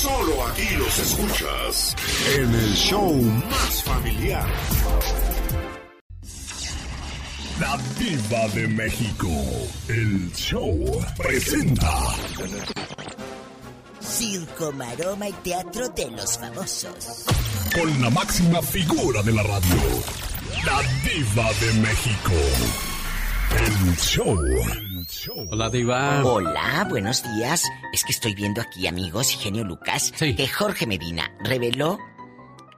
Solo aquí los escuchas en el show más familiar. La diva de México. El show presenta. Circo, maroma y teatro de los famosos. Con la máxima figura de la radio. La diva de México. El show. Hola, Diva. Hola, buenos días. Es que estoy viendo aquí, amigos, y genio Lucas, que Jorge Medina reveló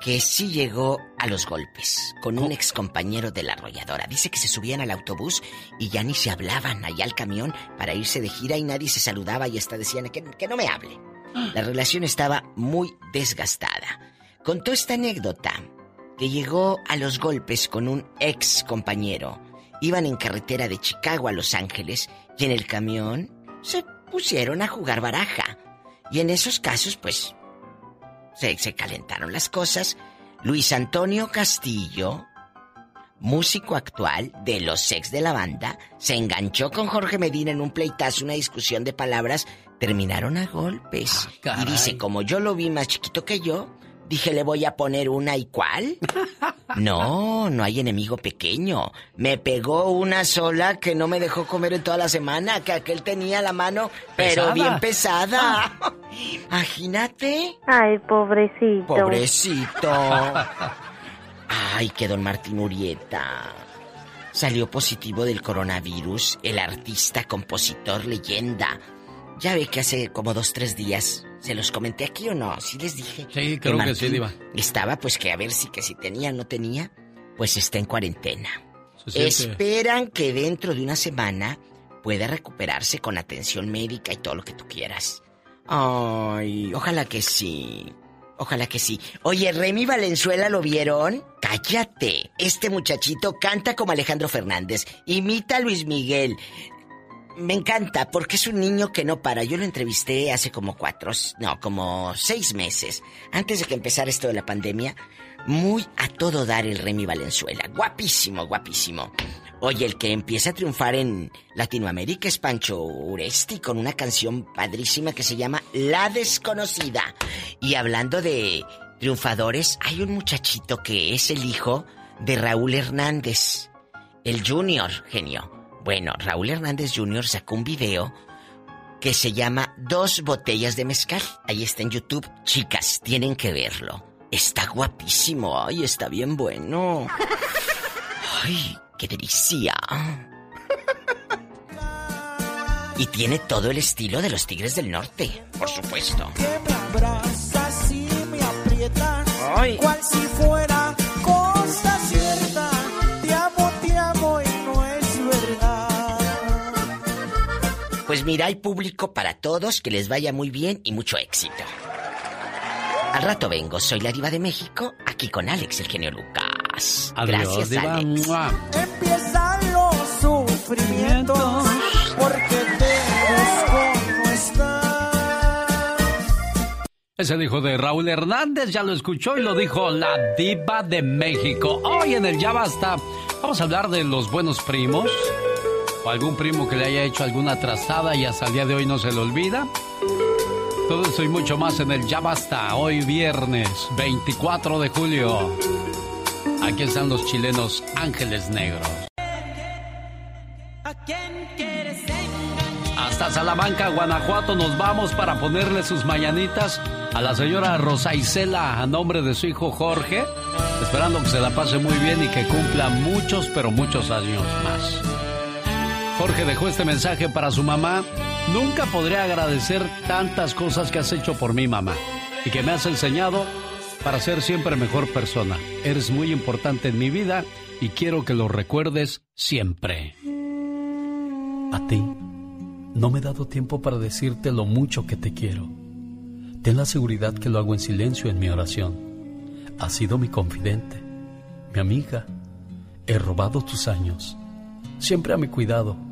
que sí llegó a los golpes con un ex compañero de la arrolladora. Dice que se subían al autobús y ya ni se hablaban allá al camión para irse de gira y nadie se saludaba y hasta decían que, que no me hable. La relación estaba muy desgastada. Contó esta anécdota que llegó a los golpes con un ex compañero. Iban en carretera de Chicago a Los Ángeles y en el camión se pusieron a jugar baraja. Y en esos casos, pues, se, se calentaron las cosas. Luis Antonio Castillo, músico actual de los ex de la banda, se enganchó con Jorge Medina en un pleitazo, una discusión de palabras, terminaron a golpes. y caray. dice, como yo lo vi más chiquito que yo, dije, le voy a poner una y cuál. No, no hay enemigo pequeño. Me pegó una sola que no me dejó comer en toda la semana, que aquel tenía la mano, pero Pesada. bien pesada. Imagínate. Ay, pobrecito. Pobrecito. Ay, que don Martín Urieta. Salió positivo del coronavirus, el artista, compositor, leyenda. Ya ve que hace como dos, tres días, ¿se los comenté aquí o no? Sí les dije. Sí, creo que sí, Diva. Estaba pues que a ver si que si tenía o no tenía, pues está en cuarentena. Esperan que dentro de una semana pueda recuperarse con atención médica y todo lo que tú quieras. Ay, ojalá que sí. Ojalá que sí. Oye, Remy Valenzuela, ¿lo vieron? Cállate. Este muchachito canta como Alejandro Fernández. Imita a Luis Miguel. Me encanta porque es un niño que no para. Yo lo entrevisté hace como cuatro, no, como seis meses, antes de que empezara esto de la pandemia. Muy a todo dar el Remy Valenzuela. Guapísimo, guapísimo. Oye, el que empieza a triunfar en Latinoamérica es Pancho Uresti con una canción padrísima que se llama La Desconocida. Y hablando de triunfadores, hay un muchachito que es el hijo de Raúl Hernández, el Junior, genio. Bueno, Raúl Hernández Jr. sacó un video que se llama Dos botellas de mezcal. Ahí está en YouTube. Chicas, tienen que verlo. Está guapísimo. Ay, está bien bueno. Ay, qué delicia. Y tiene todo el estilo de los Tigres del Norte, por supuesto. Ay. Cual si fuera Pues mira, hay público para todos, que les vaya muy bien y mucho éxito. Al rato vengo, soy la diva de México, aquí con Alex, el genio Lucas. Adiós, Gracias, diva. Alex. Mua. Empiezan los sufrimientos porque te busco no estás. Es el hijo de Raúl Hernández, ya lo escuchó y lo dijo la diva de México. Hoy en el Ya Basta vamos a hablar de los buenos primos. O algún primo que le haya hecho alguna trastada y hasta el día de hoy no se le olvida. Todo eso y mucho más en el Ya Basta, hoy viernes 24 de julio. Aquí están los chilenos Ángeles Negros. Hasta Salamanca, Guanajuato nos vamos para ponerle sus mañanitas a la señora Rosa Isela a nombre de su hijo Jorge, esperando que se la pase muy bien y que cumpla muchos, pero muchos años más. Jorge dejó este mensaje para su mamá. Nunca podré agradecer tantas cosas que has hecho por mi mamá y que me has enseñado para ser siempre mejor persona. Eres muy importante en mi vida y quiero que lo recuerdes siempre. A ti, no me he dado tiempo para decirte lo mucho que te quiero. Ten la seguridad que lo hago en silencio en mi oración. Has sido mi confidente, mi amiga. He robado tus años, siempre a mi cuidado.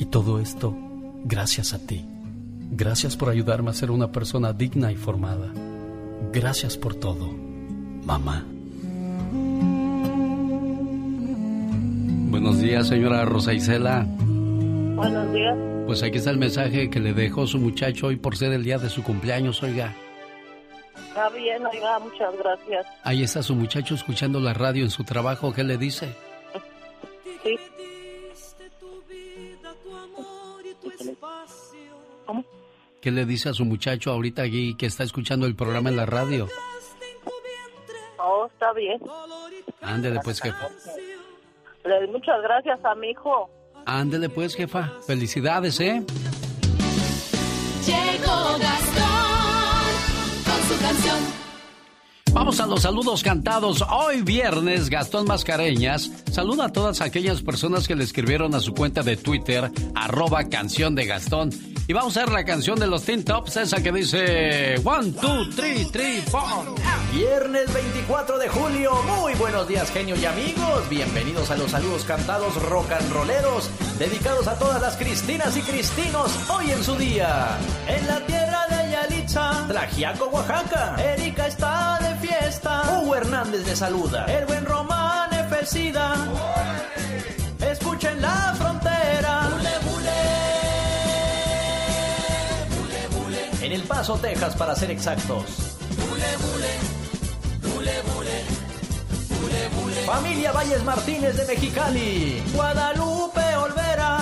Y todo esto gracias a ti. Gracias por ayudarme a ser una persona digna y formada. Gracias por todo, mamá. Buenos días, señora Rosa Isela. Buenos días. Pues aquí está el mensaje que le dejó su muchacho hoy por ser el día de su cumpleaños, oiga. Está bien, oiga, muchas gracias. Ahí está su muchacho escuchando la radio en su trabajo. ¿Qué le dice? Sí. ¿Cómo? ¿Qué le dice a su muchacho ahorita aquí que está escuchando el programa en la radio? Oh, está bien. Ándele pues, jefa. Le doy muchas gracias a mi hijo. Ándele pues, jefa. Felicidades, ¿eh? Llegó Gastón con su canción. Vamos a los saludos cantados. Hoy viernes, Gastón Mascareñas saluda a todas aquellas personas que le escribieron a su cuenta de Twitter, arroba canción de Gastón. Y vamos a ver la canción de los Teen Tops, esa que dice One, two, three, three, four. Viernes 24 de julio, muy buenos días genios y amigos, bienvenidos a los saludos cantados rock and rolleros, dedicados a todas las Cristinas y Cristinos hoy en su día. En la tierra de Yalitza, Tlajiaco, Oaxaca, Erika está Hugo Hernández le saluda, el buen Román Efesida, escuchen la frontera. En El Paso, Texas, para ser exactos. Familia Valles Martínez de Mexicali. Guadalupe Olvera.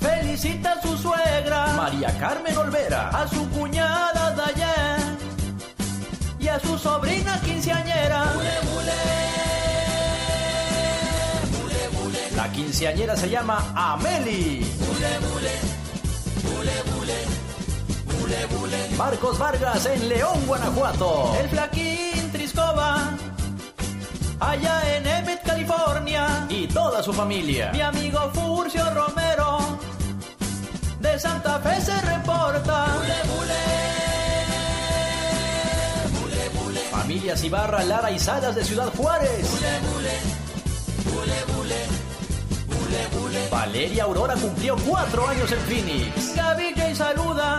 Felicita a su suegra. María Carmen Olvera. A su cuñada Dayan. Y a su sobrina quinceañera. La quinceañera se llama Ameli. Marcos Vargas en León, Guanajuato. El Flaquín Triscova. Allá en Emmett, California. Y toda su familia. Mi amigo Furcio Romero. De Santa Fe se reporta. Familias Ibarra, Lara y Salas de Ciudad Juárez. Valeria Aurora cumplió cuatro años en Phoenix. Gaby J saluda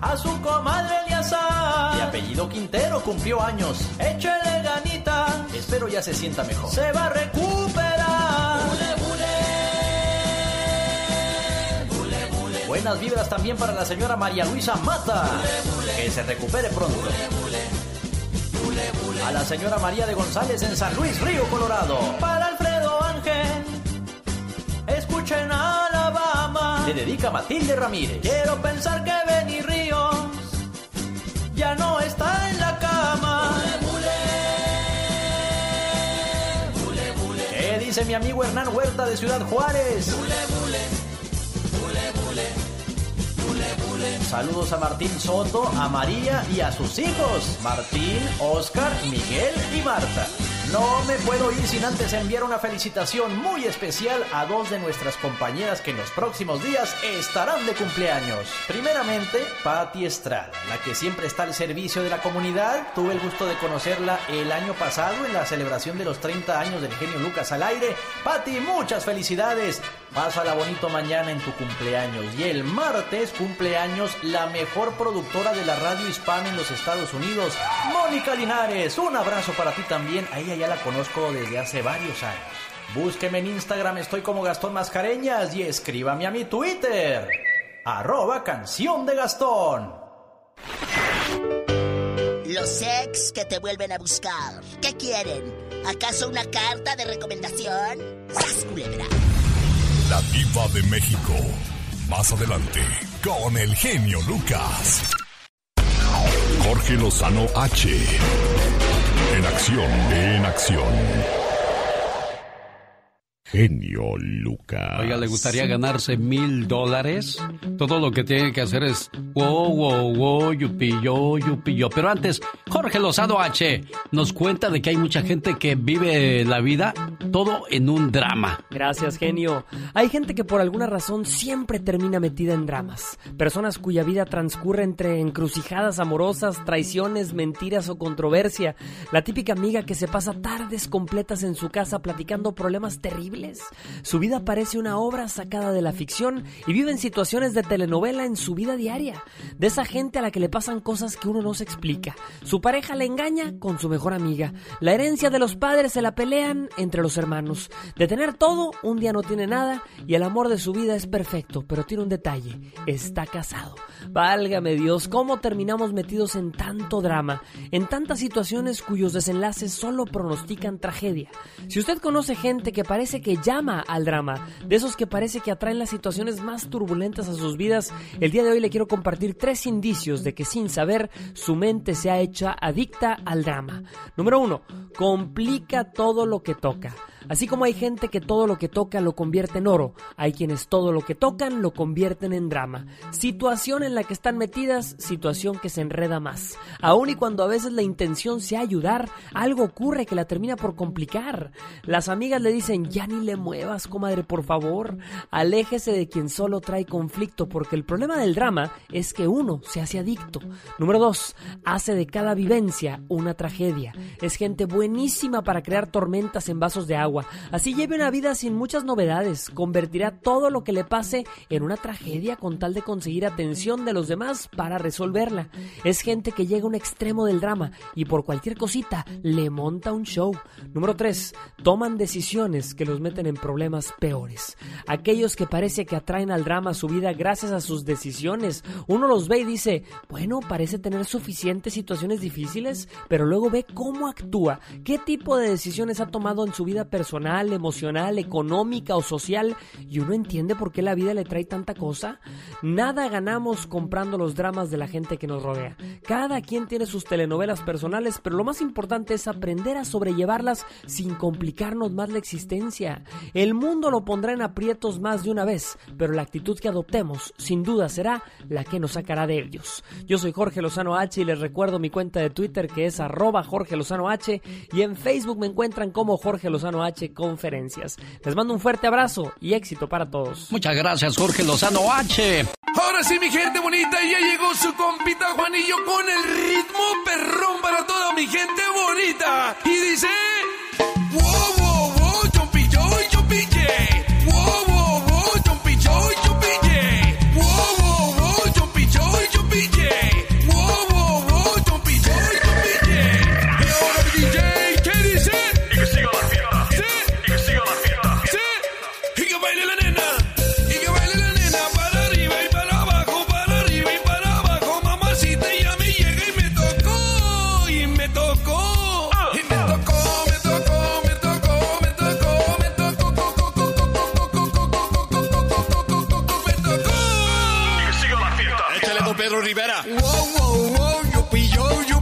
a su comadre Eliasa. De apellido Quintero cumplió años. Échele ganita. Espero ya se sienta mejor. Se va a recuperar. Buenas vibras también para la señora María Luisa Mata. Que se recupere pronto. A la señora María de González en San Luis, Río Colorado. Para Alfredo Ángel. Escuchen Alabama. Le dedica Matilde Ramírez. Quiero pensar que Benny Ríos ya no está en la cama. ¿Qué dice mi amigo Hernán Huerta de Ciudad Juárez? Saludos a Martín Soto, a María y a sus hijos, Martín, Oscar, Miguel y Marta. No me puedo ir sin antes enviar una felicitación muy especial a dos de nuestras compañeras que en los próximos días estarán de cumpleaños. Primeramente, Patti Estrada, la que siempre está al servicio de la comunidad. Tuve el gusto de conocerla el año pasado en la celebración de los 30 años del genio Lucas al aire. Patti, muchas felicidades. Pásala bonito mañana en tu cumpleaños. Y el martes cumpleaños la mejor productora de la radio hispana en los Estados Unidos, Mónica Linares. Un abrazo para ti también. A ella ya la conozco desde hace varios años. Búsqueme en Instagram, estoy como Gastón Mascareñas y escríbame a mi Twitter. Arroba canción de Gastón. Los ex que te vuelven a buscar. ¿Qué quieren? ¿Acaso una carta de recomendación? ¡Sas, culebra! La diva de México. Más adelante, con el genio Lucas. Jorge Lozano H. En acción, en acción. Genio Lucas. Oiga, ¿le gustaría ganarse mil dólares? Todo lo que tiene que hacer es wow, wow, wow, yupi, yo, yupi, yo. Pero antes, Jorge Lozano H. nos cuenta de que hay mucha gente que vive la vida todo en un drama. Gracias, genio. Hay gente que por alguna razón siempre termina metida en dramas. Personas cuya vida transcurre entre encrucijadas amorosas, traiciones, mentiras o controversia. La típica amiga que se pasa tardes completas en su casa platicando problemas terribles. Su vida parece una obra sacada de la ficción y vive en situaciones de telenovela en su vida diaria. De esa gente a la que le pasan cosas que uno no se explica. Su pareja le engaña con su mejor amiga. La herencia de los padres se la pelean entre los hermanos. De tener todo, un día no tiene nada y el amor de su vida es perfecto, pero tiene un detalle. Está casado. Válgame Dios, ¿cómo terminamos metidos en tanto drama? En tantas situaciones cuyos desenlaces solo pronostican tragedia. Si usted conoce gente que parece que llama al drama, de esos que parece que atraen las situaciones más turbulentas a sus vidas, el día de hoy le quiero compartir tres indicios de que sin saber su mente se ha hecho adicta al drama. Número uno, complica todo lo que toca. Así como hay gente que todo lo que toca lo convierte en oro, hay quienes todo lo que tocan lo convierten en drama. Situación en la que están metidas, situación que se enreda más. Aun y cuando a veces la intención sea ayudar, algo ocurre que la termina por complicar. Las amigas le dicen, ya ni le muevas, comadre, por favor. Aléjese de quien solo trae conflicto, porque el problema del drama es que uno se hace adicto. Número dos, hace de cada vivencia una tragedia. Es gente buenísima para crear tormentas en vasos de agua. Así lleve una vida sin muchas novedades. Convertirá todo lo que le pase en una tragedia con tal de conseguir atención de los demás para resolverla. Es gente que llega a un extremo del drama y por cualquier cosita le monta un show. Número 3. Toman decisiones que los meten en problemas peores. Aquellos que parece que atraen al drama a su vida gracias a sus decisiones. Uno los ve y dice, bueno, parece tener suficientes situaciones difíciles, pero luego ve cómo actúa, qué tipo de decisiones ha tomado en su vida personal, emocional, económica o social, y uno entiende por qué la vida le trae tanta cosa. Nada ganamos comprando los dramas de la gente que nos rodea. Cada quien tiene sus telenovelas personales, pero lo más importante es aprender a sobrellevarlas sin complicarnos más la existencia. El mundo lo pondrá en aprietos más de una vez, pero la actitud que adoptemos, sin duda, será la que nos sacará de ellos. Yo soy Jorge Lozano H y les recuerdo mi cuenta de Twitter que es arroba Jorge Lozano H y en Facebook me encuentran como Jorge Lozano H Conferencias. Les mando un fuerte abrazo y éxito para todos. Muchas gracias Jorge Lozano H. Ahora sí, mi gente bonita, ya llegó su compita Juanillo con el ritmo perrón para toda mi gente bonita. Y dice... ¡Wow! Pedro Rivera. Wow, wow, wow, yo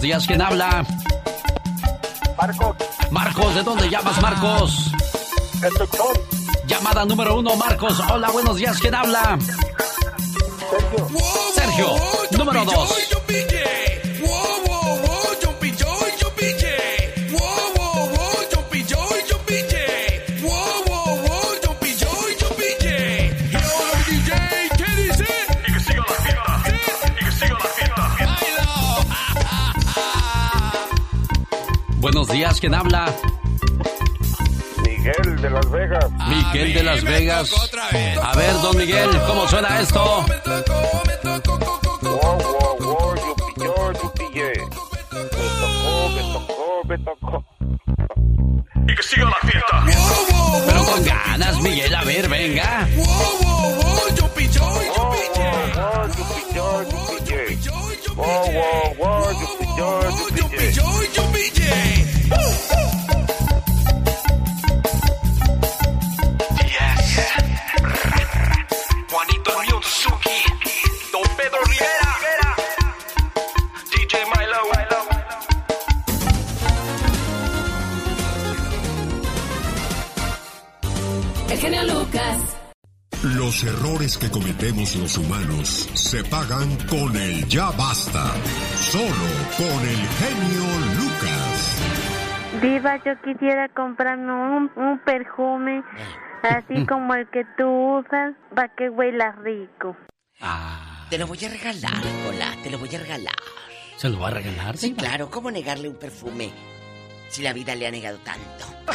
buenos días. ¿Quién habla? Marcos. Marcos, ¿de dónde llamas, Marcos? El doctor. Llamada número uno, Marcos. Hola, buenos días. ¿Quién habla? Sergio. Sergio, número dos. Días, ¿quién habla? Miguel de Las Vegas. Miguel de Las Vegas. A ver, don Miguel, ¿cómo suena esto? Wow, wow, wow, yo, yupi, ye. Me tocó, me tocó, me tocó. Y que siga la fiesta. Pero con ganas, Miguel, a ver, venga. Se pagan con el ya basta. Solo con el genio Lucas. Diva, yo quisiera comprarme un, un perfume así como el que tú usas para que huela rico. Te lo voy a regalar, hola, te lo voy a regalar. ¿Se lo va a regalar? Sí, claro, ¿cómo negarle un perfume si la vida le ha negado tanto?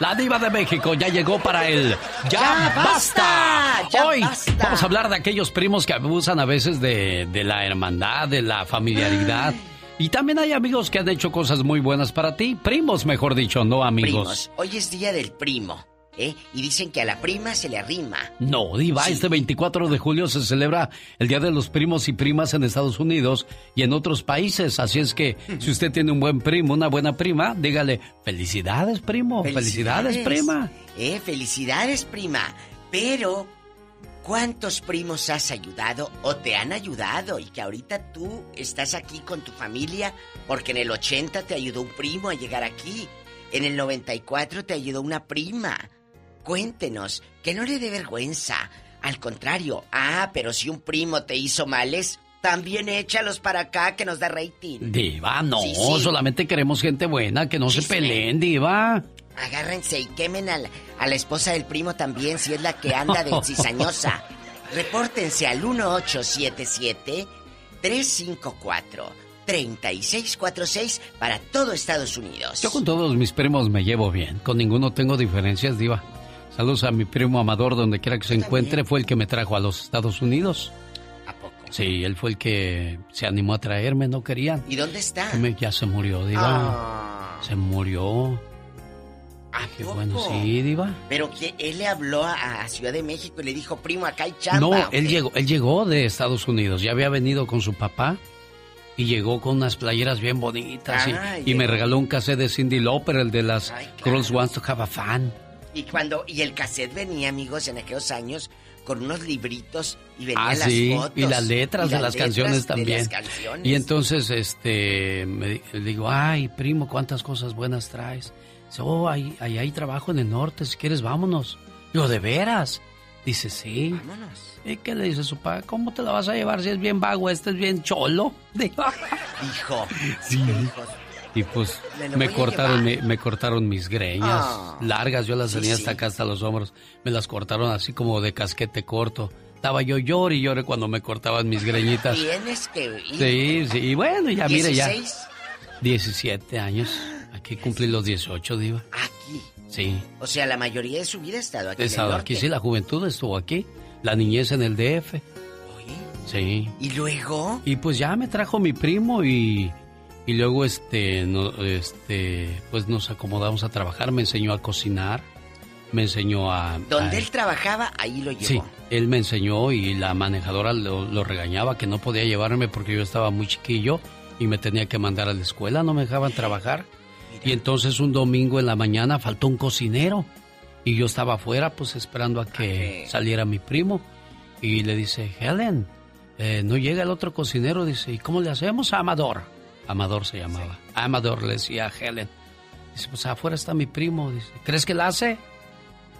La diva de México ya llegó para él. ¡Ya, ¡Ya basta! ¡Ya Hoy basta! vamos a hablar de aquellos primos que abusan a veces de, de la hermandad, de la familiaridad. Y también hay amigos que han hecho cosas muy buenas para ti. Primos, mejor dicho, no amigos. Primos, hoy es día del primo. ¿Eh? Y dicen que a la prima se le arrima. No, Diva, este 24 de julio se celebra el Día de los Primos y Primas en Estados Unidos y en otros países. Así es que si usted tiene un buen primo, una buena prima, dígale, felicidades, primo, felicidades, prima. Eh, felicidades, prima. Pero, ¿cuántos primos has ayudado o te han ayudado? Y que ahorita tú estás aquí con tu familia porque en el 80 te ayudó un primo a llegar aquí. En el 94 te ayudó una prima. Cuéntenos, que no le dé vergüenza. Al contrario, ah, pero si un primo te hizo males, también échalos para acá que nos da rating. Diva, no, Sí, sí. solamente queremos gente buena, que no se peleen, Diva. Agárrense y quemen a la, a la esposa del primo también, si es la que anda de cizañosa. Repórtense al 1877-354-3646 para todo Estados Unidos. Yo con todos mis primos me llevo bien, con ninguno tengo diferencias, Diva. Saludos a mi primo Amador, donde quiera que se encuentre, fue el que me trajo a los Estados Unidos. ¿A poco? Sí, él fue el que se animó a traerme, no querían. ¿Y dónde está? Me- ya se murió, Diva. Ah. Se murió. Qué bueno, sí, Diva. Pero que él le habló a, a Ciudad de México y le dijo, primo, acá hay chamba. No, ¿o él qué? llegó, él llegó de Estados Unidos, ya había venido con su papá y llegó con unas playeras bien bonitas y- Ah, y, me regaló un cassette de Cindy Lauper, el de las Girls Wants to Have a Fan. Y cuando y el cassette venía, amigos, en aquellos años con unos libritos y venían Ah, las sí, fotos y las letras y de las letras canciones de también. las canciones. Y entonces, este, me digo, ay, primo, cuántas cosas buenas traes. Dice, oh, ahí, ahí hay trabajo en el norte, si quieres, vámonos. Digo, ¿de veras? Dice, sí. Vámonos. ¿Y qué le dice su papá? ¿Cómo te la vas a llevar si es bien vago, este es bien cholo? Digo, Hijo. Sí. Y pues Me me cortaron, llevar. me cortaron mis greñas Ah. largas, yo las tenía sí. hasta acá, hasta los hombros. Me las cortaron así como de casquete corto. Estaba yo llore y llore cuando me cortaban mis greñitas. Tienes que ir. Sí, sí, y bueno, ya mire, ya. 16 17 años. Aquí cumplí los 18, Diva. aquí. Sí. O sea, la mayoría de su vida ha estado aquí He en el estado norte. aquí, sí, la juventud estuvo aquí. La niñez en el DF. Sí. ¿Y luego? Y pues ya me trajo mi primo y, y luego este, no, este, pues nos acomodamos a trabajar, me enseñó a cocinar, me enseñó a... Donde a- él trabajaba, ahí lo llevó. Sí, él me enseñó y la manejadora lo, lo regañaba que no podía llevarme porque yo estaba muy chiquillo y me tenía que mandar a la escuela, no me dejaban trabajar. Y entonces un domingo en la mañana faltó un cocinero y yo estaba afuera pues esperando a que saliera mi primo y le dice, Helen, eh, no llega el otro cocinero, dice, ¿y cómo le hacemos a Amador? Amador se llamaba. Amador le decía a Helen. Dice, pues afuera está mi primo, dice, ¿crees que la hace?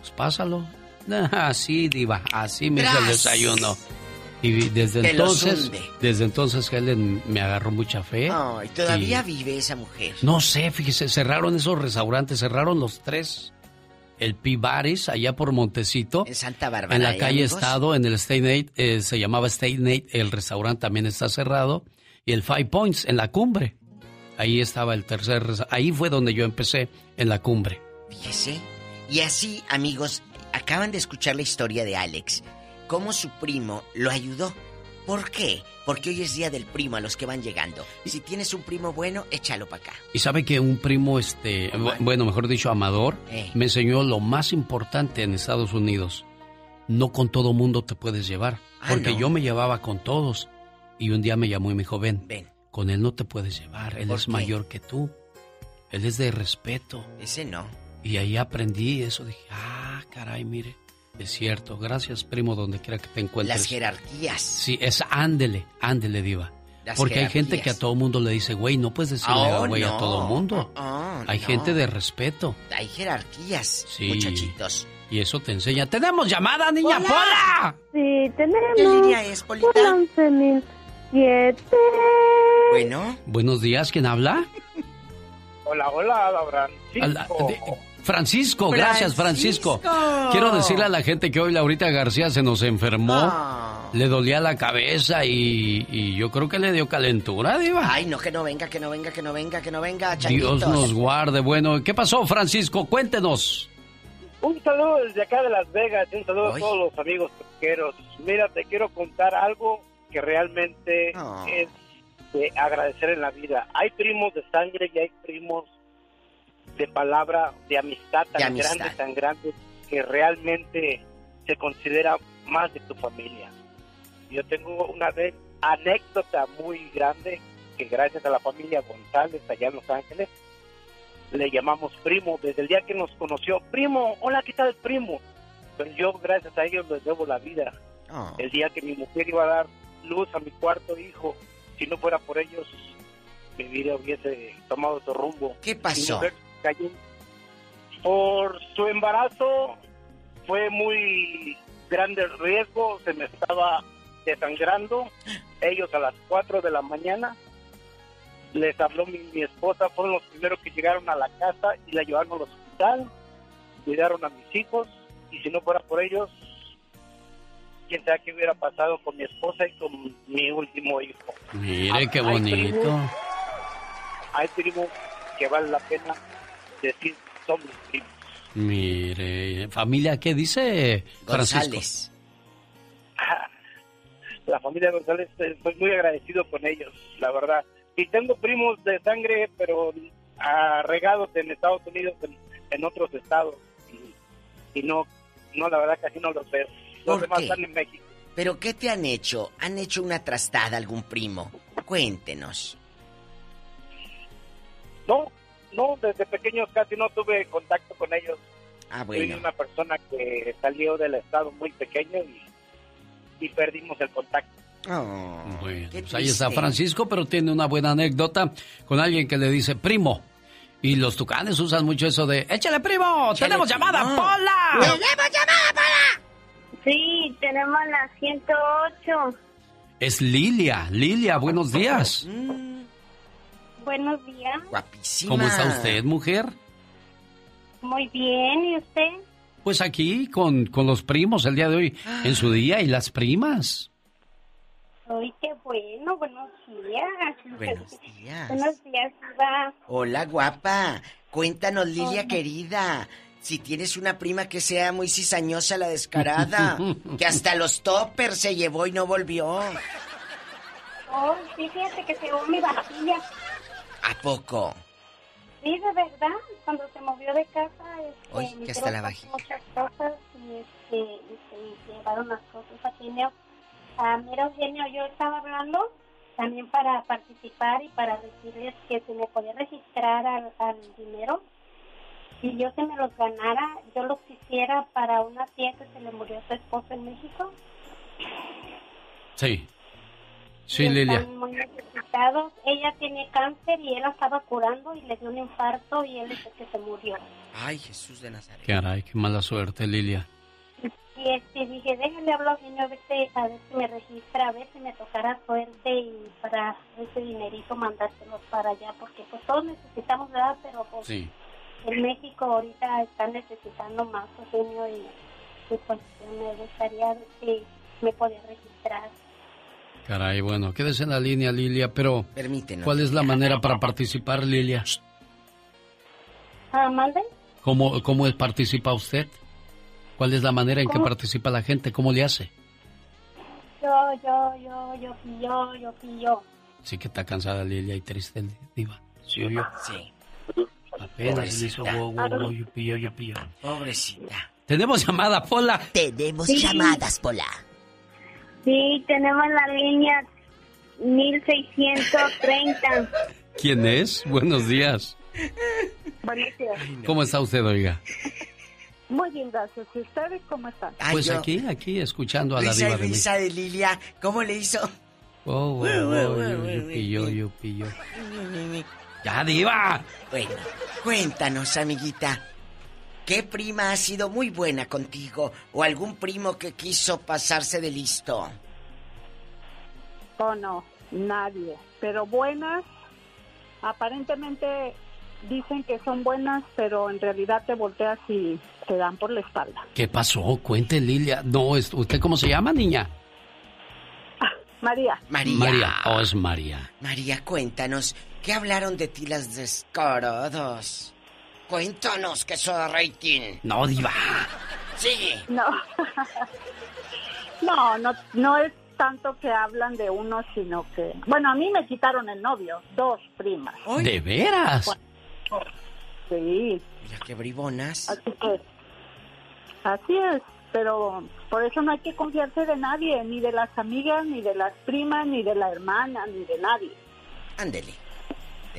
Pues pásalo. Así, diva, así me hizo el desayuno. Y desde Te entonces, desde entonces Helen me agarró mucha fe. Ay, todavía Y- vive esa mujer. no sé, fíjese, cerraron esos restaurantes, cerraron los tres. El Pibaris, allá por Montecito. En Santa Bárbara. En la ¿eh, calle amigos? Estado, en el State Nate, eh, se llamaba State Nate, el restaurante también está cerrado. Y el Five Points, en la cumbre. Ahí estaba el tercer Ahí fue donde yo empecé, en la cumbre. Fíjese. Y así, amigos, acaban de escuchar la historia de Alex. Cómo su primo lo ayudó. ¿Por qué? Porque hoy es día del primo a los que van llegando. Si tienes un primo bueno, échalo para acá. Y sabe que un primo, este, bu- bueno, mejor dicho, Amador, Eh. me enseñó lo más importante en Estados Unidos. No con todo mundo te puedes llevar. Ah, porque ¿no? yo me llevaba con todos. Y un día me llamó y me dijo, ven, Ven. con él no te puedes llevar. Él ¿Por es qué? mayor que tú. Él es de respeto. Ese no. Y ahí aprendí eso. Dije, ah, caray, mire. Es cierto. Gracias, primo, donde quiera que te encuentres. Las jerarquías. Sí, es ándele, ándele, diva. Las Porque hay gente que a todo mundo le dice, güey, no puedes decirle Oh, güey a todo mundo. Oh, hay no. gente de respeto. Hay jerarquías, Sí. muchachitos. Y eso te enseña. ¡Tenemos llamada, niña Pola! Sí, tenemos. ¿Qué línea es, Polita? 11.007. Bueno. Buenos días, ¿quién habla? Hola, hola. Ala- de- Francisco, gracias, Francisco. Quiero decirle a la gente que hoy Laurita García se nos enfermó. Ah. Le dolía la cabeza y, y yo creo que le dio calentura, diva. Ay, no, que no venga, que no venga, que no venga, que no venga, changuitos. Dios nos guarde. Bueno, ¿qué pasó, Francisco? Cuéntenos. Un saludo desde acá de Las Vegas, un saludo a todos los amigos pesqueros. Mira, te quiero contar algo que realmente es de agradecer en la vida. Hay primos de sangre y hay primos de palabra, de amistad tan De amistad. grandes, tan grandes, que realmente se considera más de tu familia. Yo tengo una vez anécdota muy grande que gracias a la familia González allá en Los Ángeles le llamamos primo desde el día que nos conoció. Primo, hola, ¿qué tal, primo? Pero yo gracias a ellos les debo la vida. Ah. El día que mi mujer iba a dar luz a mi cuarto hijo, si no fuera por ellos, mi vida hubiese tomado otro rumbo. ¿Qué pasó? cayó por su embarazo fue muy grande el riesgo, se me estaba desangrando. Ellos a las 4 de la mañana les habló mi, mi esposa, fueron los primeros que llegaron a la casa y la llevaron al hospital, cuidaron a mis hijos y si no fuera por ellos, quién sabe qué hubiera pasado con mi esposa y con mi último hijo. Mire, qué bonito. primo, Hay primos que vale la pena decir son mis primos. Mire, familia, ¿qué dice Francisco? González. la familia González, eh, estoy muy agradecido con ellos, la verdad. Y tengo primos de sangre, pero regados en Estados Unidos, en, en otros estados. Y, y no, no, la verdad casi no los veo. ¿Por demás qué? están en México. ¿Pero qué te han hecho? ¿Han hecho una trastada algún primo? Cuéntenos. No, no, desde pequeños casi no tuve contacto con ellos. Ah, Soy bueno. una persona que salió del estado muy pequeño y, y perdimos el contacto. Bueno, pues ahí está Francisco, pero tiene una buena anécdota con alguien que le dice primo. Y los tucanes usan mucho eso de ¡Échale, primo! ¡Tenemos llamada, Pola! ¡Tenemos llamada, Pola! Sí, tenemos la 108. Es Lilia. Lilia, buenos días. Buenos días. Guapísima. ¿Cómo está usted, mujer? Muy bien, ¿y usted? Pues aquí con, con los primos el día de hoy, en su día, y las primas. Ay, qué bueno, buenos días. Buenos días. Buenos días, Iba. Hola, guapa. Cuéntanos, Lilia Hola. querida. Si tienes una prima que sea muy cizañosa, la descarada, que hasta los toppers se llevó y no volvió. Oh, sí, fíjate que se llevó mi vajilla. ¿A poco? Sí, de verdad, cuando se movió de casa, este, que hasta la vajilla. muchas cosas y, este, y se llevaron las cosas a Eugenio. Ah, mira, Eugenio, yo estaba hablando también para participar y para decirles que si me podía registrar al, al dinero, si yo se me los ganara, yo los quisiera para una tía que se le murió su esposo en México. Sí. Sí, y Lilia. Están muy necesitados. Ella tiene cáncer y él la estaba curando y le dio un infarto y él dice que se murió. Ay, Jesús de Nazaret. Caray, qué mala suerte, Lilia. Y este, dije, déjale hablar al señor a ver, si- a ver si me registra, a ver si me tocara suerte y para ese dinerito mandárselos para allá, porque pues todos necesitamos, ¿verdad? Pero pues Sí. En México ahorita están necesitando más, Eugenio, y, y pues me gustaría ver si me podía registrar. Caray, bueno, quédese en la línea, Lilia, pero Permítenos. ¿cuál es la manera para participar, Lilia? Ah, ¿mande? ¿Cómo, cómo es- participa usted? ¿Cuál es la manera en que participa la gente? ¿Cómo le hace? Yo, yo, yo, yo, yo, yo, yo. Sí que está cansada Lilia y triste, Diva. ¿Sí o yo? Sí. Apenas le hizo Pobrecita. wow, wow, wow, yo, yo. Pobrecita. Tenemos llamada, Pola. Tenemos Sí. llamadas, Pola. Sí, tenemos la línea 1630. ¿Quién es? Buenos días. Buenos días. ¿Cómo está usted, oiga? Muy bien, gracias. ¿Y ustedes cómo están? Ay, Pues yo- aquí, aquí, escuchando a la diva de risa de Lilia. ¿Cómo le hizo? Wow, wow, Wow, yo, yo. ¡Ya, diva! Bueno, cuéntanos, amiguita. ¿Qué prima ha sido muy buena contigo? ¿O algún primo que quiso pasarse de listo? Oh, no, nadie. Pero buenas, aparentemente dicen que son buenas, pero en realidad te volteas y te dan por la espalda. ¿Qué pasó? Cuente, Lilia. No, es- ¿usted cómo se llama, niña? María. María. María. Oh, es María. María, cuéntanos. ¿Qué hablaron de ti las descaradas? Cuéntanos que soy rating. No, diva. Sigue. No. no, no, no es tanto que hablan de uno, sino que... Bueno, a mí me quitaron el novio, dos primas. ¿De veras? Sí. Mira qué bribonas. Así que Así es, pero por eso no hay que confiarse de nadie, ni de las amigas, ni de las primas, ni de la hermana, ni de nadie. Ándele.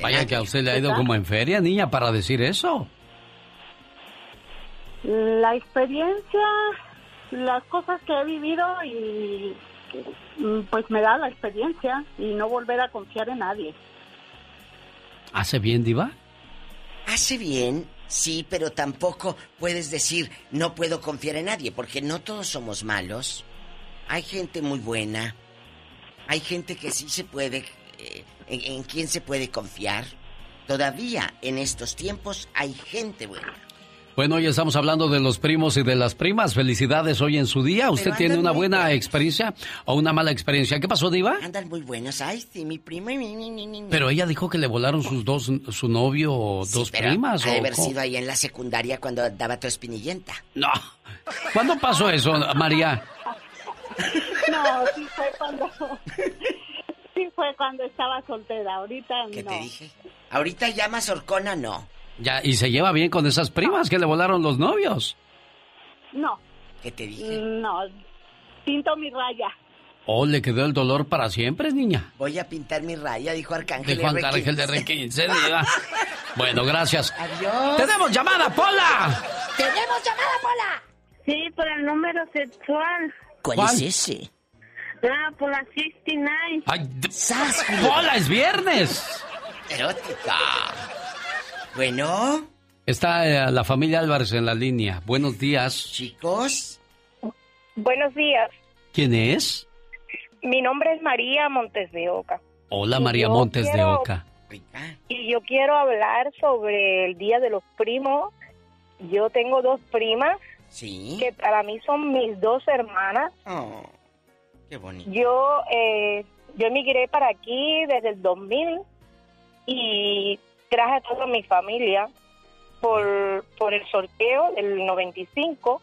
Vaya que a usted le ha ido como en feria, niña, para decir eso. La experiencia, las cosas que he vivido y mm, pues me da la experiencia y no volver a confiar en nadie. ¿Hace bien, Diva? Hace bien, sí, pero tampoco puedes decir no puedo confiar en nadie, porque no todos somos malos. Hay gente muy buena. Hay gente que sí se puede, eh, en, en quien se puede confiar. Todavía en estos tiempos hay gente buena. Bueno, hoy estamos hablando de los primos y de las primas. Felicidades hoy en su día. ¿Usted Pero tiene una buena buenos. experiencia o una mala experiencia? ¿Qué pasó, Diva? Andan muy buenos. Ay, sí, mi prima. mi, mi, mi, mi. Pero ella dijo que le volaron sus dos, su novio o Sí, dos pero primas. Ha de ¿o haber cómo? sido ahí en la secundaria cuando daba tu espinillenta. No. ¿Cuándo pasó eso, María? No, sí fue cuando sí fue cuando estaba soltera. Ahorita ¿Qué no. te dije? Ahorita ya Mazorcona no. Ya, y se lleva bien con esas primas que le volaron los novios. No, ¿Qué te dije? no. Pinto mi raya. ¿O le quedó el dolor para siempre, niña? Voy a pintar mi raya, dijo Arcángel Dijo R15. Arcángel de R15, Diva. Bueno, gracias. Adiós. ¡Tenemos llamada, Pola! ¡Tenemos llamada, Pola! Sí, por el número sexual. ¿Cuál, ¿Cuál? es ese? Ah, por la 69. ¡Ay, Pola, es viernes! Erótica. Bueno, Está eh, la familia Álvarez en la línea. Buenos días. chicos. Buenos días. ¿Quién es? Mi nombre es María Montes de Oca. Hola, Y María Montes de Oca. Y yo quiero hablar sobre el Día de los Primos. Yo tengo dos primas Sí. que para mí son mis dos hermanas. Oh, qué bonito. Yo eh, yo emigré para aquí desde el 2000 y traje a toda mi familia por, por el sorteo del 95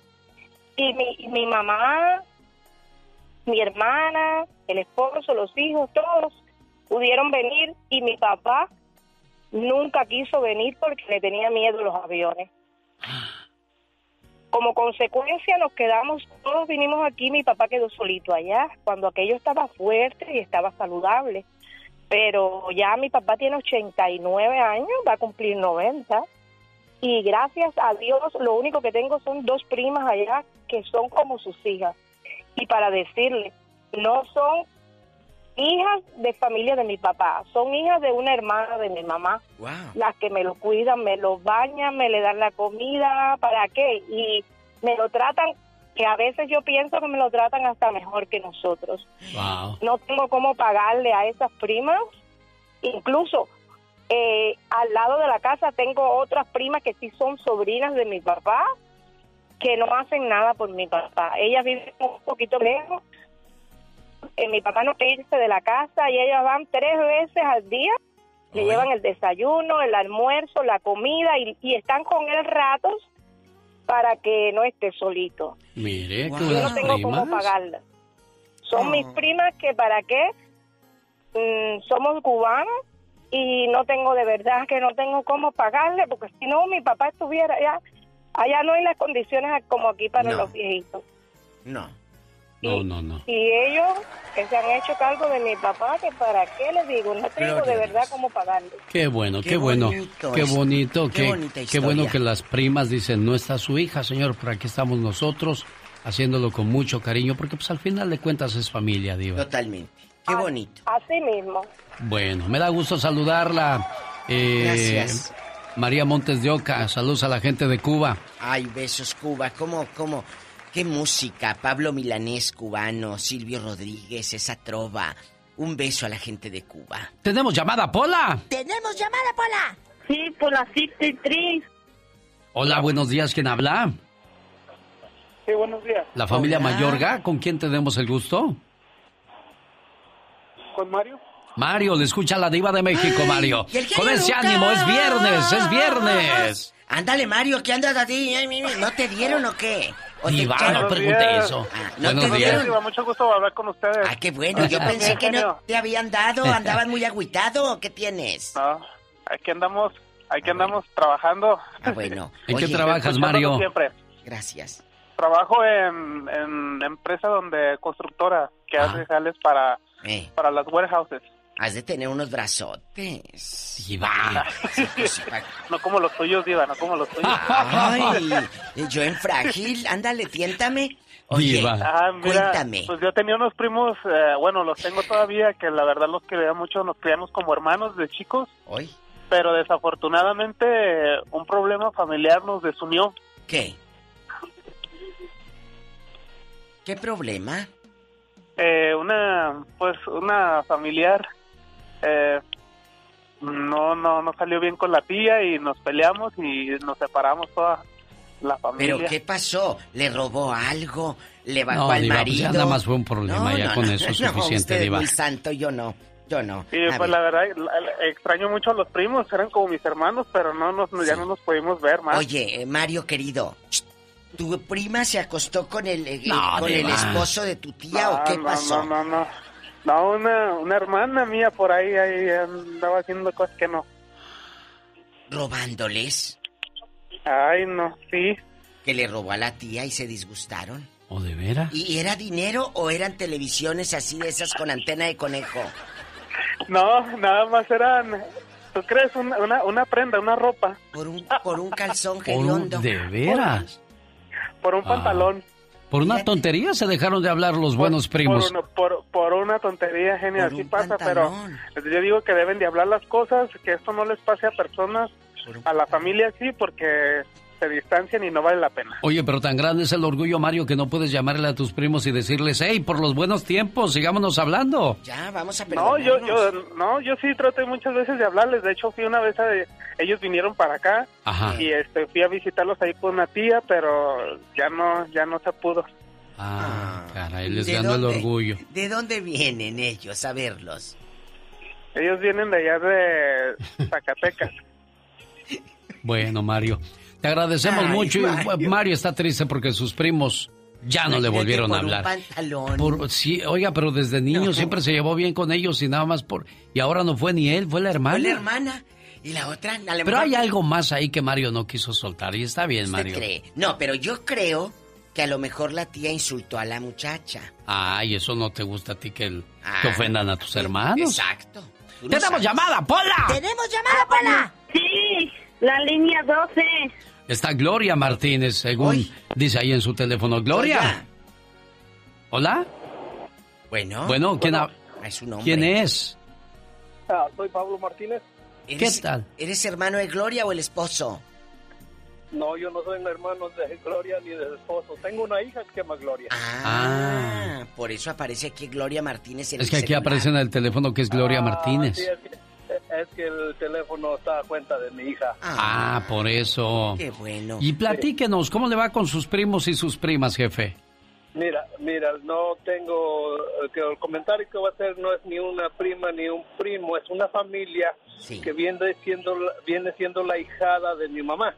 y mi, y mi mamá, mi hermana, el esposo, los hijos, todos pudieron venir y mi papá nunca quiso venir porque le tenía miedo a los aviones. Como consecuencia nos quedamos, todos vinimos aquí, mi papá quedó solito allá, cuando aquello estaba fuerte y estaba saludable. Pero ya mi papá tiene 89 años, va a cumplir 90. Y gracias a Dios, lo único que tengo son dos primas allá que son como sus hijas. Y para decirle, no son hijas de familia de mi papá, son hijas de una hermana de mi mamá Wow. las que me lo cuidan, me lo bañan, me le dan la comida, ¿para qué? Y me lo tratan, que a veces yo pienso que me lo tratan hasta mejor que nosotros. Wow. No tengo cómo pagarle a esas primas, incluso eh, al lado de la casa tengo otras primas que sí son sobrinas de mi papá, que no hacen nada por mi papá. Ellas viven un poquito lejos. Eh, mi papá no quiere irse de la casa y ellas van tres veces al día le llevan el desayuno, el almuerzo, la comida y, y están con él ratos para que no esté solito. Mire, qué Yo no tengo primas. cómo pagarla. Son Ah. mis primas que para qué Mm, somos cubanos y no tengo de verdad que no tengo cómo pagarle porque si no mi papá estuviera allá, allá no hay las condiciones como aquí para No. los viejitos. No. No, no, no. Y ellos que se han hecho cargo de mi papá, que para qué les digo, no tengo Gloria de verdad cómo pagarle. Qué bueno, qué, Qué bueno, bonito qué bonito, qué qué, qué bueno que las primas dicen, no está su hija, señor, pero aquí estamos nosotros haciéndolo con mucho cariño, porque pues al final de cuentas es familia, Diva. Totalmente. Qué bonito. Así mismo. Bueno, me da gusto saludarla. eh, Gracias. María Montes de Oca, saludos a la gente de Cuba. Ay, besos, Cuba. ¿Cómo, cómo? ¿Qué música? Pablo Milanés, cubano. Silvio Rodríguez, esa trova. Un beso a la gente de Cuba. ¿Tenemos llamada, Pola? ¿Tenemos llamada, Pola? Sí, por la 63. Hola, buenos días, ¿quién habla? Sí, buenos días. La familia Hola. Mayorga, ¿con quién tenemos el gusto? ¿Con Mario? Mario, le escucha la diva de México, Mario. Con ese Lucas. ánimo, es viernes, es viernes. Ándale, Mario, ¿qué andas a ti? ¿No te dieron o qué? ¿O te Diva, no pregunte eso. Ah, ¿No Buenos te días. Diva, mucho gusto hablar con ustedes. Ah, qué bueno. Yo pensé que no te habían dado. ¿Andabas muy agüitado qué tienes? No, aquí andamos, aquí andamos trabajando. Ah, bueno. ¿En qué trabajas, Mario? Siempre. Gracias. trabajo en, en empresa donde constructora que hace jales para, Eh. para las warehouses. Has de tener unos brazotes. Diva. No como los tuyos, Diva, no como los tuyos. Ay, yo en frágil. Ándale, tiéntame. Oye, Ah, mira, cuéntame. Pues yo tenía unos primos, eh, bueno, los tengo todavía, que la verdad los quería mucho, nos criamos como hermanos de chicos. Hoy. Pero desafortunadamente un problema familiar nos desunió. ¿Qué? ¿Qué problema? Eh, una, pues, una familiar eh, no, no, no salió bien con la tía y nos peleamos y nos separamos toda la familia. ¿Pero qué pasó? ¿Le robó algo? ¿Le bajó No, al Diva, pues marido? ya nada más fue un problema, ya con eso es no, suficiente, usted es Diva. muy santo, yo no. Yo no. Sí, A pues ver. la verdad, extraño mucho a los primos, eran como mis hermanos, pero no nos, ya no nos pudimos ver más. Oye, eh, Mario querido, ¿tu prima se acostó con el, eh, No, con el esposo de tu tía No, o qué no, pasó? No, no, no. No, una, una hermana mía por ahí, ahí andaba haciendo cosas que no. ¿Robándoles? Ay, no, sí. Que le robó a la tía y se disgustaron. ¿O de veras? ¿Y era dinero o eran televisiones así de esas con antena de conejo? No, nada más eran, ¿tú crees? Una, una, una prenda, una ropa. Por un, por un calzón Por un- ¿De veras? Por un Ah. pantalón. Por una tontería se dejaron de hablar los buenos primos. Por, una- por, por una tontería, genio, así pasa, pantalón. pero yo digo que deben de hablar las cosas, que esto no les pase a personas, a la familia sí, porque se distancian y no vale la pena. Oye, pero tan grande es el orgullo, Mario, que no puedes llamarle a tus primos y decirles, hey, por los buenos tiempos, sigámonos hablando. Ya, vamos a No, yo, yo, no, yo sí traté muchas veces de hablarles, de hecho fui una vez a, ellos vinieron para acá Ajá. y este fui a visitarlos ahí con una tía, pero ya no, ya no se pudo. Ah, caray, les ¿De ganó el orgullo. ¿De dónde vienen ellos a verlos? Ellos vienen de allá de Zacatecas. Bueno, Mario, te agradecemos Ay, mucho. y Mario. Mario. está triste porque sus primos ya no le volvieron a por un hablar. pantalón. Por- sí, oiga, pero desde niño siempre se llevó bien con ellos y nada más por... Y ahora no fue ni él, fue la hermana. Fue la hermana. Y la otra, Pero mejor- hay algo más ahí que Mario no quiso soltar y está bien, ¿Usted Mario. cree? No, pero yo creo que a lo mejor la tía insultó a la muchacha. Ay, eso no te gusta a ti que, el- Ah, que ofendan a tus hermanos. Exacto. ¡Tenemos sabes. llamada, Pola! ¡Tenemos llamada, Pola! Sí, la línea 12. Está Gloria Martínez, según dice ahí en su teléfono. Gloria. Hola. Bueno. Bueno, ¿quién, ha- Es su nombre. ¿quién es? Ah, soy Pablo Martínez. ¿Eres- ¿Qué tal? ¿Eres hermano de Gloria o el esposo? No, yo no soy un hermano de Gloria ni de su esposo. Tengo una hija que se llama Gloria. Ah, por eso aparece aquí Gloria Martínez en Es el que aquí celular. aparece en el teléfono que es Gloria Martínez. Sí, es, que, es que el teléfono está a cuenta de mi hija. Ah, por eso. Qué bueno. Y platíquenos, ¿cómo le va con sus primos y sus primas, jefe? Mira, mira, no tengo eh, que el comentario que voy a hacer no es ni una prima ni un primo, es una familia que viene siendo la- viene siendo la hijada de mi mamá.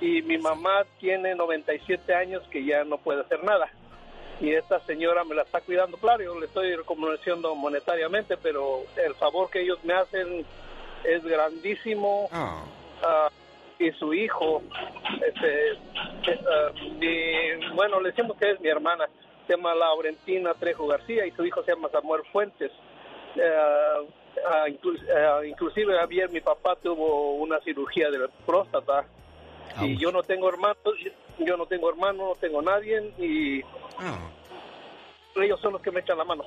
Y mi mamá tiene 97 años que ya no puede hacer nada. Y esta señora me la está cuidando, claro, yo le estoy reconociendo monetariamente, pero el favor que ellos me hacen es grandísimo. Ah, y su hijo, este, mi- bueno, le decimos que es mi hermana, se llama Laurentina Trejo García y su hijo se llama Samuel Fuentes. Inclu- eh, inclusive ayer mi papá tuvo una cirugía de la y yo no tengo hermanos, yo no tengo hermano, no tengo nadie y ellos son los que me echan la mano.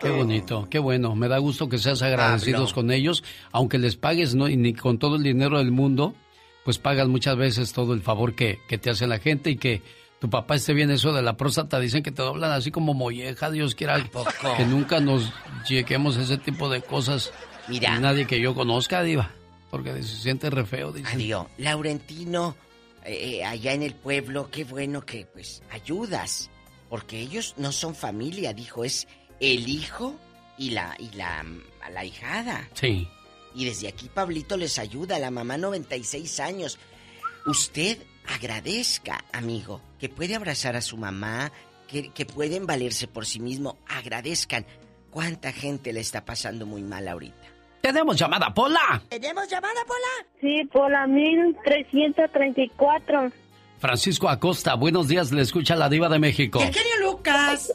Qué bonito, qué bueno. Me da gusto que seas agradecidos con ellos, aunque les pagues no, y ni con todo el dinero del mundo, pues pagas muchas veces todo el favor que, que te hace la gente y que tu papá esté bien. Eso de la próstata, dicen que te doblan así como molleja. Dios quiera que nunca nos lleguemos a ese tipo de cosas. Mira. Nadie que yo conozca, Diva, porque se siente re feo. dicen. Adiós. Laurentino, eh, eh, allá en el pueblo, qué bueno que pues ayudas. Porque ellos no son familia, dijo, es el hijo y la, y la, la hijada. Sí. Y desde aquí Pablito les ayuda, la mamá 96 años. Usted agradezca, amigo, que puede abrazar a su mamá, que, que pueden valerse por sí mismo. Agradezcan. ¿Cuánta gente le está pasando muy mal ahorita? Tenemos llamada, Pola. ¿Tenemos llamada, Pola? Sí, por la 1334. Francisco Acosta, buenos días, le escucha la diva de México. ¿Y Lucas?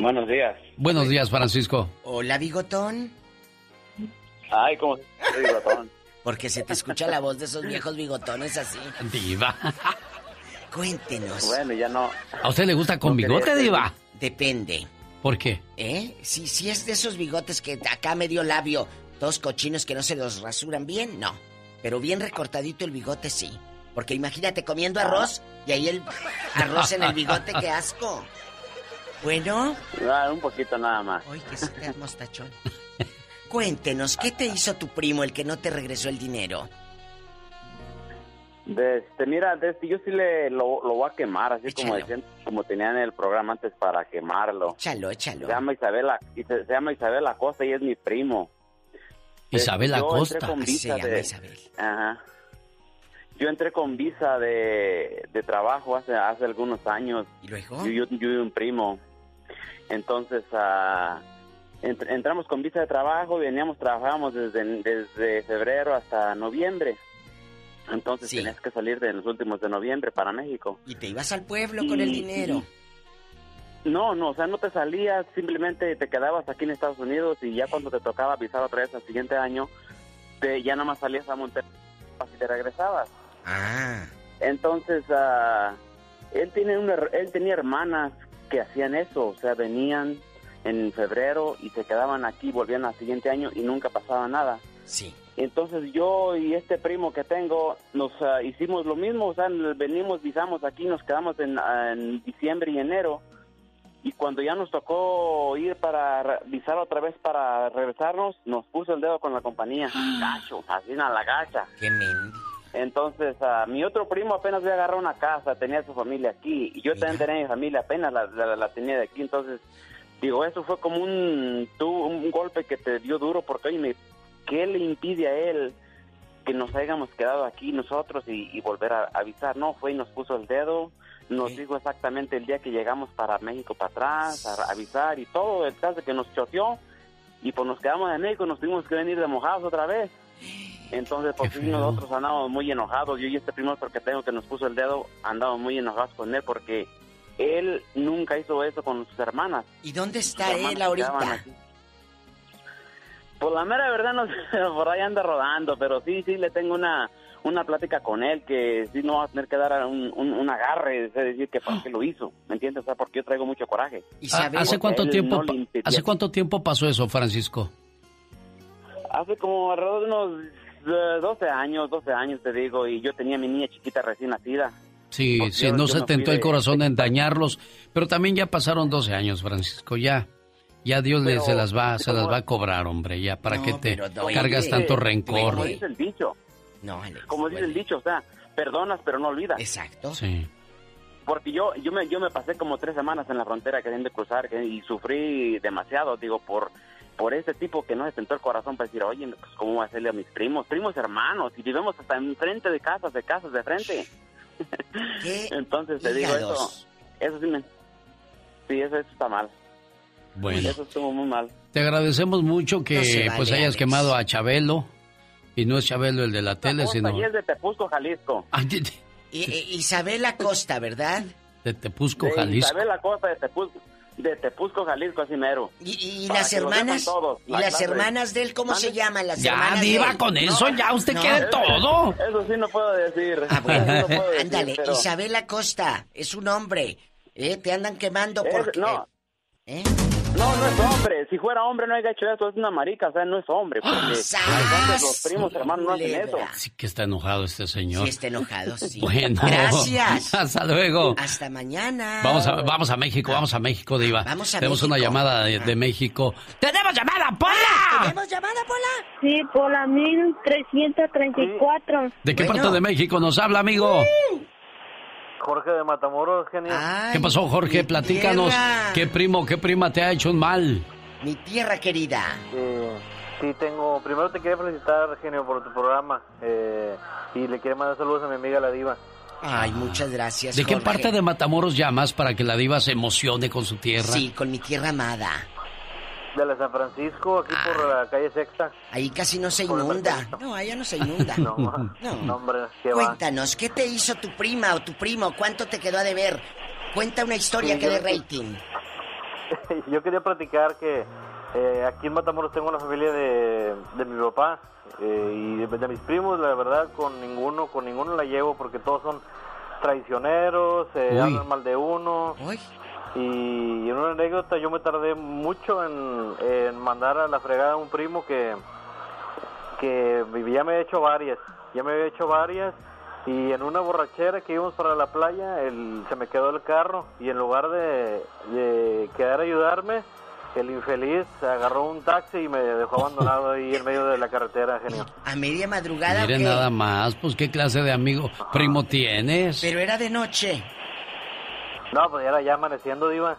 Buenos días. Buenos días, Francisco. Hola, bigotón. Ay, ¿cómo se bigotón? Porque se te escucha la voz de esos viejos bigotones así. Diva. Cuéntenos. Bueno, ya no. ¿A usted le gusta con bigote, Diva? Depende. ¿Por qué? ¿Eh? Si, si es de esos bigotes que acá medio labio, todos cochinos que no se los rasuran bien, no. Pero bien recortadito el bigote, sí. Porque imagínate comiendo arroz y ahí el arroz en el bigote, qué asco. Bueno. Ah, un poquito nada más. Ay, que se te mostachón. Cuéntenos, ¿qué te hizo tu primo el que no te regresó el dinero? Este, mira, este, yo sí le lo, voy a quemar, así como decían, como tenían el programa antes para quemarlo. Échalo, échalo. Se llama Isabela, y se, llama Isabel Acosta y es mi primo. Isabel Acosta. Yo entré con visa de, Isabel. Ajá. Yo entré con visa de, de trabajo hace hace algunos años. ¿Y luego? Yo, yo, yo un primo. Entonces, uh, entramos con visa de trabajo, veníamos, trabajábamos desde, desde febrero hasta noviembre. Entonces tenías que salir de los últimos de noviembre para México. ¿Y te ibas al pueblo con el dinero? no, no, o sea, no te salías, simplemente te quedabas aquí en Estados Unidos y ya cuando te tocaba avisar otra vez al siguiente año, te, ya nada más salías a Monterrey y te regresabas. Ah. Entonces, uh, él, tiene una, él tenía hermanas que hacían eso, o sea, venían en febrero y se quedaban aquí, volvían al siguiente año y nunca pasaba nada. Sí. Entonces yo y este primo que tengo nos ah, hicimos lo mismo, o sea, venimos, visamos aquí, nos quedamos en, en, diciembre y enero. Y cuando ya nos tocó ir para visar otra vez para regresarnos, nos puso el dedo con la compañía. Gacho, así en la gacha. Qué mendigo. Entonces, a mi otro primo apenas a agarrar una casa, tenía su familia aquí, y yo también tenía mi familia, apenas la, la, tenía de aquí, entonces, digo, eso fue como un, un golpe que te dio duro, porque, oye, ¿qué le impide a él que nos hayamos quedado aquí nosotros y, volver a avisar? No, fue y nos puso el dedo, nos dijo exactamente el día que llegamos para México para atrás, a, avisar y todo, el caso que nos choteó, y pues nos quedamos en México, nos tuvimos que venir de mojados otra vez. Entonces, por fin nosotros andamos muy enojados. Yo y este primo porque tengo que nos puso el dedo, andamos muy enojados con él porque él nunca hizo eso con sus hermanas. ¿Y dónde está él ahorita? Pues la mera verdad no sé, por ahí anda rodando, pero sí, sí le tengo una una plática con él que sí no va a tener que dar un, un, agarre, es decir, que por qué lo hizo, ¿me entiendes? O sea, porque yo traigo mucho coraje. ¿Hace cuánto tiempo hace cuánto tiempo pasó eso, Francisco? Hace como alrededor de unos 12 años, 12 años te digo, y yo tenía mi niña chiquita recién nacida. Sí, sí, no se tentó el corazón en dañarlos, pero también ya pasaron 12 años, Francisco, ya. Ya Dios le, se las va, se las va a cobrar, hombre, ya para que te cargas tanto rencor. Como dice el dicho. No, como dice el dicho, o sea, perdonas pero no olvidas. Exacto. Sí. Porque yo yo me yo me pasé como tres semanas en la frontera queriendo cruzar y sufrí demasiado, digo, por por ese tipo que no se tentó el corazón para decir, oye, pues cómo voy a hacerle a mis primos, primos hermanos, y vivimos hasta enfrente de casas, de casas de frente. Entonces te digo eso, eso sí me, sí, eso, está mal. Bueno. Eso estuvo muy mal. Te agradecemos mucho que pues hayas quemado a Chabelo. Y no es Chabelo el de la tele, sino... Y es de Tepusco, Jalisco. Isabel Acosta, ¿verdad? De Tepusco, Jalisco. Isabel Acosta de Tepusco de Tepusco, Jalisco, así mero. ¿Y, las hermanas? ¿Y las hermanas de él cómo se llaman? Las ya, hermanas diva, con eso ya usted quiere todo. Eso sí no puedo decir. Ah, Ándale, Isabel Acosta, es un hombre. ¿eh? Te andan quemando porque... No. ¿Eh? No, no es hombre. Si fuera hombre no haya hecho eso. Es una marica, o sea, no es hombre. Porque los primos hermanos no hacen eso. Sí que está enojado este señor. Sí está enojado, sí. Bueno. Gracias. Hasta luego. Hasta mañana. Vamos a, vamos a México, vamos a México, Diva. Vamos a Tenemos una llamada de, México. ¡Tenemos llamada, Pola! ¿Tenemos llamada, Pola? Sí, Pola 1334. ¿De qué parte de México nos habla, amigo? Jorge de Matamoros, genio. ¿Qué pasó, Jorge? Platícanos. ¿Qué primo, qué prima te ha hecho un mal? Mi tierra querida. Eh, sí, tengo. Primero te quería felicitar, genio, por tu programa. Eh, y le quiero mandar saludos a mi amiga la Diva. Ay, muchas gracias. ¿De qué parte de Matamoros llamas para que la Diva se emocione con su tierra? Sí, con mi tierra amada. De la San Francisco, aquí por la calle Sexta. Ahí casi no se inunda. No, allá no se inunda. no, no, hombre, ¿qué Cuéntanos, ¿qué te hizo tu prima o tu primo? ¿Cuánto te quedó a deber? Cuenta una historia que de rating. yo quería platicar que eh, aquí en Matamoros tengo una familia de, de mi papá eh, y de, mis primos, la verdad, con ninguno, con ninguno la llevo porque todos son traicioneros, se hablan mal de uno. Y en una anécdota yo me tardé mucho en, mandar a la fregada a un primo que, que ya me había hecho varias, ya me había hecho varias y en una borrachera que íbamos para la playa el, se me quedó el carro y en lugar de, de quedar a ayudarme, el infeliz agarró un taxi y me dejó abandonado ahí en medio de la carretera, genio. A media madrugada. Mire nada más, pues qué clase de amigo primo tienes. Pero era de noche. No, pues era ya amaneciendo, Diva.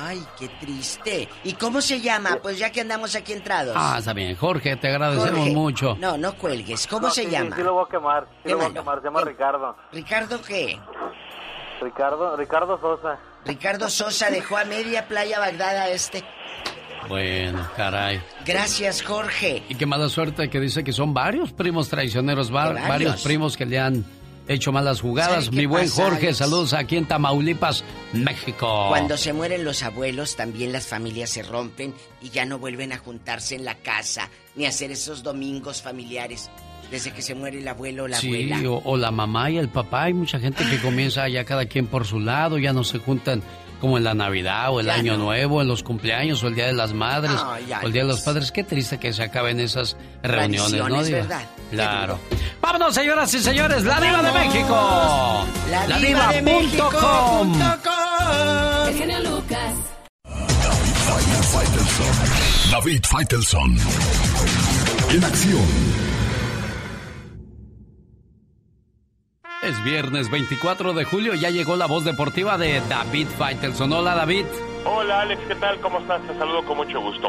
Ay, qué triste. ¿Y cómo se llama? Pues ya que andamos aquí entrados. Ah, está bien. Jorge, te agradecemos mucho. No, no cuelgues. ¿Cómo se llama? Sí, lo voy a quemar. Sí lo voy a quemar. Se llama Ricardo. ¿Ricardo qué? Ricardo, Ricardo Sosa. Ricardo Sosa dejó a media playa Bagdad a este. Bueno, caray. Gracias, Jorge. Y qué mala suerte que dice que son varios primos traicioneros, varios primos que le han hecho malas jugadas. Mi buen Jorge, saludos aquí en Tamaulipas, México. Cuando se mueren los abuelos, también las familias se rompen y ya no vuelven a juntarse en la casa ni a hacer esos domingos familiares. Desde que se muere el abuelo o la abuela. Sí, o, la mamá y el papá. Hay mucha gente que comienza ya cada quien por su lado, ya no se juntan como en la Navidad o el Año Nuevo, en los cumpleaños o el Día de las Madres o el Día de los Padres. Qué triste que se acaben esas reuniones, ¿no? verdad. Claro. Vámonos, señoras y señores, la Diva de México. La, Diva, de México.com. El Lucas. David Faitelson. En acción. Es viernes 24 de julio, ya llegó la voz deportiva de David Faitelson. Hola David. Hola Alex, ¿qué tal? ¿Cómo estás? Te saludo con mucho gusto.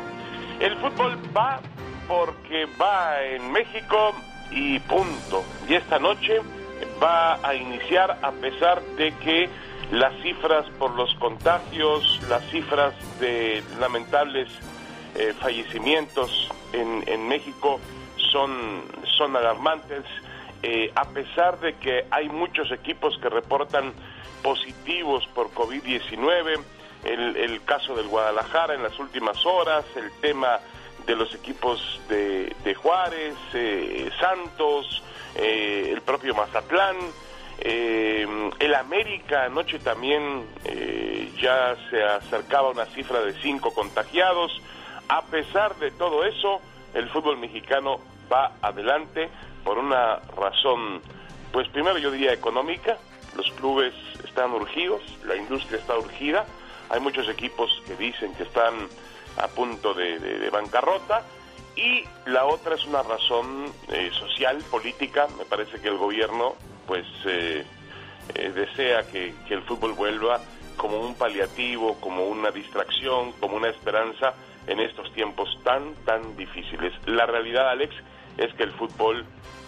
El fútbol va porque va en México y punto. Y esta noche va a iniciar a pesar de que las cifras por los contagios, las cifras de lamentables eh, fallecimientos en, en México son, son alarmantes eh, a pesar de que hay muchos equipos que reportan positivos por COVID-19, el, caso del Guadalajara en las últimas horas, el tema de los equipos de, Juárez, eh, Santos, eh, el propio Mazatlán, el América anoche también ya se acercaba a una cifra de cinco contagiados. A pesar de todo eso, el fútbol mexicano va adelante por una razón, pues primero yo diría económica, los clubes están urgidos, la industria está urgida, hay muchos equipos que dicen que están a punto de, bancarrota. Y la otra es una razón eh, social, política, me parece que el gobierno pues eh, eh, desea que, que el fútbol vuelva como un paliativo, como una distracción, como una esperanza en estos tiempos tan, tan difíciles. La realidad, Alex, es que el fútbol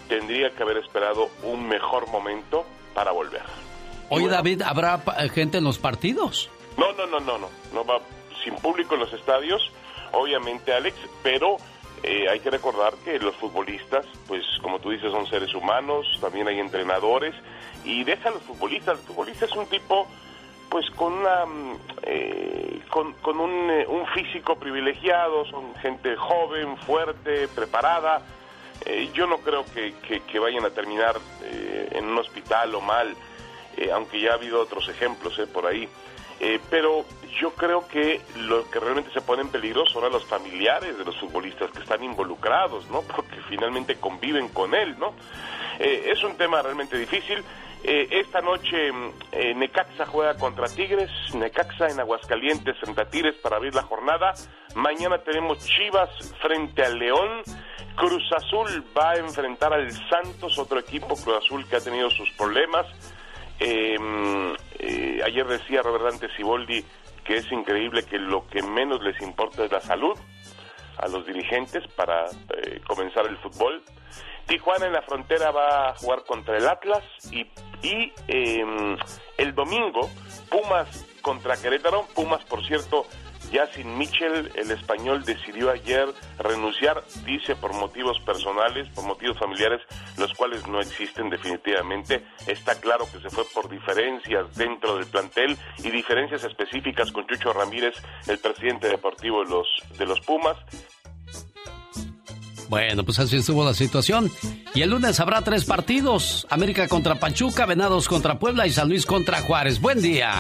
tendría que haber esperado un mejor momento para volver. Oye, David, ¿habrá gente en los partidos? No, no, no, no, no. No va sin público en los estadios, obviamente, Alex, pero eh, hay que recordar que los futbolistas, pues como tú dices, son seres humanos, también hay entrenadores, y deja a los futbolistas. El futbolista es un tipo, pues con una, mm, eh, con, con un, eh, un físico privilegiado, son gente joven, fuerte, preparada, eh, yo no creo que, que, vayan a terminar eh, en un hospital o mal, eh, aunque ya ha habido otros ejemplos por ahí. pero yo creo que lo que realmente se pone en peligro son a los familiares de los futbolistas que están involucrados, ¿no? Porque finalmente conviven con él, ¿no? es un tema realmente difícil. Esta noche Necaxa juega contra Tigres, Necaxa en Aguascalientes frente a Tigres para abrir la jornada. Mañana tenemos Chivas frente al León. Cruz Azul va a enfrentar al Santos, otro equipo Cruz Azul que ha tenido sus problemas. Em, eh, ayer decía Roberto Siboldi que es increíble que lo que menos les importa es la salud a los dirigentes para eh, comenzar el fútbol. Tijuana en la frontera va a jugar contra el Atlas y, em, el domingo Pumas contra Querétaro. Pumas, por cierto, Ya sin Mitchell, el español decidió ayer renunciar, dice por motivos personales, por motivos familiares, los cuales no existen definitivamente. Está claro que se fue por diferencias dentro del plantel y diferencias específicas con Chucho Ramírez, el presidente deportivo de los, de los Pumas. Bueno, pues así estuvo la situación. Y el lunes habrá tres partidos. América contra Pachuca, Venados contra Puebla y San Luis contra Juárez. Buen día.